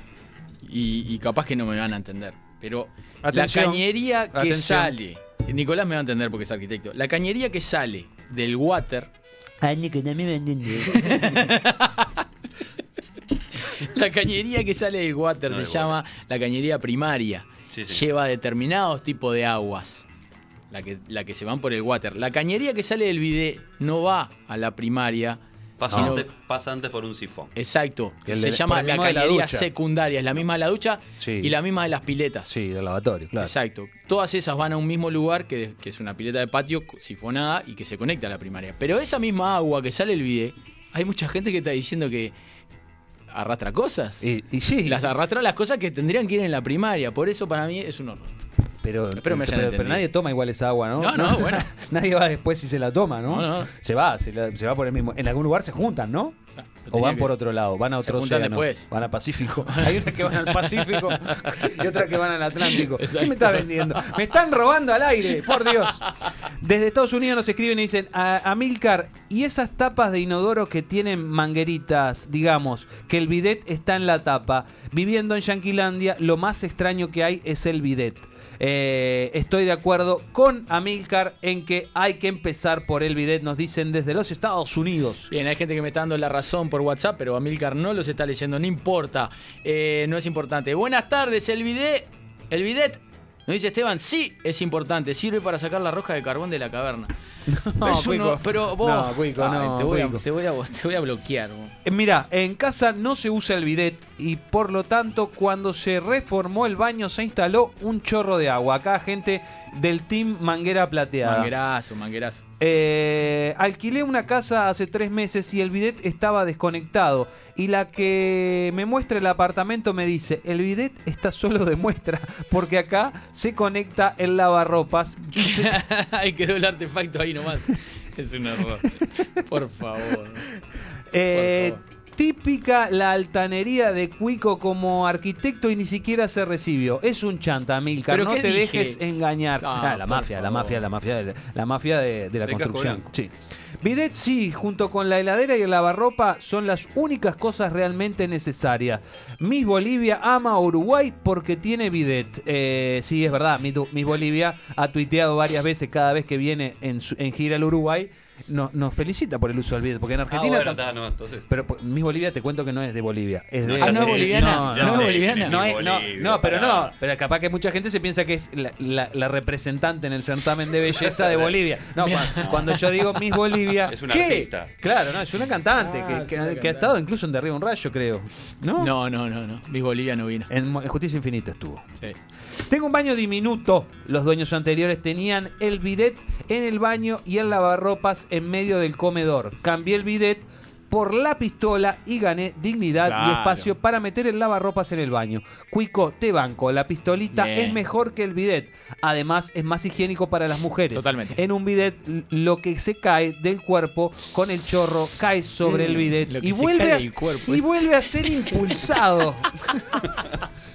Y, y capaz que no me van a entender. Pero Atención. la cañería que Atención. sale. Nicolás me va a entender porque es arquitecto. La cañería que sale del water. La cañería que sale del water No, se llama la cañería primaria. Sí, sí. Lleva determinados tipos de aguas. La que, la que se van por el water. La cañería que sale del bidet no va a la primaria. Pasa, antes, pasa antes por un sifón. Exacto. El se de- llama el la cañería secundaria. Es la misma de la ducha Sí. y la misma de las piletas. Sí, del lavatorio, claro. Exacto. Todas esas van a un mismo lugar que, que es una pileta de patio sifonada y que se conecta a la primaria. Pero esa misma agua que sale del bidet, hay mucha gente que está diciendo que arrastra cosas. Y, y sí, Las arrastra las cosas que tendrían que ir en la primaria. Por eso para mí es un horror. Pero, me nadie toma igual esa agua, ¿no? No, no, bueno. nadie va después si se la toma, ¿no? No, no. Se va, se, la- se va por el mismo. En algún lugar se juntan, ¿no? O tenía van que- por otro lado, van a otro océano. después. Van al Pacífico. Hay unas que van al Pacífico y otras que van al Atlántico. ¿Qué Exacto. me está vendiendo? Me están robando al aire, por Dios. Desde Estados Unidos nos escriben y dicen, a, Amilcar, ¿y esas tapas de inodoro que tienen mangueritas, digamos, que el bidet está en la tapa? Viviendo en Yanquilandia, lo más extraño que hay es el bidet. Eh, estoy de acuerdo con Amilcar en que hay que empezar por el bidet, nos dicen desde los Estados Unidos. Bien, hay gente que me está dando la razón por WhatsApp, pero Amilcar no los está leyendo, no importa. Eh, no es importante. Buenas tardes, el bidet. El. Nos dice Esteban, sí es importante, sirve para sacar la roja de carbón de la caverna. No, Es uno- pero vos, No, Cuico, Ay, no, te, voy a, te, voy a, te voy a bloquear. Eh, Mira, en casa no se usa el bidet y por lo tanto cuando se reformó el baño se instaló un chorro de agua. Acá gente del team Manguera Plateada. Manguerazo, manguerazo. Eh, alquilé una casa hace tres meses y el bidet estaba desconectado. Y la que me muestra el apartamento me dice, el bidet está solo de muestra porque acá se conecta el lavarropas. Se- Ahí quedó el artefacto ahí nomás. Es un error. Por favor. Eh, Por tip pica la altanería de Cuico como arquitecto y ni siquiera se recibió. Es un chanta, Milcar. ¿Pero No te dije? dejes engañar. No, Ah, la mafia, la mafia, la mafia, de- la mafia de, de la construcción. Sí. Bidet sí, junto con la heladera y el lavarropa son las únicas cosas realmente necesarias. Miss Bolivia ama a Uruguay porque tiene bidet. Eh, sí, es verdad, Miss, Miss Bolivia ha tuiteado varias veces cada vez que viene en, su- en gira al Uruguay. No- nos felicita por el uso del bidet, porque en Argentina... ah, bueno, está, no, entonces. pero pues, Miss Bolivia te cuento que no es de Bolivia. Es de, Ah, ¿no es boliviana? ¿No es boliviana? No, es- no, Bolivia, no, pero no. Pero capaz que mucha gente se piensa que es la, la- la representante en el certamen de belleza de Bolivia. No, cua- cuando, yo digo Miss Bolivia. Es una ¿qué? artista. Claro, no, es una cantante Ah, que, es que- una que ha estado incluso en Derriba un Rayo, creo. ¿No? No, no, no, no. Miss Bolivia no vino. En Justicia Infinita estuvo. Sí. Tengo un baño diminuto. Los dueños anteriores tenían el bidet en el baño y el lavarropas en medio del comedor. Cambié el bidet por la pistola y gané dignidad y espacio para meter el lavarropas en el baño. Cuico, te banco. La pistolita Bien. es mejor que el bidet. Además, es más higiénico para las mujeres. Totalmente. En un bidet, lo que se cae del cuerpo con el chorro cae sobre el bidet y vuelve, a, y vuelve a ser impulsado.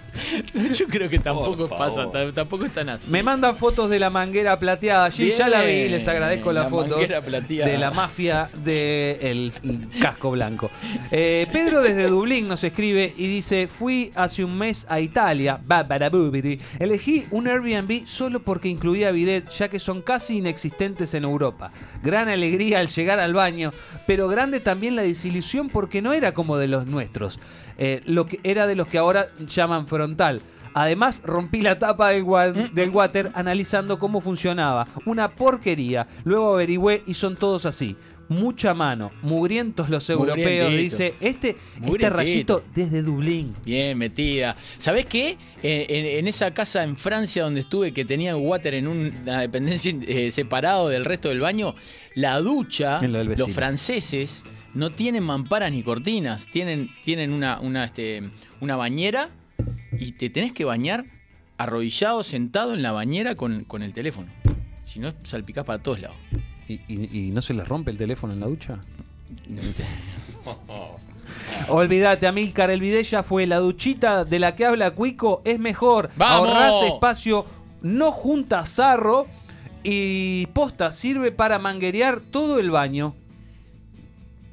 Yo creo que tampoco pasa, tampoco están así. Me mandan fotos de la manguera plateada allí, ya la vi, les agradezco la, la foto manguera plateada. de la mafia del casco blanco. Eh, Pedro desde Dublín nos escribe y dice, fui hace un mes a Italia, babarabubidi. elegí un Airbnb solo porque incluía bidet, ya que son casi inexistentes en Europa. Gran alegría al llegar al baño, pero grande también la desilusión porque no era como de los nuestros, Eh, lo que era de los que ahora llaman frontal. Además, rompí la tapa del, wa- del water analizando cómo funcionaba. Una porquería. Luego averigüé y son todos así. Mucha mano. Mugrientos los europeos. Dice este, este rayito desde Dublín. Bien metida. ¿Sabés qué? Eh, en, en esa casa en Francia donde estuve que tenía water en una dependencia eh, separado del resto del baño, la ducha, los franceses no tienen mamparas ni cortinas, tienen, tienen una, una, este, una bañera y te tenés que bañar arrodillado, sentado en la bañera con, con el teléfono. Si no, salpicás para todos lados. ¿Y, y- y no se les rompe el teléfono en la ducha? Olvídate, Amilcar, el video ya fue. La duchita de la que habla Cuico es mejor. ¡Vamos! Ahorrás espacio, no junta sarro y posta sirve para manguerear todo el baño.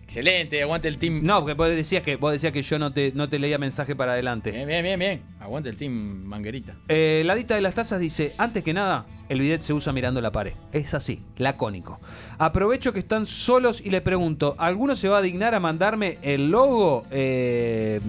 Excelente, aguante el team. No, porque vos decías que, vos decías que yo no te, no te leía mensaje para adelante. Bien, bien, bien, bien. Aguante el team manguerita. Eh, la dita de las tazas dice, antes que nada, el bidet se usa mirando la pared. Es así, lacónico. Aprovecho que están solos y le pregunto, ¿alguno se va a dignar a mandarme el logo? Eh,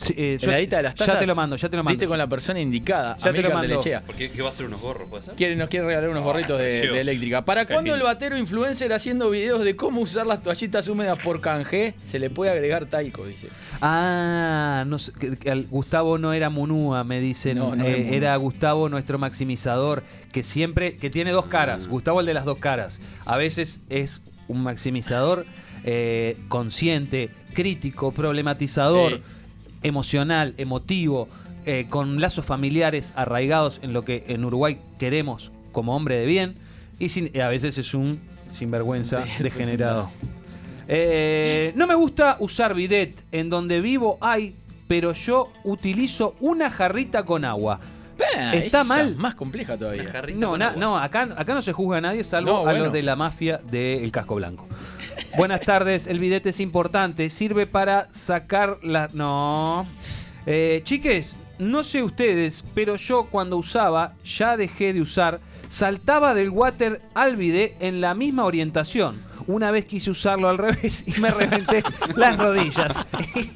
sí, eh, yo- la dita de las tazas. Ya te lo mando, ya te lo mando. Viste con la persona indicada. Ya te lo mando. de Lechea. ¿Por qué, qué va a ser unos gorros? ¿Puede ser? Quiere, nos quiere regalar unos gorritos de, eléctrica. ¿Para cuándo el batero influencer haciendo videos de cómo usar las toallitas húmedas por canje? Se le puede agregar talco, dice. Ah, no sé, que- que al- Gustavo no era Munúa, me dicen. No, no Eh, era Gustavo nuestro maximizador, que siempre, que tiene dos caras. Gustavo el de las dos caras. A veces es un maximizador eh, consciente, crítico, problematizador, Sí. Emocional, emotivo, eh, con lazos familiares arraigados en lo que en Uruguay queremos como hombre de bien. Y sin- a veces es un sinvergüenza Sí, degenerado. Eh, no me gusta usar bidet. En donde vivo hay, pero yo utilizo una jarrita con agua. Bah, ¿Está esa mal? es Más compleja todavía. No, na- no acá, acá no se juzga a nadie salvo No, a los de la mafia del casco blanco. Buenas tardes, el bidet es importante, sirve para sacar la... No. Eh, chiques, no sé ustedes, pero yo cuando usaba, ya dejé de usar, saltaba del water al bidet en la misma orientación. Una vez quise usarlo al revés y me reventé las rodillas.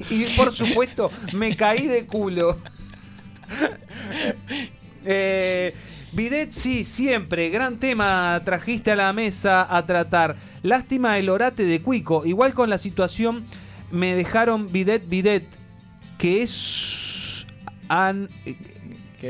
y por supuesto, me caí de culo. Eh, bidet, sí, siempre. Gran tema trajiste a la mesa a tratar. Lástima el orate de Cuico. Igual con la situación, me dejaron bidet, bidet, que es. an-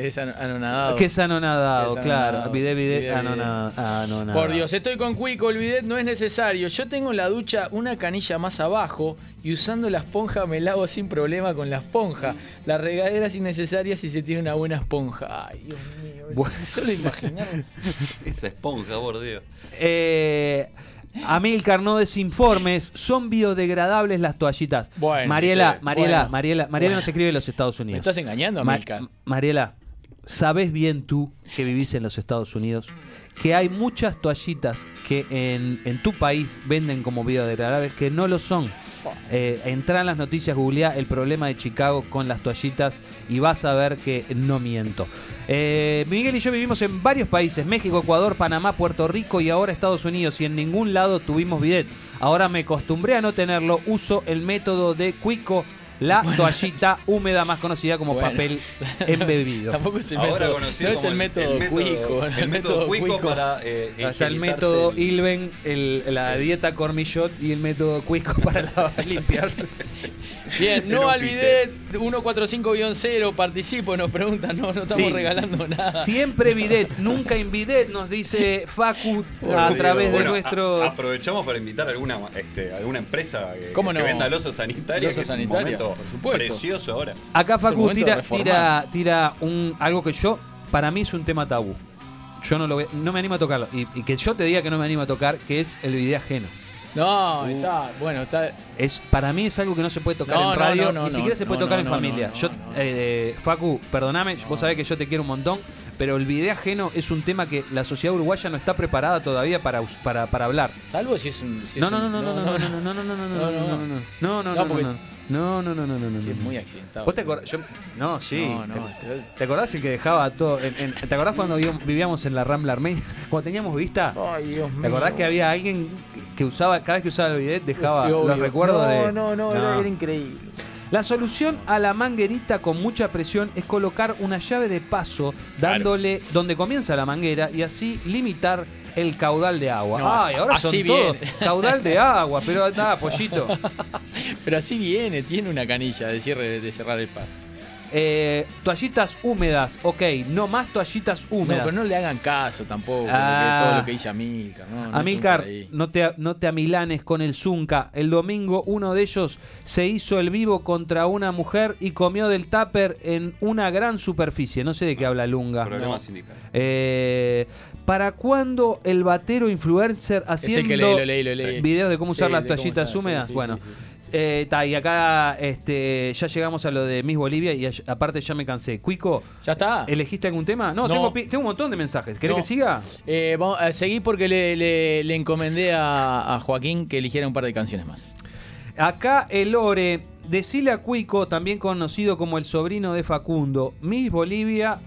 Que es an- anonadado. que es anonadado, Que es claro. Bidet, bidet, Bidet, anona- anonadado. Por Dios, estoy con Cuico, el bidet no es necesario. Yo tengo en la ducha una canilla más abajo y usando la esponja me lavo sin problema con la esponja. La regadera es innecesaria si se tiene una buena esponja. Ay, Dios mío. Bueno. Solo imaginar. Esa esponja, por Dios. Eh, Amilcar, no desinformes, son biodegradables las toallitas. Bueno, Mariela, Mariela, bueno. Mariela, Mariela Bueno. no se escribe en los Estados ¿Me Unidos. estás engañando, Ma- Amilcar? Mariela, ¿sabes bien tú que vivís en los Estados Unidos que hay muchas toallitas que en, en tu país venden como biodegradables que no lo son? Eh, entra en las noticias, googlea el problema de Chicago con las toallitas y vas a ver que no miento. Eh, Miguel y yo vivimos en varios países, México, Ecuador, Panamá, Puerto Rico y ahora Estados Unidos y en ningún lado tuvimos bidet. Ahora me acostumbré a no tenerlo, uso el método de Cuico, la toallita húmeda más conocida como Bueno. papel embebido. Tampoco es el Ahora método. conocido No es el método cuico. El, método cuico para eh, Hasta el método el- Ilven, el- la dieta Cormillot y el método Cuico para y limpiarse. Bien, no bidet 145-0, participo, nos preguntan, no, no estamos Sí. regalando nada. Siempre bidet, nunca invidet, nos dice Facu Por a Dios. través de nuestro... a- aprovechamos para invitar a alguna, este, alguna empresa que, ¿Cómo que no? venda losa sanitaria. Losa que es un sanitaria, momento por supuesto. Precioso ahora. Acá Facu tira, tira, tira un, algo que yo, para mí es un tema tabú. Yo no, lo voy- no me animo a tocarlo. Y, y que yo te diga que no me animo a tocar, que es el video ajeno. No, está, bueno, está. Es, para mí es algo que no se puede tocar No, en no, radio, no, no, ni siquiera no, se puede no, tocar no, en no, familia. no, yo, no, no. eh, Facu, perdoname, vos sabés que yo te quiero un montón, pero el video ajeno es un tema que la sociedad uruguaya no está preparada todavía para, para, para hablar. Salvo si es un. si es No, no, no, un- no, no, no, no, no, no, no, no, no, no, no, no, no, no, no, no, No, porque- no. No, no, no, no, no, no. Sí, es no. muy accidentado. ¿Vos te acordás? Yo- no, sí. No, no, ¿Te, te acordás el que dejaba todo? en- en- ¿Te acordás cuando vivíamos- en la Rambla Armenia? Cuando teníamos vista. Ay, Dios mío. ¿Te acordás que había alguien que usaba, cada vez que usaba el bidet, dejaba Sí, los recuerdos no, de. No, no, Era, era increíble. La solución a la manguerita con mucha presión es colocar una llave de paso dándole donde comienza la manguera y así limitar el caudal de agua. No, Ay, ahora son así todos bien. caudal de agua, pero nada, pollito. Pero así viene, tiene una canilla de cierre de cerrar el paso. Eh, toallitas húmedas, ok, no más toallitas No, húmedas. pero no le hagan caso tampoco, Ah. todo lo que dice Amilcar. No, no Amilcar, no te, no te amilanes con el Zunca. El domingo uno de ellos se hizo el vivo contra una mujer y comió del tupper en una gran superficie. No sé de qué habla Lunga. Problemas sindicales. Eh, ¿Para cuándo el batero influencer el haciendo que leí, lo leí, lo leí. videos de cómo Sí, usar las toallitas usar, húmedas? sí, bueno, sí, eh, ta, y acá este, ya llegamos a lo de Miss Bolivia y a- aparte ya me cansé. Cuico, ¿Ya está? ¿elegiste algún tema? No, No. Tengo, un montón de mensajes. ¿Querés No. que siga? Eh, vamos a seguir porque le, le- le encomendé a, a Joaquín que eligiera un par de canciones más. Acá el Ore, decile a Cuico, también conocido como el sobrino de Facundo, Miss Bolivia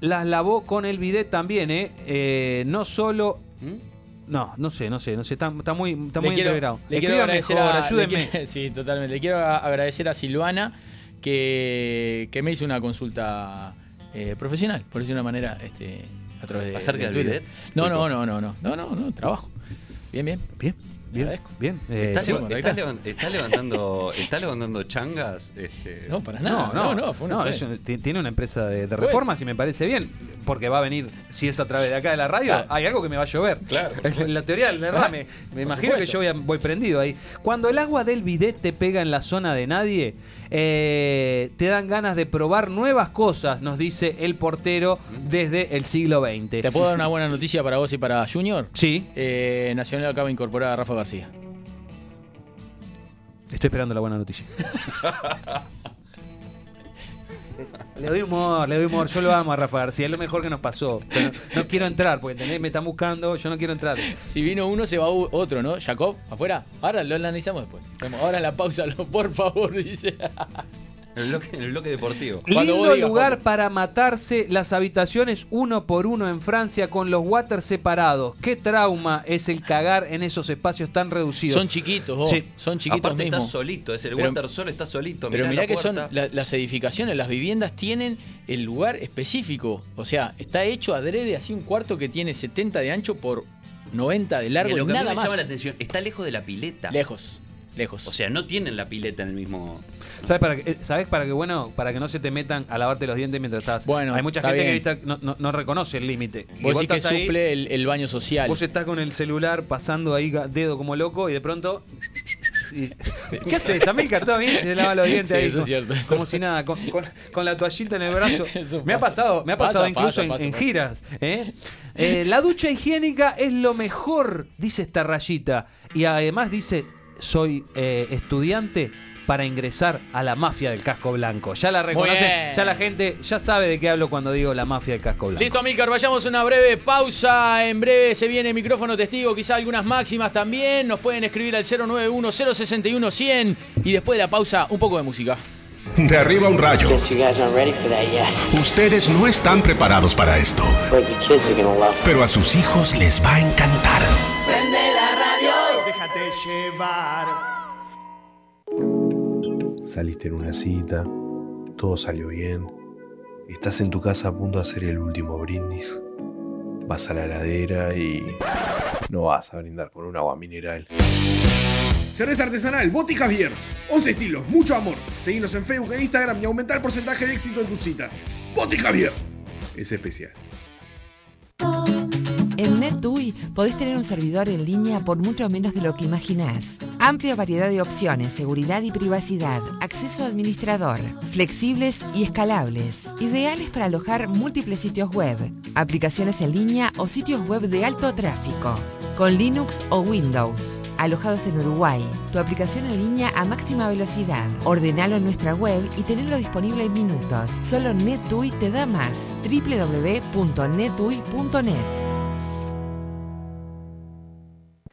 las lavó con el bidet también, ¿eh? Eh, no solo... No, no sé, no sé, no sé, está, está muy, está Le muy quiero- integrado. le quiero agradecer mejor, a- le ayúdenme. quiero- sí, totalmente. Le quiero agradecer a Silvana que, que me hizo una consulta eh, profesional, por decirlo de una manera, este, a través de. ¿Acerca de del Twitter. bidet? No, no, no, no, no, no, no, no, trabajo. Bien, bien. Bien, bien, bien. Eh, ¿Está, sí, leva- bueno, está levantando, está levantando changas? Este, No, para nada. no, No, no, fue una no, fue. es un- ti- tiene una empresa de, de reformas y me parece bien, porque va a venir, si es a través de acá de la radio, Claro. hay algo que me va a llover. Claro. En la teoría del derrame, me imagino que yo voy, voy prendido ahí. Cuando el agua del bidet te pega en la zona de nadie, eh, te dan ganas de probar nuevas cosas, nos dice el portero desde el siglo XX. ¿Te puedo dar una buena noticia para vos y para Junior? Sí, Eh, Nacional acaba de incorporar a Rafa García. estoy esperando la buena noticia. Le doy humor, le doy humor. Yo lo amo a Rafa García, es lo mejor que nos pasó. No, quiero entrar, porque me están buscando, yo no quiero entrar. Si vino uno, se va otro, ¿no? Jacob, afuera. Ahora lo analizamos después. Ahora la pausa, por favor, dice. En el bloque, en el bloque deportivo. Cuando Lindo digas, lugar para matarse, las habitaciones uno por uno en Francia con los waters separados. Qué trauma es el cagar en esos espacios tan reducidos. Son chiquitos, vos. Sí. Son chiquitos Aparte mismos. está solito, es el Pero- water solo está solito. Pero mirá mirá la que son la- las edificaciones, las viviendas tienen el lugar específico. O sea, está hecho adrede así un cuarto que tiene 70 de ancho por 90 de largo Y y, lo que a mí nada me más. llama la atención, está lejos de la pileta. Lejos, lejos. O sea, no tienen la pileta en el mismo. ¿Sabes para, que, eh, ¿Sabes para que, bueno, para que no se te metan a lavarte los dientes mientras estás? Bueno, Hay mucha gente bien. que no, no- no reconoce el límite. Y vos decís que estás ahí, suple el, el baño social. Vos estás con el celular pasando ahí dedo como loco y de pronto y- ¿Qué haces, Amílcar? ¿Todo bien? Se lava los dientes Sí, ahí. eso es co- cierto, eso Como si nada, con, con- con la toallita en el brazo. Eso Me ha pasa. pasado, me ha pasado Pasa, incluso pasa, en, giras. ¿eh? Eh, la ducha higiénica es lo mejor, dice esta rayita. Y además dice, soy eh, estudiante para ingresar a la mafia del casco blanco. Ya la reconocen, bien. ya la gente ya sabe de qué hablo cuando digo la mafia del casco blanco. Listo, Amílcar, vayamos a una breve pausa. En breve se viene micrófono testigo, quizá algunas máximas también. Nos pueden escribir al 091-061-100. Y después de la pausa, un poco de música. De arriba un rayo. Guess you guys aren't ready for that yet. Ustedes no están preparados para esto, pero a sus hijos les va a encantar. Prende la radio. Déjate llevar. Saliste en una cita, todo salió bien, estás en tu casa a punto de hacer el último brindis, vas a la heladera y no vas a brindar con un agua mineral. Cerveza artesanal, Boti Javier. 11 estilos, mucho amor. Seguinos en Facebook e Instagram y aumenta el porcentaje de éxito en tus citas. Boti Javier. Es especial. En NetUI podés tener un servidor en línea por mucho menos de lo que imaginás. Amplia variedad de opciones, seguridad y privacidad, acceso administrador, flexibles y escalables, ideales para alojar múltiples sitios web, aplicaciones en línea o sitios web de alto tráfico, con Linux o Windows. Alojados en Uruguay, tu aplicación en línea a máxima velocidad. Ordenalo en nuestra web y tenerlo disponible en minutos. Solo NetUI te da más. www.netui.net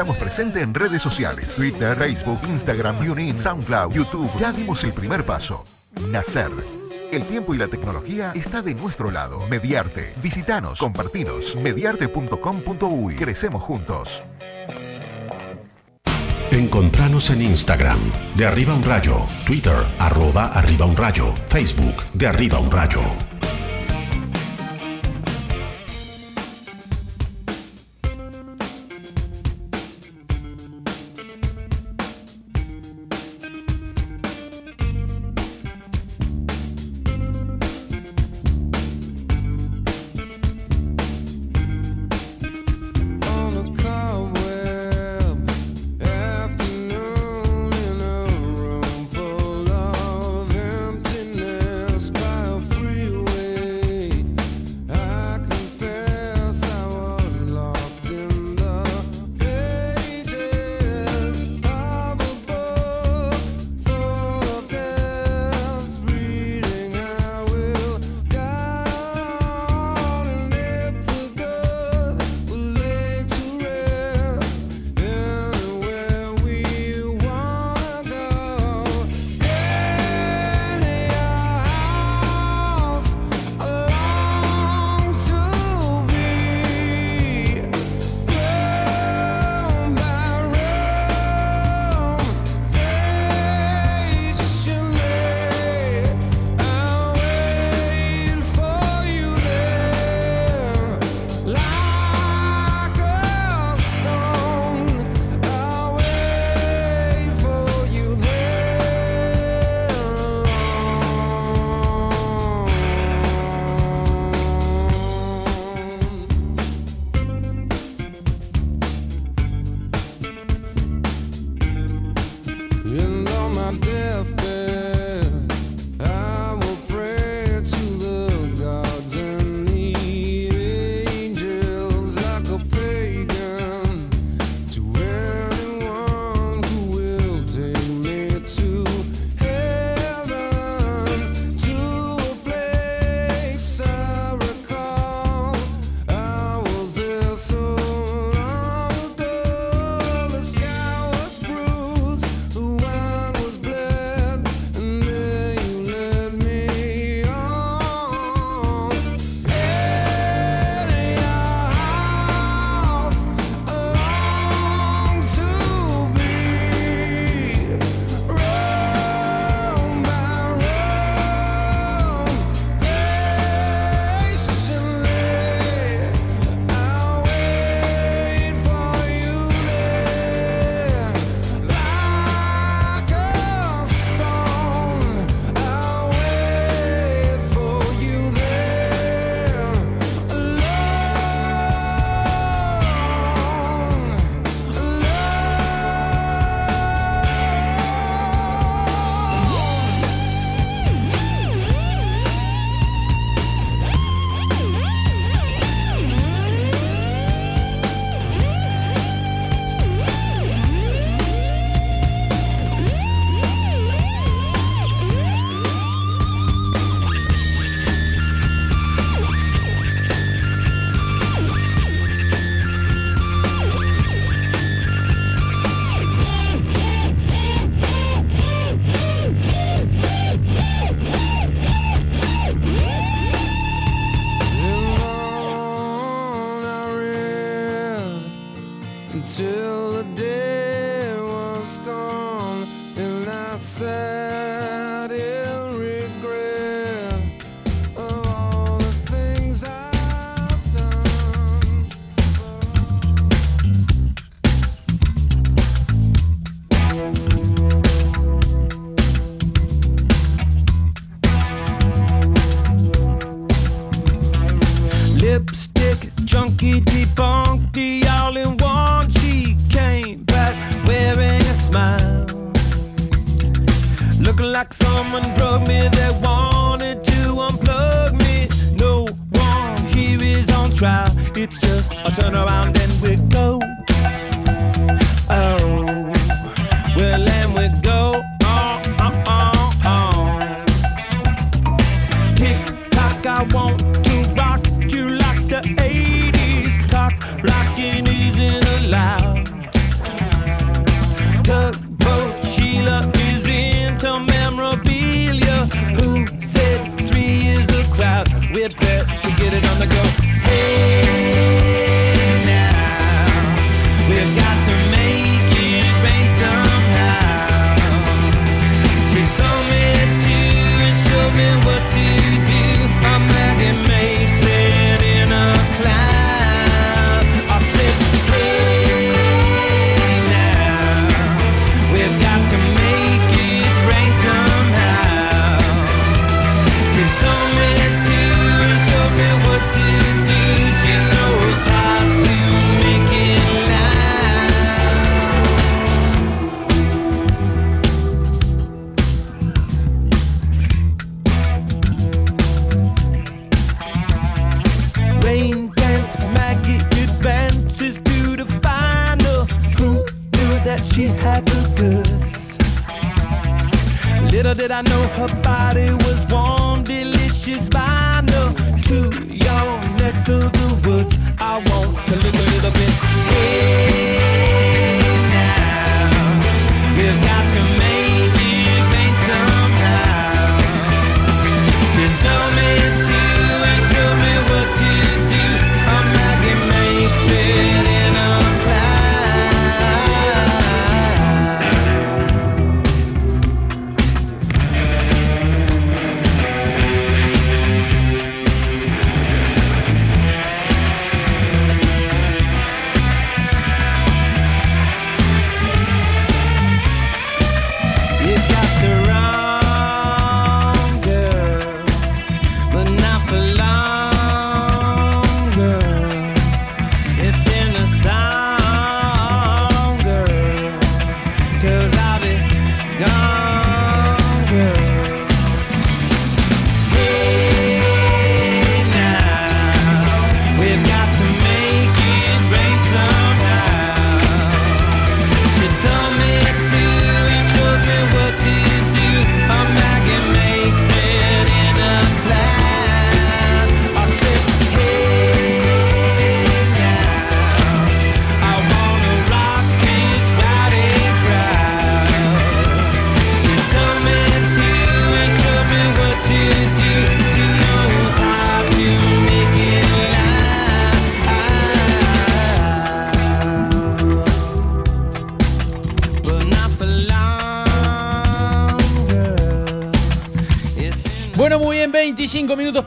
estamos presentes en redes sociales. Twitter, Facebook, Instagram, TuneIn, SoundCloud, YouTube. Ya dimos el primer paso. Nacer. El tiempo y la tecnología está de nuestro lado. Mediarte. Visitanos, compartinos. Mediarte.com.uy. Crecemos juntos. Encontranos en Instagram, de arriba un rayo, Twitter, arroba arriba un rayo, Facebook, de arriba un rayo.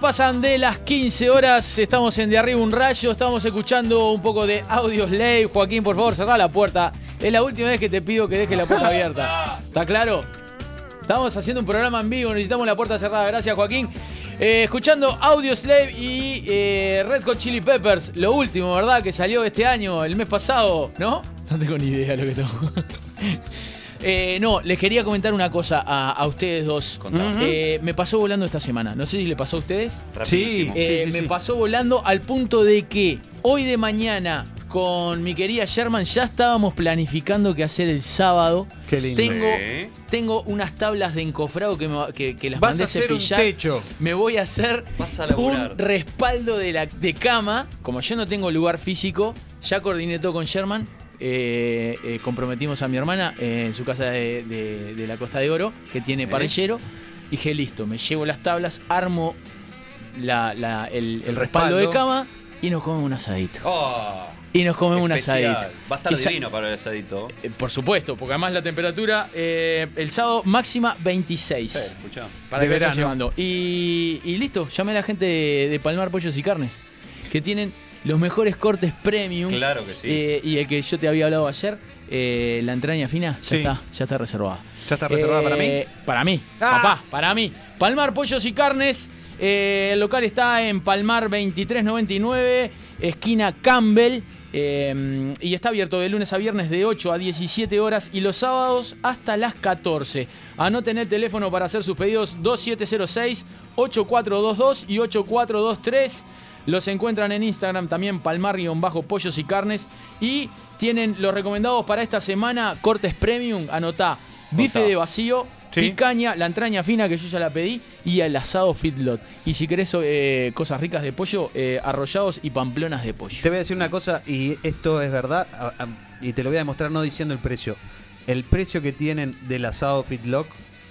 Pasan de las 15 horas. Estamos en De Arriba un Rayo. Estamos escuchando un poco de Audio Slave. Joaquín, por favor, cerrá la puerta. Es la última vez que te pido que dejes la puerta abierta. ¿Está claro? Estamos haciendo un programa en vivo. Necesitamos la puerta cerrada. Gracias, Joaquín. Eh, escuchando Audio Slave y eh, Red Hot Chili Peppers. Lo último, ¿verdad? Que salió este año, el mes pasado, ¿no? No tengo ni idea de lo que tengo. Eh, no, les quería comentar una cosa a, a ustedes dos. Eh, me pasó volando esta semana. No sé si le pasó a ustedes. Rapidísimo. Eh, me pasó volando al punto de que hoy de mañana con mi querida Sherman ya estábamos planificando qué hacer el sábado. Qué lindo. Tengo, Sí. tengo unas tablas de encofrado que, me- que- que las Vas mandé a hacer un cepillar. techo. Me voy a hacer a un respaldo de, la, de cama. Como yo no tengo lugar físico, ya coordiné todo con Sherman. Eh, eh, comprometimos a mi hermana eh, en su casa de, de- de la Costa de Oro, que tiene parrillero. Dije, listo, me llevo las tablas, armo la- la- el, el respaldo de cama y nos comemos un asadito. Oh, Y nos comemos un Especial. asadito. Va a estar Y sa- divino para el asadito. Eh, Por supuesto, porque además la temperatura eh, el sábado máxima 26. Sí, escuchá. Para De que verano. llevando. Y, y listo, llamé a la gente de, de Palmar Pollos y Carnes, que tienen los mejores cortes premium. Claro que sí. Eh, y el que yo te había hablado ayer, eh, la entraña fina, ya Sí. está, ya está reservada. ¿Ya está reservada para mí? Eh, Para mí, Ah. papá, para mí. Palmar Pollos y Carnes. eh, el local está en Palmar 2399, esquina Campbell. eh, y está abierto de lunes a viernes de 8 a 17 horas y los sábados hasta las 14. Anoten el teléfono para hacer sus pedidos 2706-8422 y 8423. Los encuentran en Instagram también palmar-pollos y carnes. Y tienen los recomendados para esta semana, cortes premium, anotá, bife de vacío, Sí. picaña, la entraña fina que yo ya la pedí y el asado fitlot. Y si querés eh, cosas ricas de pollo, eh, arrollados y pamplonas de pollo. Te voy a decir una cosa, y esto es verdad, y te lo voy a demostrar no diciendo el precio. El precio que tienen del asado Fitlock,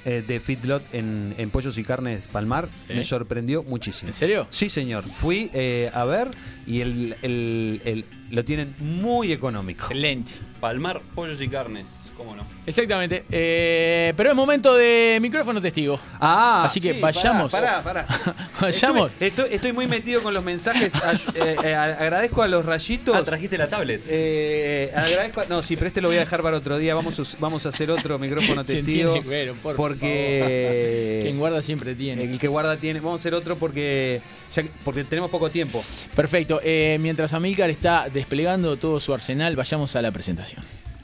eh, de Fitlot en, en Pollos y Carnes Palmar, Sí. me sorprendió muchísimo. ¿En serio? Sí, señor. Fui eh, a ver y el, el- el- lo tienen muy económico. Excelente. Palmar, pollos y carnes. ¿Cómo no? Exactamente. Eh, pero es momento de micrófono testigo. Ah, Así que sí, vayamos. Pará, pará, pará. Vayamos. Estuve- estoy, estoy muy metido con los mensajes. Eh, eh, agradezco a los rayitos. Ah, trajiste la tablet. Eh, agradezco a- no, sí, pero este lo voy a dejar para otro día. Vamos a, vamos a hacer otro micrófono Se testigo. entiende, bueno, por porque Quien guarda siempre tiene. el que guarda tiene. Vamos a hacer otro porque ya porque tenemos poco tiempo. Perfecto. Eh, mientras Amílcar está desplegando todo su arsenal, vayamos a la presentación.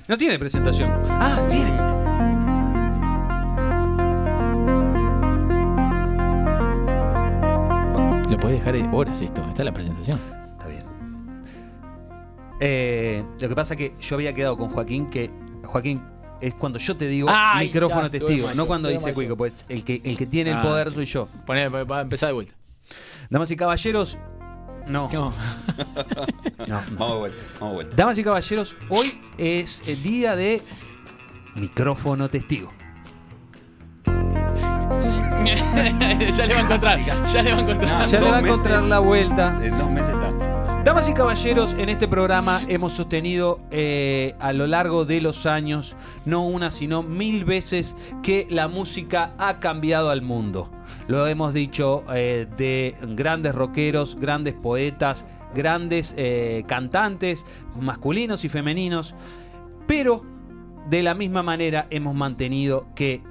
No tiene presentación. Ah, tiene. Lo podés dejar horas esto. Está la presentación. Está bien. Eh, lo que pasa que yo había quedado con Joaquín que Joaquín es cuando yo te digo Ay, micrófono ya, testigo, no cuando dice. Cuico, pues el que el que tiene el Ah. poder soy yo. Poné, va a empezar de vuelta. Damas y caballeros, no. No. No, no. Vamos de vuelta, vamos de vuelta. Damas y caballeros, hoy es el día de micrófono testigo. ya le va a encontrar. Ya le va a encontrar. Ya le va a encontrar meses. la vuelta. En dos meses está. Damas y caballeros, en este programa hemos sostenido eh, a lo largo de los años, no una, sino mil veces, que la música ha cambiado al mundo. Lo hemos dicho eh, de grandes rockeros, grandes poetas, grandes eh, cantantes, masculinos y femeninos, pero de la misma manera hemos mantenido que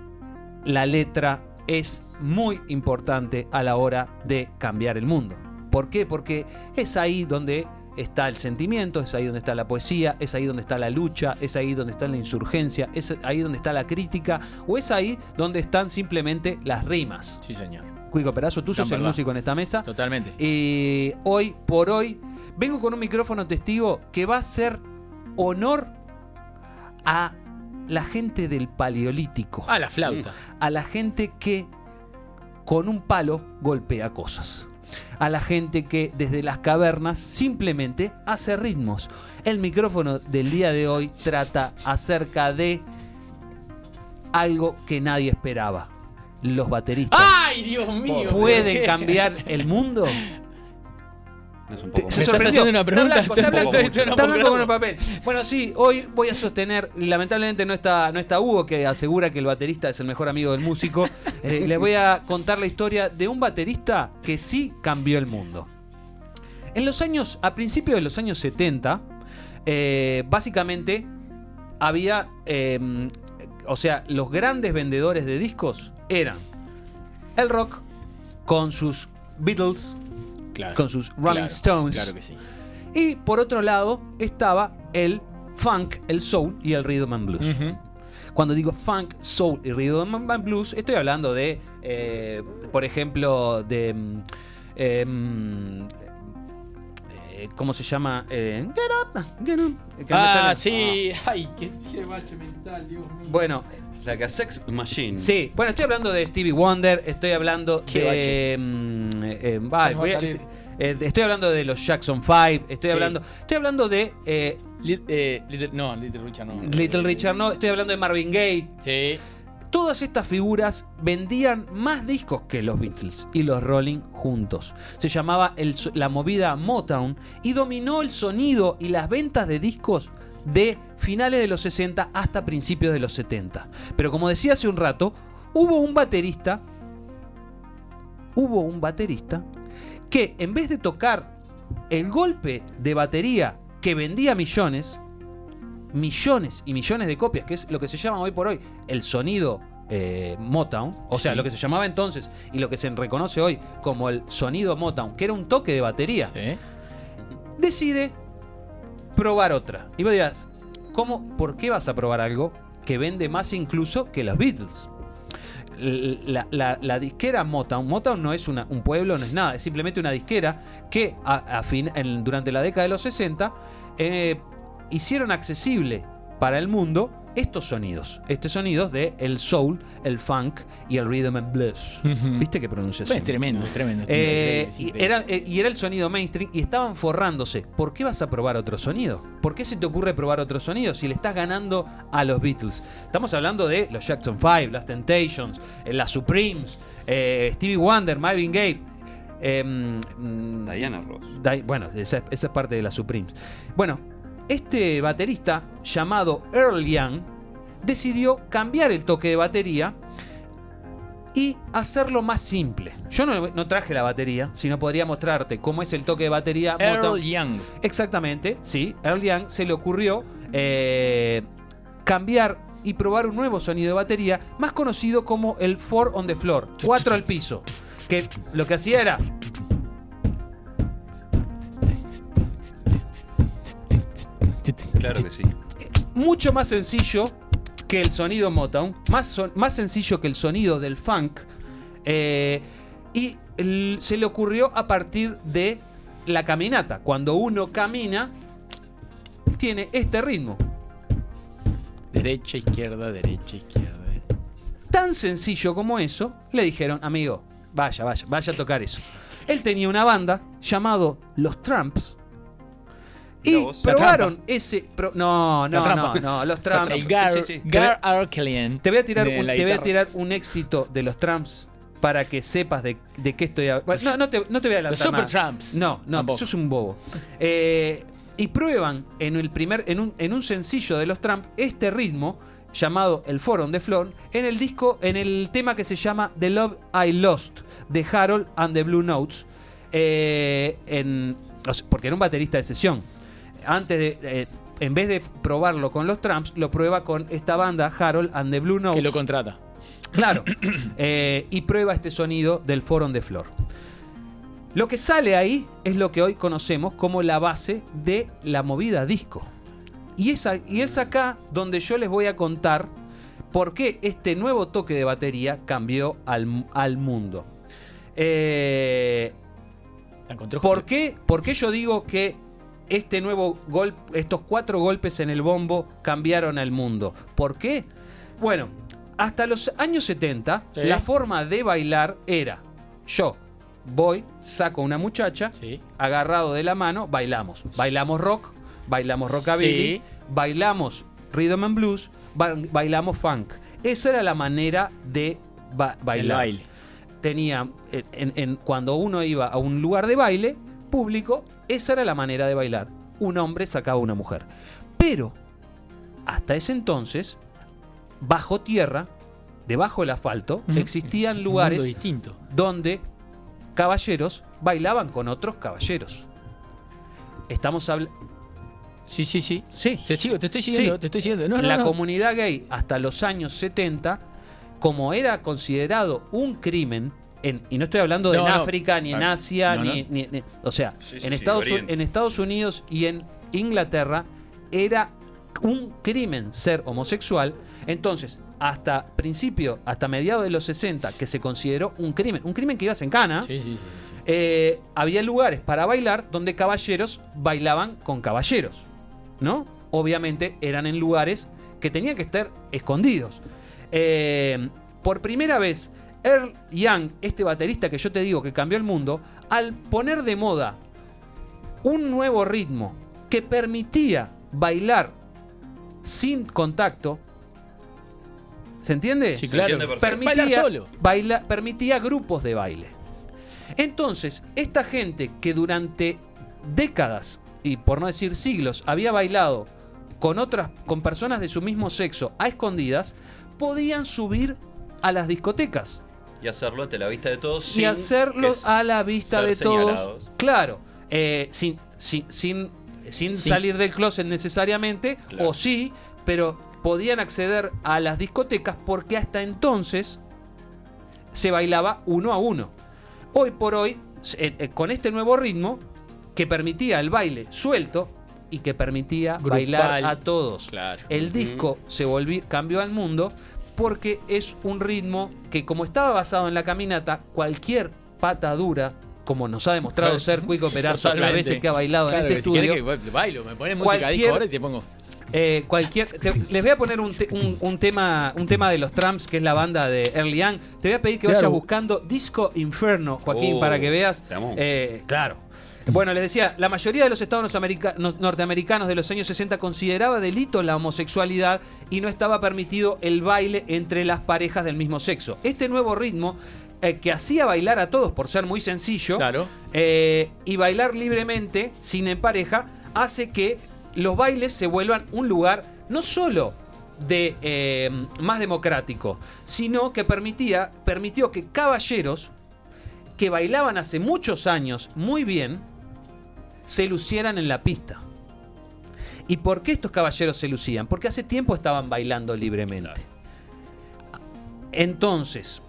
la letra es muy importante a la hora de cambiar el mundo. ¿Por qué? Porque es ahí donde está el sentimiento, es ahí donde está la poesía, es ahí donde está la lucha, es ahí donde está la insurgencia, es ahí donde está la crítica, o es ahí donde están simplemente las rimas. Sí, señor. Cuico Perazo, tú sos el músico en esta mesa. Totalmente. Y hoy por hoy vengo con un micrófono testigo que va a hacer honor a la gente del paleolítico, Ah, la flauta. a la gente que con un palo golpea cosas, a la gente que desde las cavernas simplemente hace ritmos. El micrófono del día de hoy trata acerca de algo que nadie esperaba. Los bateristas ¡Ay, Dios mío! pueden cambiar el mundo. No es un poco se ¿Me estás sorprendió. haciendo una pregunta? Está blanco, está con el papel. Bueno, sí, hoy voy a sostener, y lamentablemente no está, no está Hugo, que asegura que el baterista es el mejor amigo del músico. Eh, les voy a contar la historia de un baterista que sí cambió el mundo. En los años, a principios de los años 70, eh, básicamente había, eh, o sea, los grandes vendedores de discos eran el rock con sus Beatles, Claro. con sus Rolling Claro, Stones. Claro que sí. Y por otro lado estaba el funk, el soul y el rhythm and blues. Cuando digo funk, soul y rhythm and blues, estoy hablando de, eh, por ejemplo, de... mm, em, eh, ¿Cómo se llama? Eh, get up, get up. Ah, sí. Ay, qué, qué bache mental, Dios mío. Bueno, Like a sex machine. sí. Bueno, estoy hablando de Stevie Wonder, estoy hablando Qué de... mm, eh, va voy a- salir. eh, estoy hablando de los Jackson 5, estoy Sí. hablando... Estoy hablando de... eh, Lit- eh, Little- no, Little Richard no. Little Richard no, estoy hablando de Marvin Gaye, Sí. Todas estas figuras vendían más discos que los Beatles y los Rolling juntos. Se llamaba el so- la movida Motown y dominó el sonido y las ventas de discos de finales de los 60 hasta principios de los 70. Pero como decía hace un rato, hubo un baterista, hubo un baterista que en vez de tocar el golpe de batería que vendía millones, millones y millones de copias, que es lo que se llama hoy por hoy el sonido eh, Motown, o sea, Sí. lo que se llamaba entonces y lo que se reconoce hoy como el sonido Motown, que era un toque de batería, decide probar otra. Y vos dirás, ¿cómo, ¿por qué vas a probar algo que vende más incluso que los Beatles? La, disquera Motown, Motown no es una- un pueblo, no es nada, es simplemente una disquera que a- a fin- en- durante la década de los 60 eh, hicieron accesible para el mundo estos sonidos, estos sonidos de el soul, el funk y el rhythm and blues. ¿Viste qué pronunciación? Es tremendo, es tremendo. es Eh, increíble, es y, era, eh, y era el sonido mainstream y estaban forrándose. ¿Por qué vas a probar otro sonido? ¿Por qué se te ocurre probar otro sonido si le estás ganando a los Beatles? Estamos hablando de los Jackson 5, las Temptations, eh, las Supremes, eh, Stevie Wonder, Marvin Gaye. em, Diana Ross. Di- bueno, esa, esa es parte de las Supremes. Bueno, este baterista llamado Earl Young decidió cambiar el toque de batería y hacerlo más simple. Yo no, no traje la batería, sino podría mostrarte cómo es el toque de batería. Earl. Young. Exactamente, sí. Earl Young se le ocurrió eh, cambiar y probar un nuevo sonido de batería, más conocido como el four on the floor, 4 al piso. Que lo que hacía era Claro que sí. mucho más sencillo que el sonido Motown, más, son- más sencillo que el sonido del funk, eh, y el- se le ocurrió a partir de la caminata. Cuando uno camina, tiene este ritmo. Derecha, izquierda, derecha, izquierda. Tan sencillo como eso, le dijeron, amigo, vaya, vaya, vaya a tocar eso. Él tenía una banda llamado Los Tramps. Y probaron ese. pro- no, no, no, no, los Tramps. El Gar, Sí. Gar Arkelien Te voy a tirar, un, te voy a tirar un éxito de los Tramps para que sepas de, de qué estoy hablando. Bueno, no, no te, no te voy a adelantar Los nada. Supertramps. No, no, Tampoco. eso es un bobo. Eh, y prueban en el primer, en un, en un sencillo de los Tramps este ritmo llamado El Forum de Flor en el disco, en el tema que se llama The Love I Lost de Harold and the Blue Notes. eh, en, porque era un baterista de sesión. Antes de. eh, en vez de probarlo con los Tramps, lo prueba con esta banda, Harold and the Blue Notes. Que lo contrata. Claro. Eh, y prueba este sonido del Forum de Flor. Lo que sale ahí es lo que hoy conocemos como la base de la movida disco. Y es, y es acá donde yo les voy a contar por qué este nuevo toque de batería cambió al, al mundo. Eh, ¿por, qué, por qué yo digo que este nuevo golpe, estos cuatro golpes en el bombo cambiaron al mundo? ¿Por qué? Bueno, hasta los años 70, Sí. la forma de bailar era yo voy, saco una muchacha, agarrado de la mano, bailamos. Bailamos rock, bailamos rockabilly, Sí. bailamos rhythm and blues, ba- bailamos funk. Esa era la manera de ba- bailar. baile. Tenía, en- en- en- cuando uno iba a un lugar de baile público, esa era la manera de bailar. Un hombre sacaba a una mujer. Pero, hasta ese entonces, bajo tierra, debajo del asfalto, existían lugares distinto. donde caballeros bailaban con otros caballeros. Estamos hablando. Sí, sí, sí. Sí. Te sigo, te estoy siguiendo, te estoy siguiendo. No, no, la no. comunidad gay hasta los años 70, como era considerado un crimen, en- y no estoy hablando de No, en no. África, ni en Ah, Asia, no, ni, no. ni- ni- O sea, Sí, sí, en, sí, Estados, Oriente. en Estados Unidos y en Inglaterra era un crimen ser homosexual. Entonces, hasta principio, hasta mediados de los 60, que se consideró un crimen, un crimen que ibas en cana, Sí, sí, sí. sí. eh, había lugares para bailar donde caballeros bailaban con caballeros, ¿no? Obviamente eran en lugares que tenían que estar escondidos. Eh, por primera vez, Earl Young, este baterista que yo te digo que cambió el mundo, al poner de moda un nuevo ritmo que permitía bailar sin contacto, ¿Se entiende? Sí, claro. entiende. Permitía, Bailar solo. baila- permitía grupos de baile. Entonces, esta gente que durante décadas, y por no decir siglos, había bailado con otras, con personas de su mismo sexo a escondidas, podían subir a las discotecas Y hacerlo ante la vista de todos. y sin hacerlo a la vista de todos. señalados. Claro, eh, sin, sin, sin, sin Sí. salir del closet necesariamente, Claro. o sí, pero podían acceder a las discotecas porque hasta entonces se bailaba uno a uno. Hoy por hoy, eh, eh, con este nuevo ritmo que permitía el baile suelto y que permitía Grupal. bailar a todos. Claro. El disco se volvió, cambió al mundo porque es un ritmo que como estaba basado en la caminata, cualquier pata dura, como nos ha demostrado ser Cuico Perazo las veces que ha bailado Claro, en este si estudio, que bailo, me pones música Cualquier- disco ahora y te pongo. eh, cualquier, te- les voy a poner un, te- un- un tema, un tema de los Tramps, que es la banda de Early Young. Te voy a pedir que Claro. vayas buscando Disco Inferno, Joaquín, Oh, para que veas. Eh, claro. Bueno, les decía, la mayoría de los estados america- no- norteamericanos de los años 60 consideraba delito la homosexualidad y no estaba permitido el baile entre las parejas del mismo sexo. Este nuevo ritmo, eh, que hacía bailar a todos por ser muy sencillo, Claro. eh, y bailar libremente, sin en pareja, hace que los bailes se vuelvan un lugar no solo de eh, más democrático, sino que permitía, permitió que caballeros que bailaban hace muchos años muy bien, se lucieran en la pista. ¿Y por qué estos caballeros se lucían? Porque hace tiempo estaban bailando libremente. Entonces,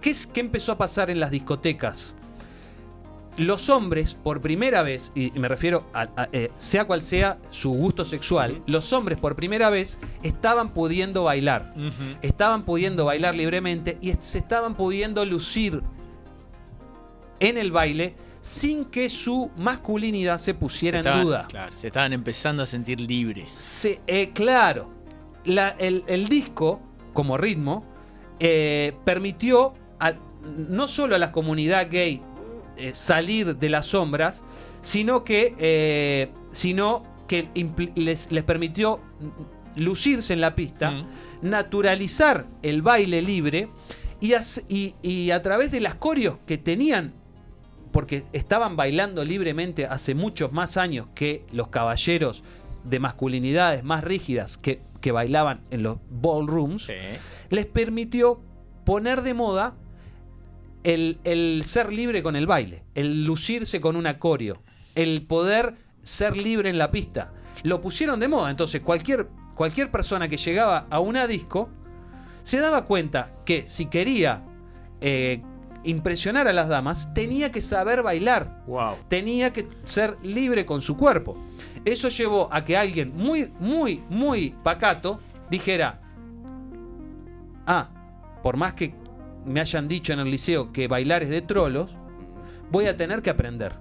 ¿qué, es, ¿qué empezó a pasar en las discotecas? Los hombres, por primera vez, y me refiero a, a, eh, sea cual sea su gusto sexual, los hombres por primera vez estaban pudiendo bailar. Estaban pudiendo bailar libremente y est- se estaban pudiendo lucir en el baile sin que su masculinidad se pusiera Se en duda. claro, se estaban empezando a sentir libres. Se- eh, claro, La- el, el disco, como ritmo, eh, permitió no solo a la comunidad gay eh, salir de las sombras, sino que, sino que les, les permitió lucirse en la pista, naturalizar el baile libre y, hace- y- y a través de las coreos que tenían porque estaban bailando libremente hace muchos más años que los caballeros de masculinidades más rígidas que, que bailaban en los ballrooms, les permitió poner de moda el, el ser libre con el baile, el lucirse con un acorio, el poder ser libre en la pista. Lo pusieron de moda, entonces cualquier, cualquier persona que llegaba a una disco se daba cuenta que si quería eh, impresionar a las damas, tenía que saber bailar. Tenía que ser libre con su cuerpo. Eso llevó a que alguien muy, muy, muy pacato dijera, ah, por más que me hayan dicho en el liceo que bailar es de trolos, voy a tener que aprender.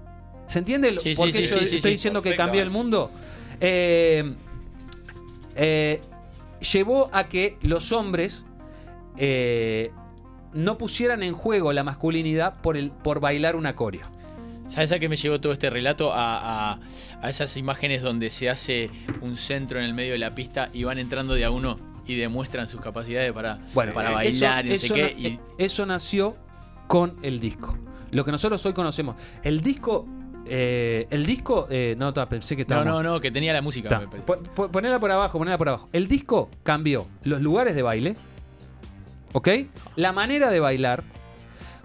¿Se entiende lo- Sí, por qué sí, yo sí, estoy sí. diciendo que cambió el mundo? Eh, eh, llevó a que los hombres eh, no pusieran en juego la masculinidad por, el, por bailar un acorio. ¿Sabes a qué me llevó todo este relato? A, a- a esas imágenes donde se hace un centro en el medio de la pista y van entrando de a uno y demuestran sus capacidades para, para eso- bailar y no sé eso qué. y- eh, eso nació con el disco. Lo que nosotros hoy conocemos. El disco. eh, el disco. eh, no, pensé que no, estaba. no, no, que tenía la música. Ponela por abajo, ponela por abajo. El disco cambió los lugares de baile. ¿Ok? La manera de bailar.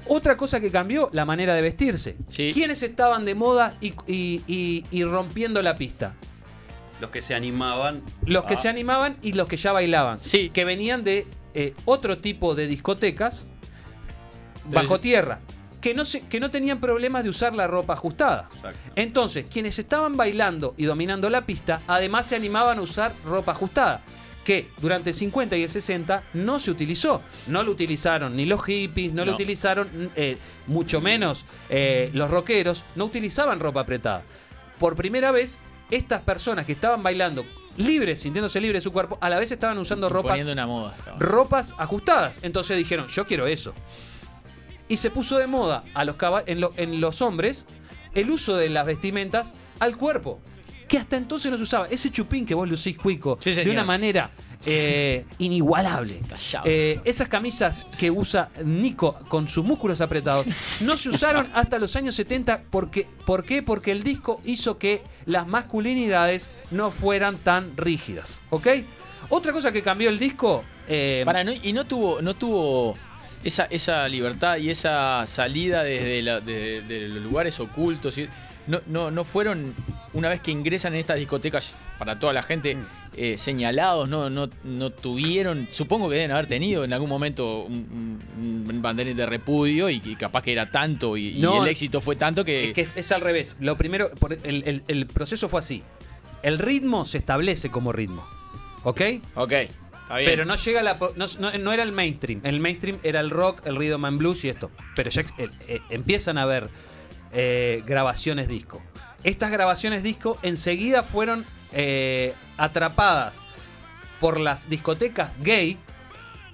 Otra cosa que cambió, la manera de vestirse. ¿Quiénes estaban de moda y, y- y- y rompiendo la pista? Los que se animaban. Los que a- se animaban y los que ya bailaban. Sí. Que venían de eh, otro tipo de discotecas bajo tierra. Que no, se, que no tenían problemas de usar la ropa ajustada. Entonces, quienes estaban bailando y dominando la pista, además se animaban a usar ropa ajustada. Que durante el 50 y el 60 no se utilizó. No lo utilizaron ni los hippies, no, lo utilizaron, eh, mucho menos eh, los rockeros, no utilizaban ropa apretada. Por primera vez, estas personas que estaban bailando libres, sintiéndose libres de su cuerpo, a la vez estaban usando ropas una moda. ropas ajustadas. Entonces dijeron, yo quiero eso. Y se puso de moda a los caba- en, lo- en los hombres el uso de las vestimentas al cuerpo. Que hasta entonces no se usaba. Ese chupín que vos lucís, Cuico, Sí, de una manera eh, inigualable. Eh, esas camisas que usa Nico con sus músculos apretados no se usaron hasta los años 70. Porque, ¿Por qué? Porque el disco hizo que las masculinidades no fueran tan rígidas. ¿Ok? Otra cosa que cambió el disco. eh, Para, no- y no tuvo, no tuvo esa, esa libertad y esa salida desde la- los lugares ocultos. y- no, no, no fueron, una vez que ingresan en estas discotecas para toda la gente, Mm. eh, señalados, no, no, no tuvieron, supongo que deben haber tenido en algún momento un, un, banderín de repudio y, capaz que era tanto y, el éxito fue tanto que... Es que es al revés. Lo primero, por- el, el- el proceso fue así. El ritmo se establece como ritmo. ¿Ok? Ok. Pero no llega a la. No, no- no era el mainstream. El mainstream era el rock, el rhythm and blues y esto. Pero ya eh, eh, empiezan a haber eh, grabaciones disco. Estas grabaciones disco enseguida fueron eh, atrapadas por las discotecas gay.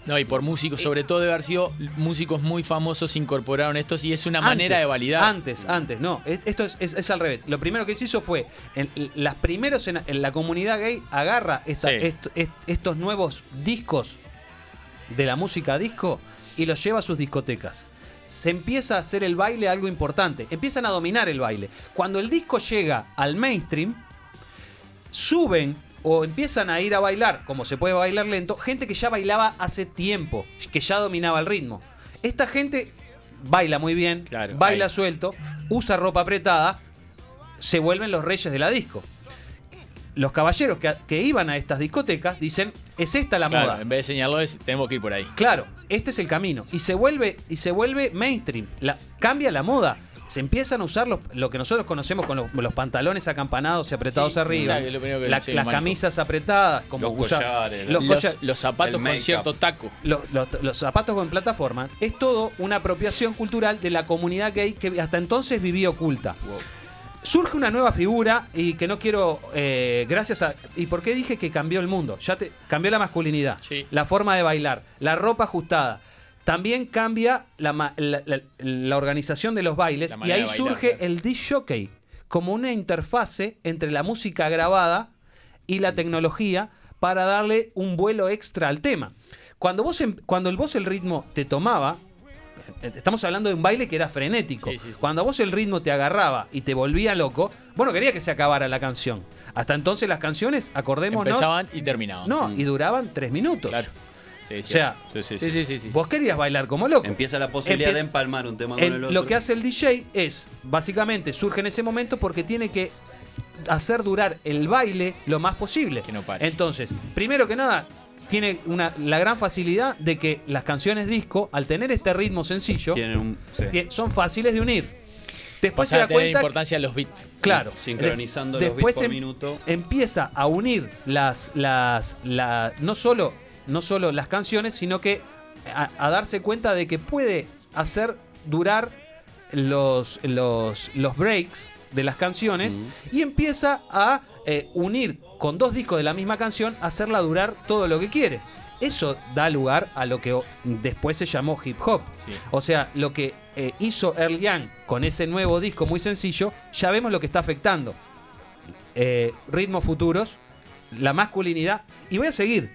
No, y por músicos, sobre todo de haber sido músicos muy famosos incorporaron estos y es una manera de validar. Antes, antes, no. es- Esto es, es- es al revés. Lo primero que se hizo fue, en, en las primeros en, en la comunidad gay agarra esta- Sí. est- est- estos nuevos discos de la música disco y los lleva a sus discotecas. Se empieza a hacer el baile algo importante. Empiezan a dominar el baile. Cuando el disco llega al mainstream, suben o empiezan a ir a bailar, como se puede bailar lento, gente que ya bailaba hace tiempo, que ya dominaba el ritmo. Esta gente baila muy bien, baila ahí. suelto, usa ropa apretada, se vuelven los reyes de la disco. Los caballeros que, que iban a estas discotecas dicen, es esta la Claro, moda. en vez de señalarlo, es, tenemos que ir por ahí. Claro, este es el camino. Y se vuelve, y se vuelve mainstream. La, cambia la moda. Se empiezan a usar los- lo que nosotros conocemos con los, los pantalones acampanados y apretados Sí, arriba. exacto, es lo primero que La- sí, las camisas apretadas, como Los collares, los, Los, colla- los zapatos con cierto taco. los, los- los zapatos con plataforma. Es todo una apropiación cultural de la comunidad gay que hasta entonces vivía oculta. Surge una nueva figura y que no quiero, eh, gracias a... ¿Y por qué dije que cambió el mundo? Ya te, cambió la masculinidad, Sí. la forma de bailar, la ropa ajustada. También cambia la, la- la- la organización de los bailes y ahí bailar, surge claro. el disc jockey como una interfase entre la música grabada y la tecnología para darle un vuelo extra al tema. Cuando vos em- cuando el vos el ritmo te tomaba, estamos hablando de un baile que era frenético. Sí, sí, sí. Cuando a vos el ritmo te agarraba y te volvía loco, vos no querías que se acabara la canción. Hasta entonces las canciones, acordémonos, Empezaban y terminaban. no, Mm. y duraban tres minutos. Claro. Sí, O sea, Sí, sí, sí, sí, sí, sí. vos querías bailar como loco. Empieza la posibilidad Empieza- de empalmar un tema con El- el otro. lo que hace el DJ es, básicamente, surge en ese momento porque tiene que hacer durar el baile lo más posible. Que no pare. Entonces, primero que nada, tiene una, la gran facilidad de que las canciones disco, al tener este ritmo sencillo, un. sí. son fáciles de unir. Después Pasa se a da tener cuenta importancia los beats. Claro. Sincronizando De- los beats por em- minuto. Empieza a unir las, las, la- no solo, no solo las canciones, sino que a, a darse cuenta de que puede hacer durar los, los, los breaks de las canciones y empieza a eh, unir con dos discos de la misma canción, hacerla durar todo lo que quiere. Eso da lugar a lo que después se llamó hip hop. Sí. O sea, lo que eh, hizo Earl Young con ese nuevo disco muy sencillo, ya vemos lo que está afectando. Eh, ritmos futuros, la masculinidad. Y voy a seguir.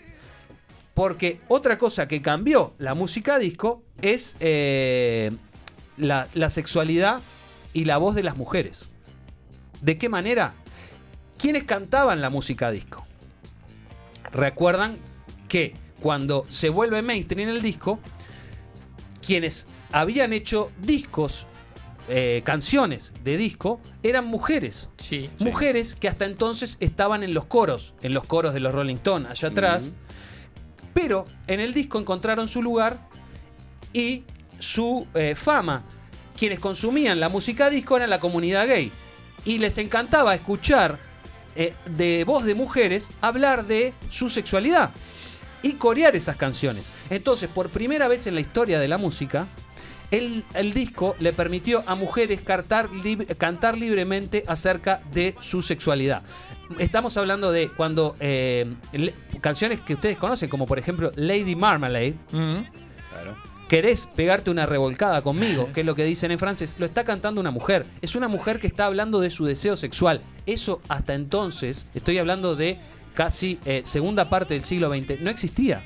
Porque otra cosa que cambió la música disco es eh, la, la sexualidad y la voz de las mujeres. ¿De qué manera? ¿Quiénes cantaban la música disco? Recuerdan que cuando se vuelve mainstream el disco, quienes habían hecho discos, eh, canciones de disco, eran mujeres. Sí. Mujeres que hasta entonces estaban en los coros, en los coros de los Rolling Stones, allá atrás. Pero en el disco encontraron su lugar y su eh, fama. Quienes consumían la música disco eran la comunidad gay. Y les encantaba escuchar eh, de voz de mujeres hablar de su sexualidad y corear esas canciones. Entonces, por primera vez en la historia de la música, el, el disco le permitió a mujeres cantar, lib- cantar libremente acerca de su sexualidad. Estamos hablando de cuando eh, canciones que ustedes conocen, como por ejemplo Lady Marmalade, Mm. Claro. ¿Querés pegarte una revolcada conmigo? Que es lo que dicen en francés. Lo está cantando una mujer. Es una mujer que está hablando de su deseo sexual. Eso hasta entonces, estoy hablando de casi eh, segunda parte del siglo XX, no existía.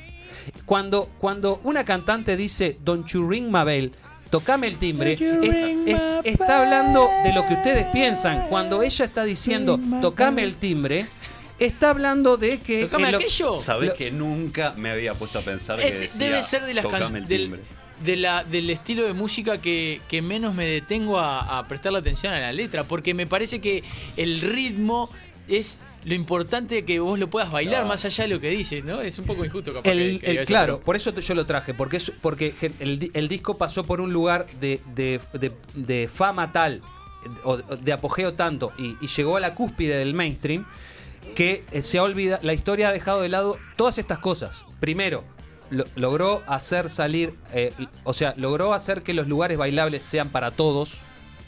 Cuando, cuando una cantante dice Don't you ring my bell, tocame el timbre, es- es- está hablando de lo que ustedes piensan. Cuando ella está diciendo tocame el timbre, está hablando de que. Tocame lo- aquello. Sabés lo- que nunca me había puesto a pensar que Es- decía, debe ser de las "Tocame canciones el del, timbre". de la- del estilo de música que, que menos me detengo a, a prestarle atención a la letra, porque me parece que el ritmo es lo importante que vos lo puedas bailar, No. más allá de lo que dices, ¿no? Es un poco injusto, capaz. El, que- que el- claro, por eso yo lo traje, porque, es, porque el, di- el disco pasó por un lugar de, de- de- de fama tal, o de, de apogeo tanto, y, y llegó a la cúspide del mainstream, que eh, se ha olvidado, la historia ha dejado de lado todas estas cosas. Primero, lo- logró hacer salir, eh, o sea, logró hacer que los lugares bailables sean para todos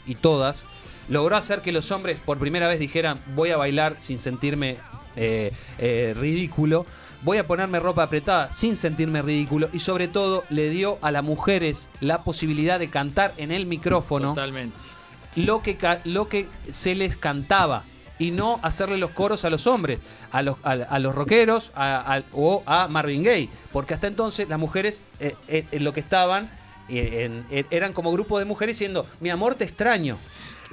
y todas. Logró hacer que los hombres por primera vez dijeran voy a bailar sin sentirme eh, eh, ridículo. Voy a ponerme ropa apretada sin sentirme ridículo. Y sobre todo le dio a las mujeres la posibilidad de cantar en el micrófono Totalmente. lo que, lo que se les cantaba y no hacerle los coros a los hombres, a los, a, los rockeros a- o a Marvin Gaye. Porque hasta entonces las mujeres eh, eh, en lo que estaban eh, eran como grupo de mujeres diciendo, mi amor te extraño.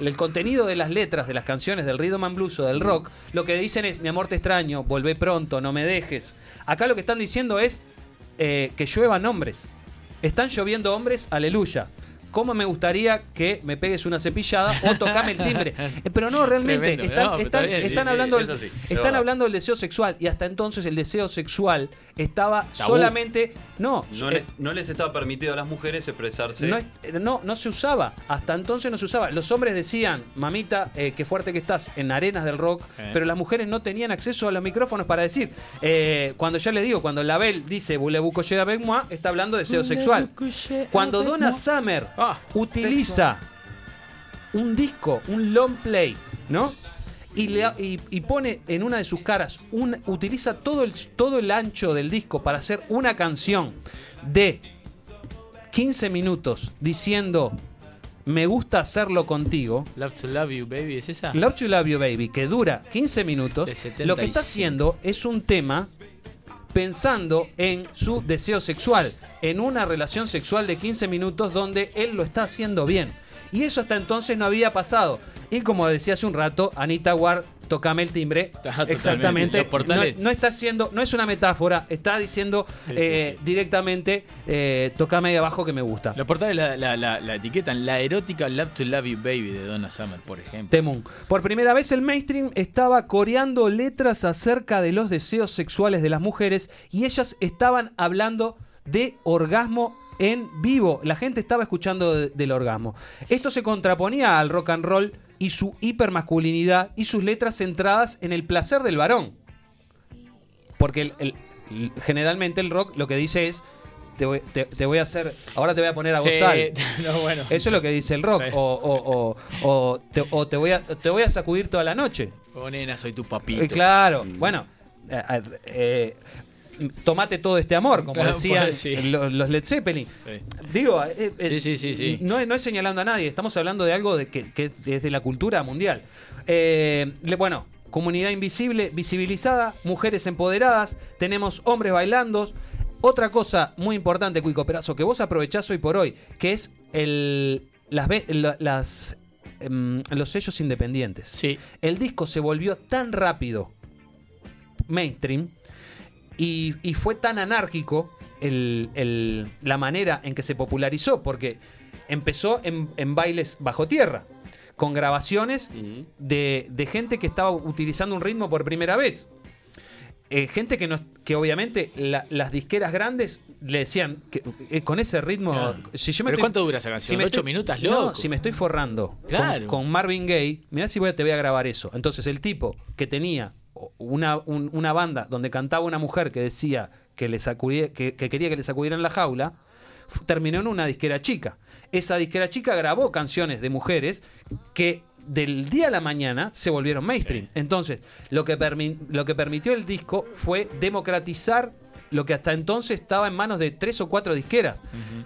El contenido de las letras de las canciones del rhythm and blues o del rock, lo que dicen es, mi amor te extraño, volvé pronto, no me dejes. Acá lo que están diciendo es que lluevan hombres. Están lloviendo hombres, aleluya. ¿Cómo me gustaría que me pegues una cepillada o tocame el timbre? Pero no, realmente, Tremendo. están, No, pero están- está bien, sí, están sí, hablando, del- están hablando del deseo sexual y hasta entonces el deseo sexual estaba Tabú. solamente... No, No, eh, le- no les estaba permitido a las mujeres expresarse. no, no, no se usaba. Hasta entonces no se usaba. Los hombres decían, mamita, eh, qué fuerte que estás en arenas del rock, Eh. pero las mujeres no tenían acceso a los micrófonos para decir. Eh, cuando ya le digo, cuando Label dice avec moi, está hablando de deseo sexual. Cuando Donna Summer Ah, utiliza un disco, un long play, ¿no? Y, le, y, y pone en una de sus caras, un, utiliza todo el, todo el ancho del disco para hacer una canción de 15 minutos diciendo me gusta hacerlo contigo. Love to Love You, baby, ¿es esa? Love to Love You Baby, que dura 15 minutos, De 75. lo que está haciendo es un tema pensando en su deseo sexual, en una relación sexual de 15 minutos donde él lo está haciendo bien. Y eso hasta entonces no había pasado. Y como decía hace un rato, Anita Ward, tocame el timbre. totalmente. Exactamente. No, no está haciendo, no es una metáfora, está diciendo eh, directamente, eh, tocame ahí abajo que me gusta. Los portales la, la, la, la etiquetan la erótica Love to Love You Baby de Donna Summer, por ejemplo. Temun. Por primera vez el mainstream estaba coreando letras acerca de los deseos sexuales de las mujeres y ellas estaban hablando de orgasmo en vivo. La gente estaba escuchando de- del orgasmo. Esto se contraponía al rock and roll y su hipermasculinidad y sus letras centradas en el placer del varón. Porque el- el- el- generalmente el rock lo que dice es te voy, te- te voy a hacer, ahora te voy a poner a Sí, gozar. no, bueno. Eso es lo que dice el rock. O, o- o- o te, voy a, te voy a sacudir toda la noche. Oh, nena, soy tu papito. Eh, claro, bueno. eh, eh, tomate todo este amor, como Claro, decían pues, sí. los, los Led Zeppelin. Sí. Digo, eh, eh. No, es- no es señalando a nadie, estamos hablando de algo de que, que es de la cultura mundial. Eh, le- bueno, comunidad invisible, visibilizada, mujeres empoderadas, tenemos hombres bailando. Otra cosa muy importante, Cuico Perazo, que vos aprovechás hoy por hoy, que es el, las, las, em, los sellos independientes. Sí. El disco se volvió tan rápido mainstream y, y fue tan anárquico el- el- la manera en que se popularizó, porque empezó en, en bailes bajo tierra, con grabaciones de, de gente que estaba utilizando un ritmo por primera vez. Eh, gente que, no, que obviamente la- las disqueras grandes le decían que eh, con ese ritmo. Claro. Si yo me ¿Pero estoy- cuánto dura esa canción? me ¿Ocho estoy- minutos, No, loco? si me estoy forrando con- Claro. con, Marvin Gaye, mirá si voy te voy a grabar eso. Entonces, el tipo que tenía una, un- una banda donde cantaba una mujer que decía que, le sacudía- que, que quería que le sacudieran la jaula, terminó en una disquera chica. Esa disquera chica grabó canciones de mujeres que del día a la mañana se volvieron mainstream. Entonces, lo que, permi- lo que permitió el disco fue democratizar lo que hasta entonces estaba en manos de tres o cuatro disqueras.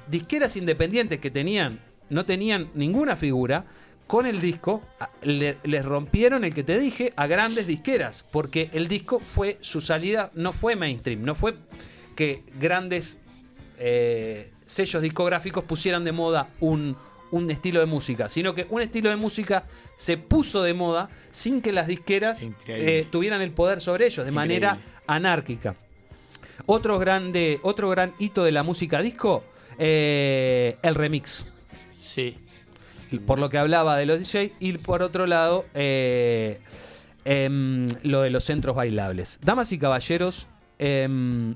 Disqueras independientes que tenían, no tenían ninguna figura, con el disco le- les rompieron el que te dije a grandes disqueras, porque el disco fue, su salida no fue mainstream, no fue que grandes eh, sellos discográficos pusieran de moda un, un estilo de música, sino que un estilo de música se puso de moda sin que las disqueras eh, tuvieran el poder sobre ellos, de Increíble. manera anárquica. Otro, grande, otro gran hito de la música disco, eh, el remix. Sí. Por lo que hablaba de los DJs y por otro lado, eh, em, lo de los centros bailables. Damas y caballeros, em,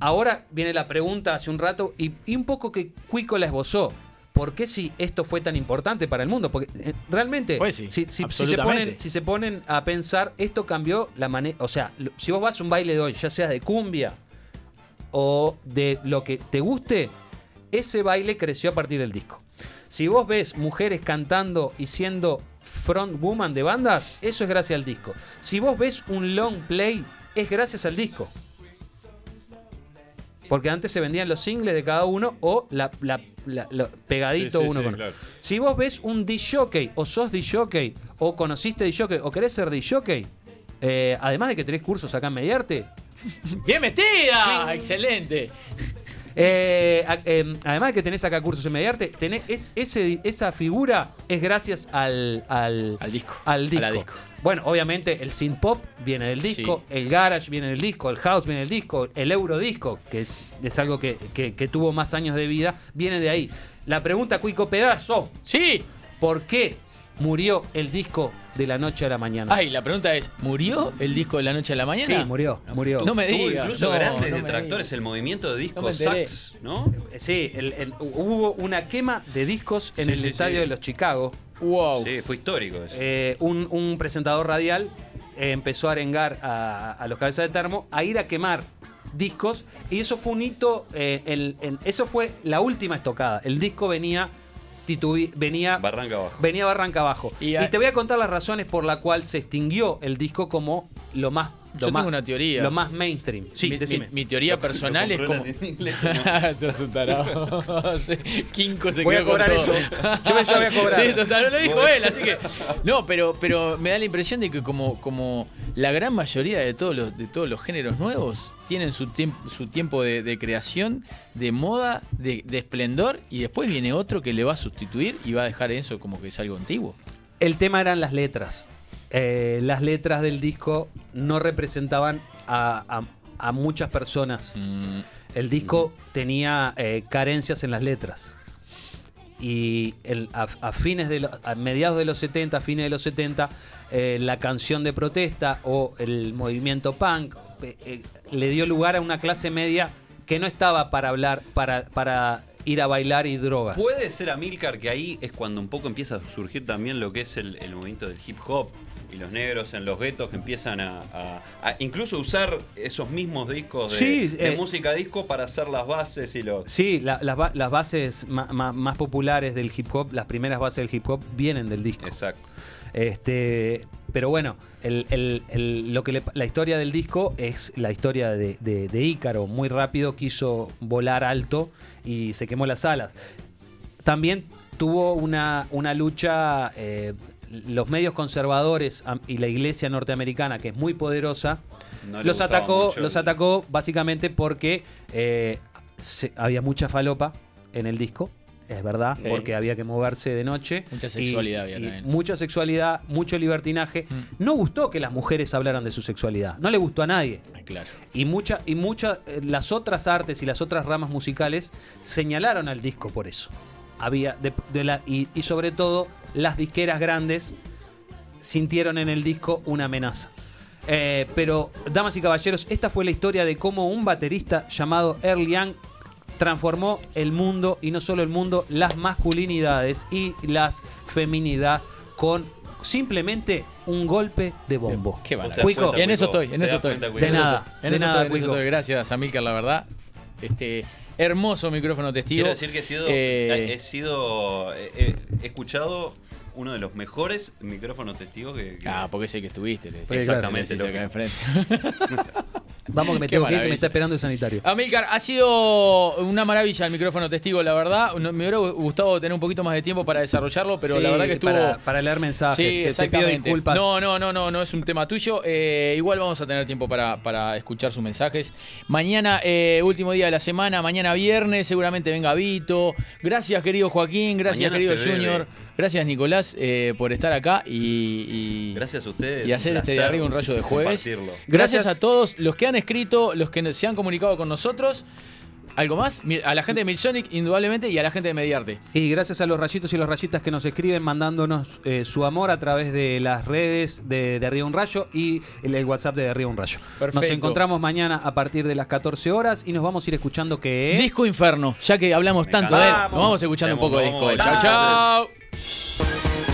ahora viene la pregunta hace un rato y, y un poco que Cuico la esbozó. ¿Por qué si esto fue tan importante para el mundo? Porque eh, realmente, Pues sí, si, si- si se ponen, si se ponen a pensar, esto cambió la manera. O sea, si vos vas a un baile de hoy, ya sea de cumbia o de lo que te guste, ese baile creció a partir del disco. Si vos ves mujeres cantando y siendo frontwoman de bandas, eso es gracias al disco. Si vos ves un long play, es gracias al disco. Porque antes se vendían los singles de cada uno o la, la- la- lo- pegadito Sí, sí, uno sí, con claro. Si vos ves un disjockey o sos disjockey o conociste disjockey o querés ser disjockey, eh, además de que tenés cursos acá en Mediarte, ¡Bien metida! ¡Excelente! Eh, eh, además de que tenés acá cursos en Mediarte, tenés, es, ese, esa figura es gracias al, al, Al disco. al A la disco. Bueno, obviamente el synth pop viene del disco, el garage viene del disco, el house viene del disco, el eurodisco, que es, es algo que, que- que tuvo más años de vida, viene de ahí. La pregunta, Cuico Pedazo. Sí. ¿Por qué murió el disco de la noche a la mañana? Ay, la pregunta es, ¿murió el disco de la noche a la mañana? Sí, murió, murió. No me digas. incluso no, grandes no detractores el movimiento de No disco me enteré. sax, ¿no? Sí, el- el- hubo una quema de discos en Sí, el sí, estadio sí. de los Chicago. Wow. Sí, fue histórico eso. Eh, un, un presentador radial eh, empezó a arengar a, a los cabezas de termo a ir a quemar discos y eso fue un hito, eh, el- el- eso fue la última estocada. El disco venía titubi- venía Barranca abajo. venía barranca abajo. Y Y, te voy a contar las razones por la cual se extinguió el disco como lo más Yo tengo una teoría. Lo más mainstream. Sí, mi, decime. mi- mi teoría personal es como. Tarado. Sí, Kinko se Voy a quedó con cobrar todo. eso. Yo me- yo voy a cobrar. Sí, total, lo dijo él, así que. No, pero, pero me da la impresión de que como, como la gran mayoría de todos los, de todos los géneros nuevos tienen su, tiemp- su tiempo de, de creación, de moda, de, de esplendor, y después viene otro que le va a sustituir y va a dejar eso como que es algo antiguo. El tema eran las letras. Eh, las letras del disco no representaban a, a- a muchas personas. Mm, El disco tenía eh, carencias en las letras. Y el- a, a fines de lo- a mediados de los 70, a fines de los 70, eh, la canción de protesta o el movimiento punk le dio lugar a una clase media que no estaba para hablar, para, para ir a bailar y drogas. Puede ser Amilcar que ahí es cuando un poco empieza a surgir también lo que es el, el movimiento del hip hop y los negros en los guetos que empiezan a, a- a incluso usar esos mismos discos de, Sí, de eh, música disco para hacer las bases y los... Sí, la- las las bases ma- ma- más populares del hip hop, las primeras bases del hip hop vienen del disco. Exacto. Este, pero bueno, el- el- el- lo que le- la historia del disco es la historia de, de- de Ícaro. Muy rápido quiso volar alto y se quemó las alas. También tuvo una, una lucha, eh, los medios conservadores y la iglesia norteamericana, que es muy poderosa, No los atacó, los atacó básicamente porque eh, se- había mucha falopa en el disco. Es verdad, Sí. porque había que moverse de noche. Mucha y- sexualidad había y también. Mucha sexualidad, mucho libertinaje. Mm. No gustó que las mujeres hablaran de su sexualidad. No le gustó a nadie. Claro. Y mucha, y mucha, eh, las otras artes y las otras ramas musicales señalaron al disco por eso. Había de- de la- y, y sobre todo las disqueras grandes sintieron en el disco una amenaza. Eh, pero, damas y caballeros, esta fue la historia de cómo un baterista llamado Earl Young transformó el mundo, y no solo el mundo, las masculinidades y las feminidad con simplemente un golpe de bombo. Qué. Cuico, Y en eso estoy, en ¿Te eso estoy. cuenta, de nada, En de eso nada, estoy, en eso estoy. Gracias, Amilcar, la verdad. Este hermoso micrófono testigo. Quiero decir que he sido, Eh, he sido, he, he- he escuchado uno de los mejores micrófonos testigos que, que- Ah, porque sé que estuviste. le decía. Sí, claro. Exactamente, decía acá enfrente. Vamos que me Qué tengo que ir, que me está esperando el sanitario. Amílcar, ha sido una maravilla el micrófono testigo, la verdad. No- Me hubiera gustado tener un poquito más de tiempo para desarrollarlo, pero Sí, la verdad que estuvo. Para, para leer mensajes. Sí, Te- te, pido exactamente. disculpas. No, no, no, no, no es un tema tuyo. Eh, igual vamos a tener tiempo para, para escuchar sus mensajes. Mañana, eh, último día de la semana, mañana viernes, seguramente venga Vito. Gracias, querido Joaquín, gracias, Mañana querido bebe. Gracias, Nicolás, eh, por estar acá y, y- Gracias a ustedes. y hacer este de arriba un rayo de jueves. Gracias. a todos los que han escrito, los que se han comunicado con nosotros. ¿Algo más? A la gente de Milsonic, indudablemente, y a la gente de Mediarte. Y gracias a los rayitos y los rayitas que nos escriben mandándonos eh, su amor a través de las redes de, de Arriba un Rayo y el, el WhatsApp de Arriba un Rayo. Nos Perfecto. encontramos mañana a partir de las 14 horas y nos vamos a ir escuchando que... Disco Inferno, ya que hablamos tanto de él, nos vamos escuchando un poco de disco. vamos. chau.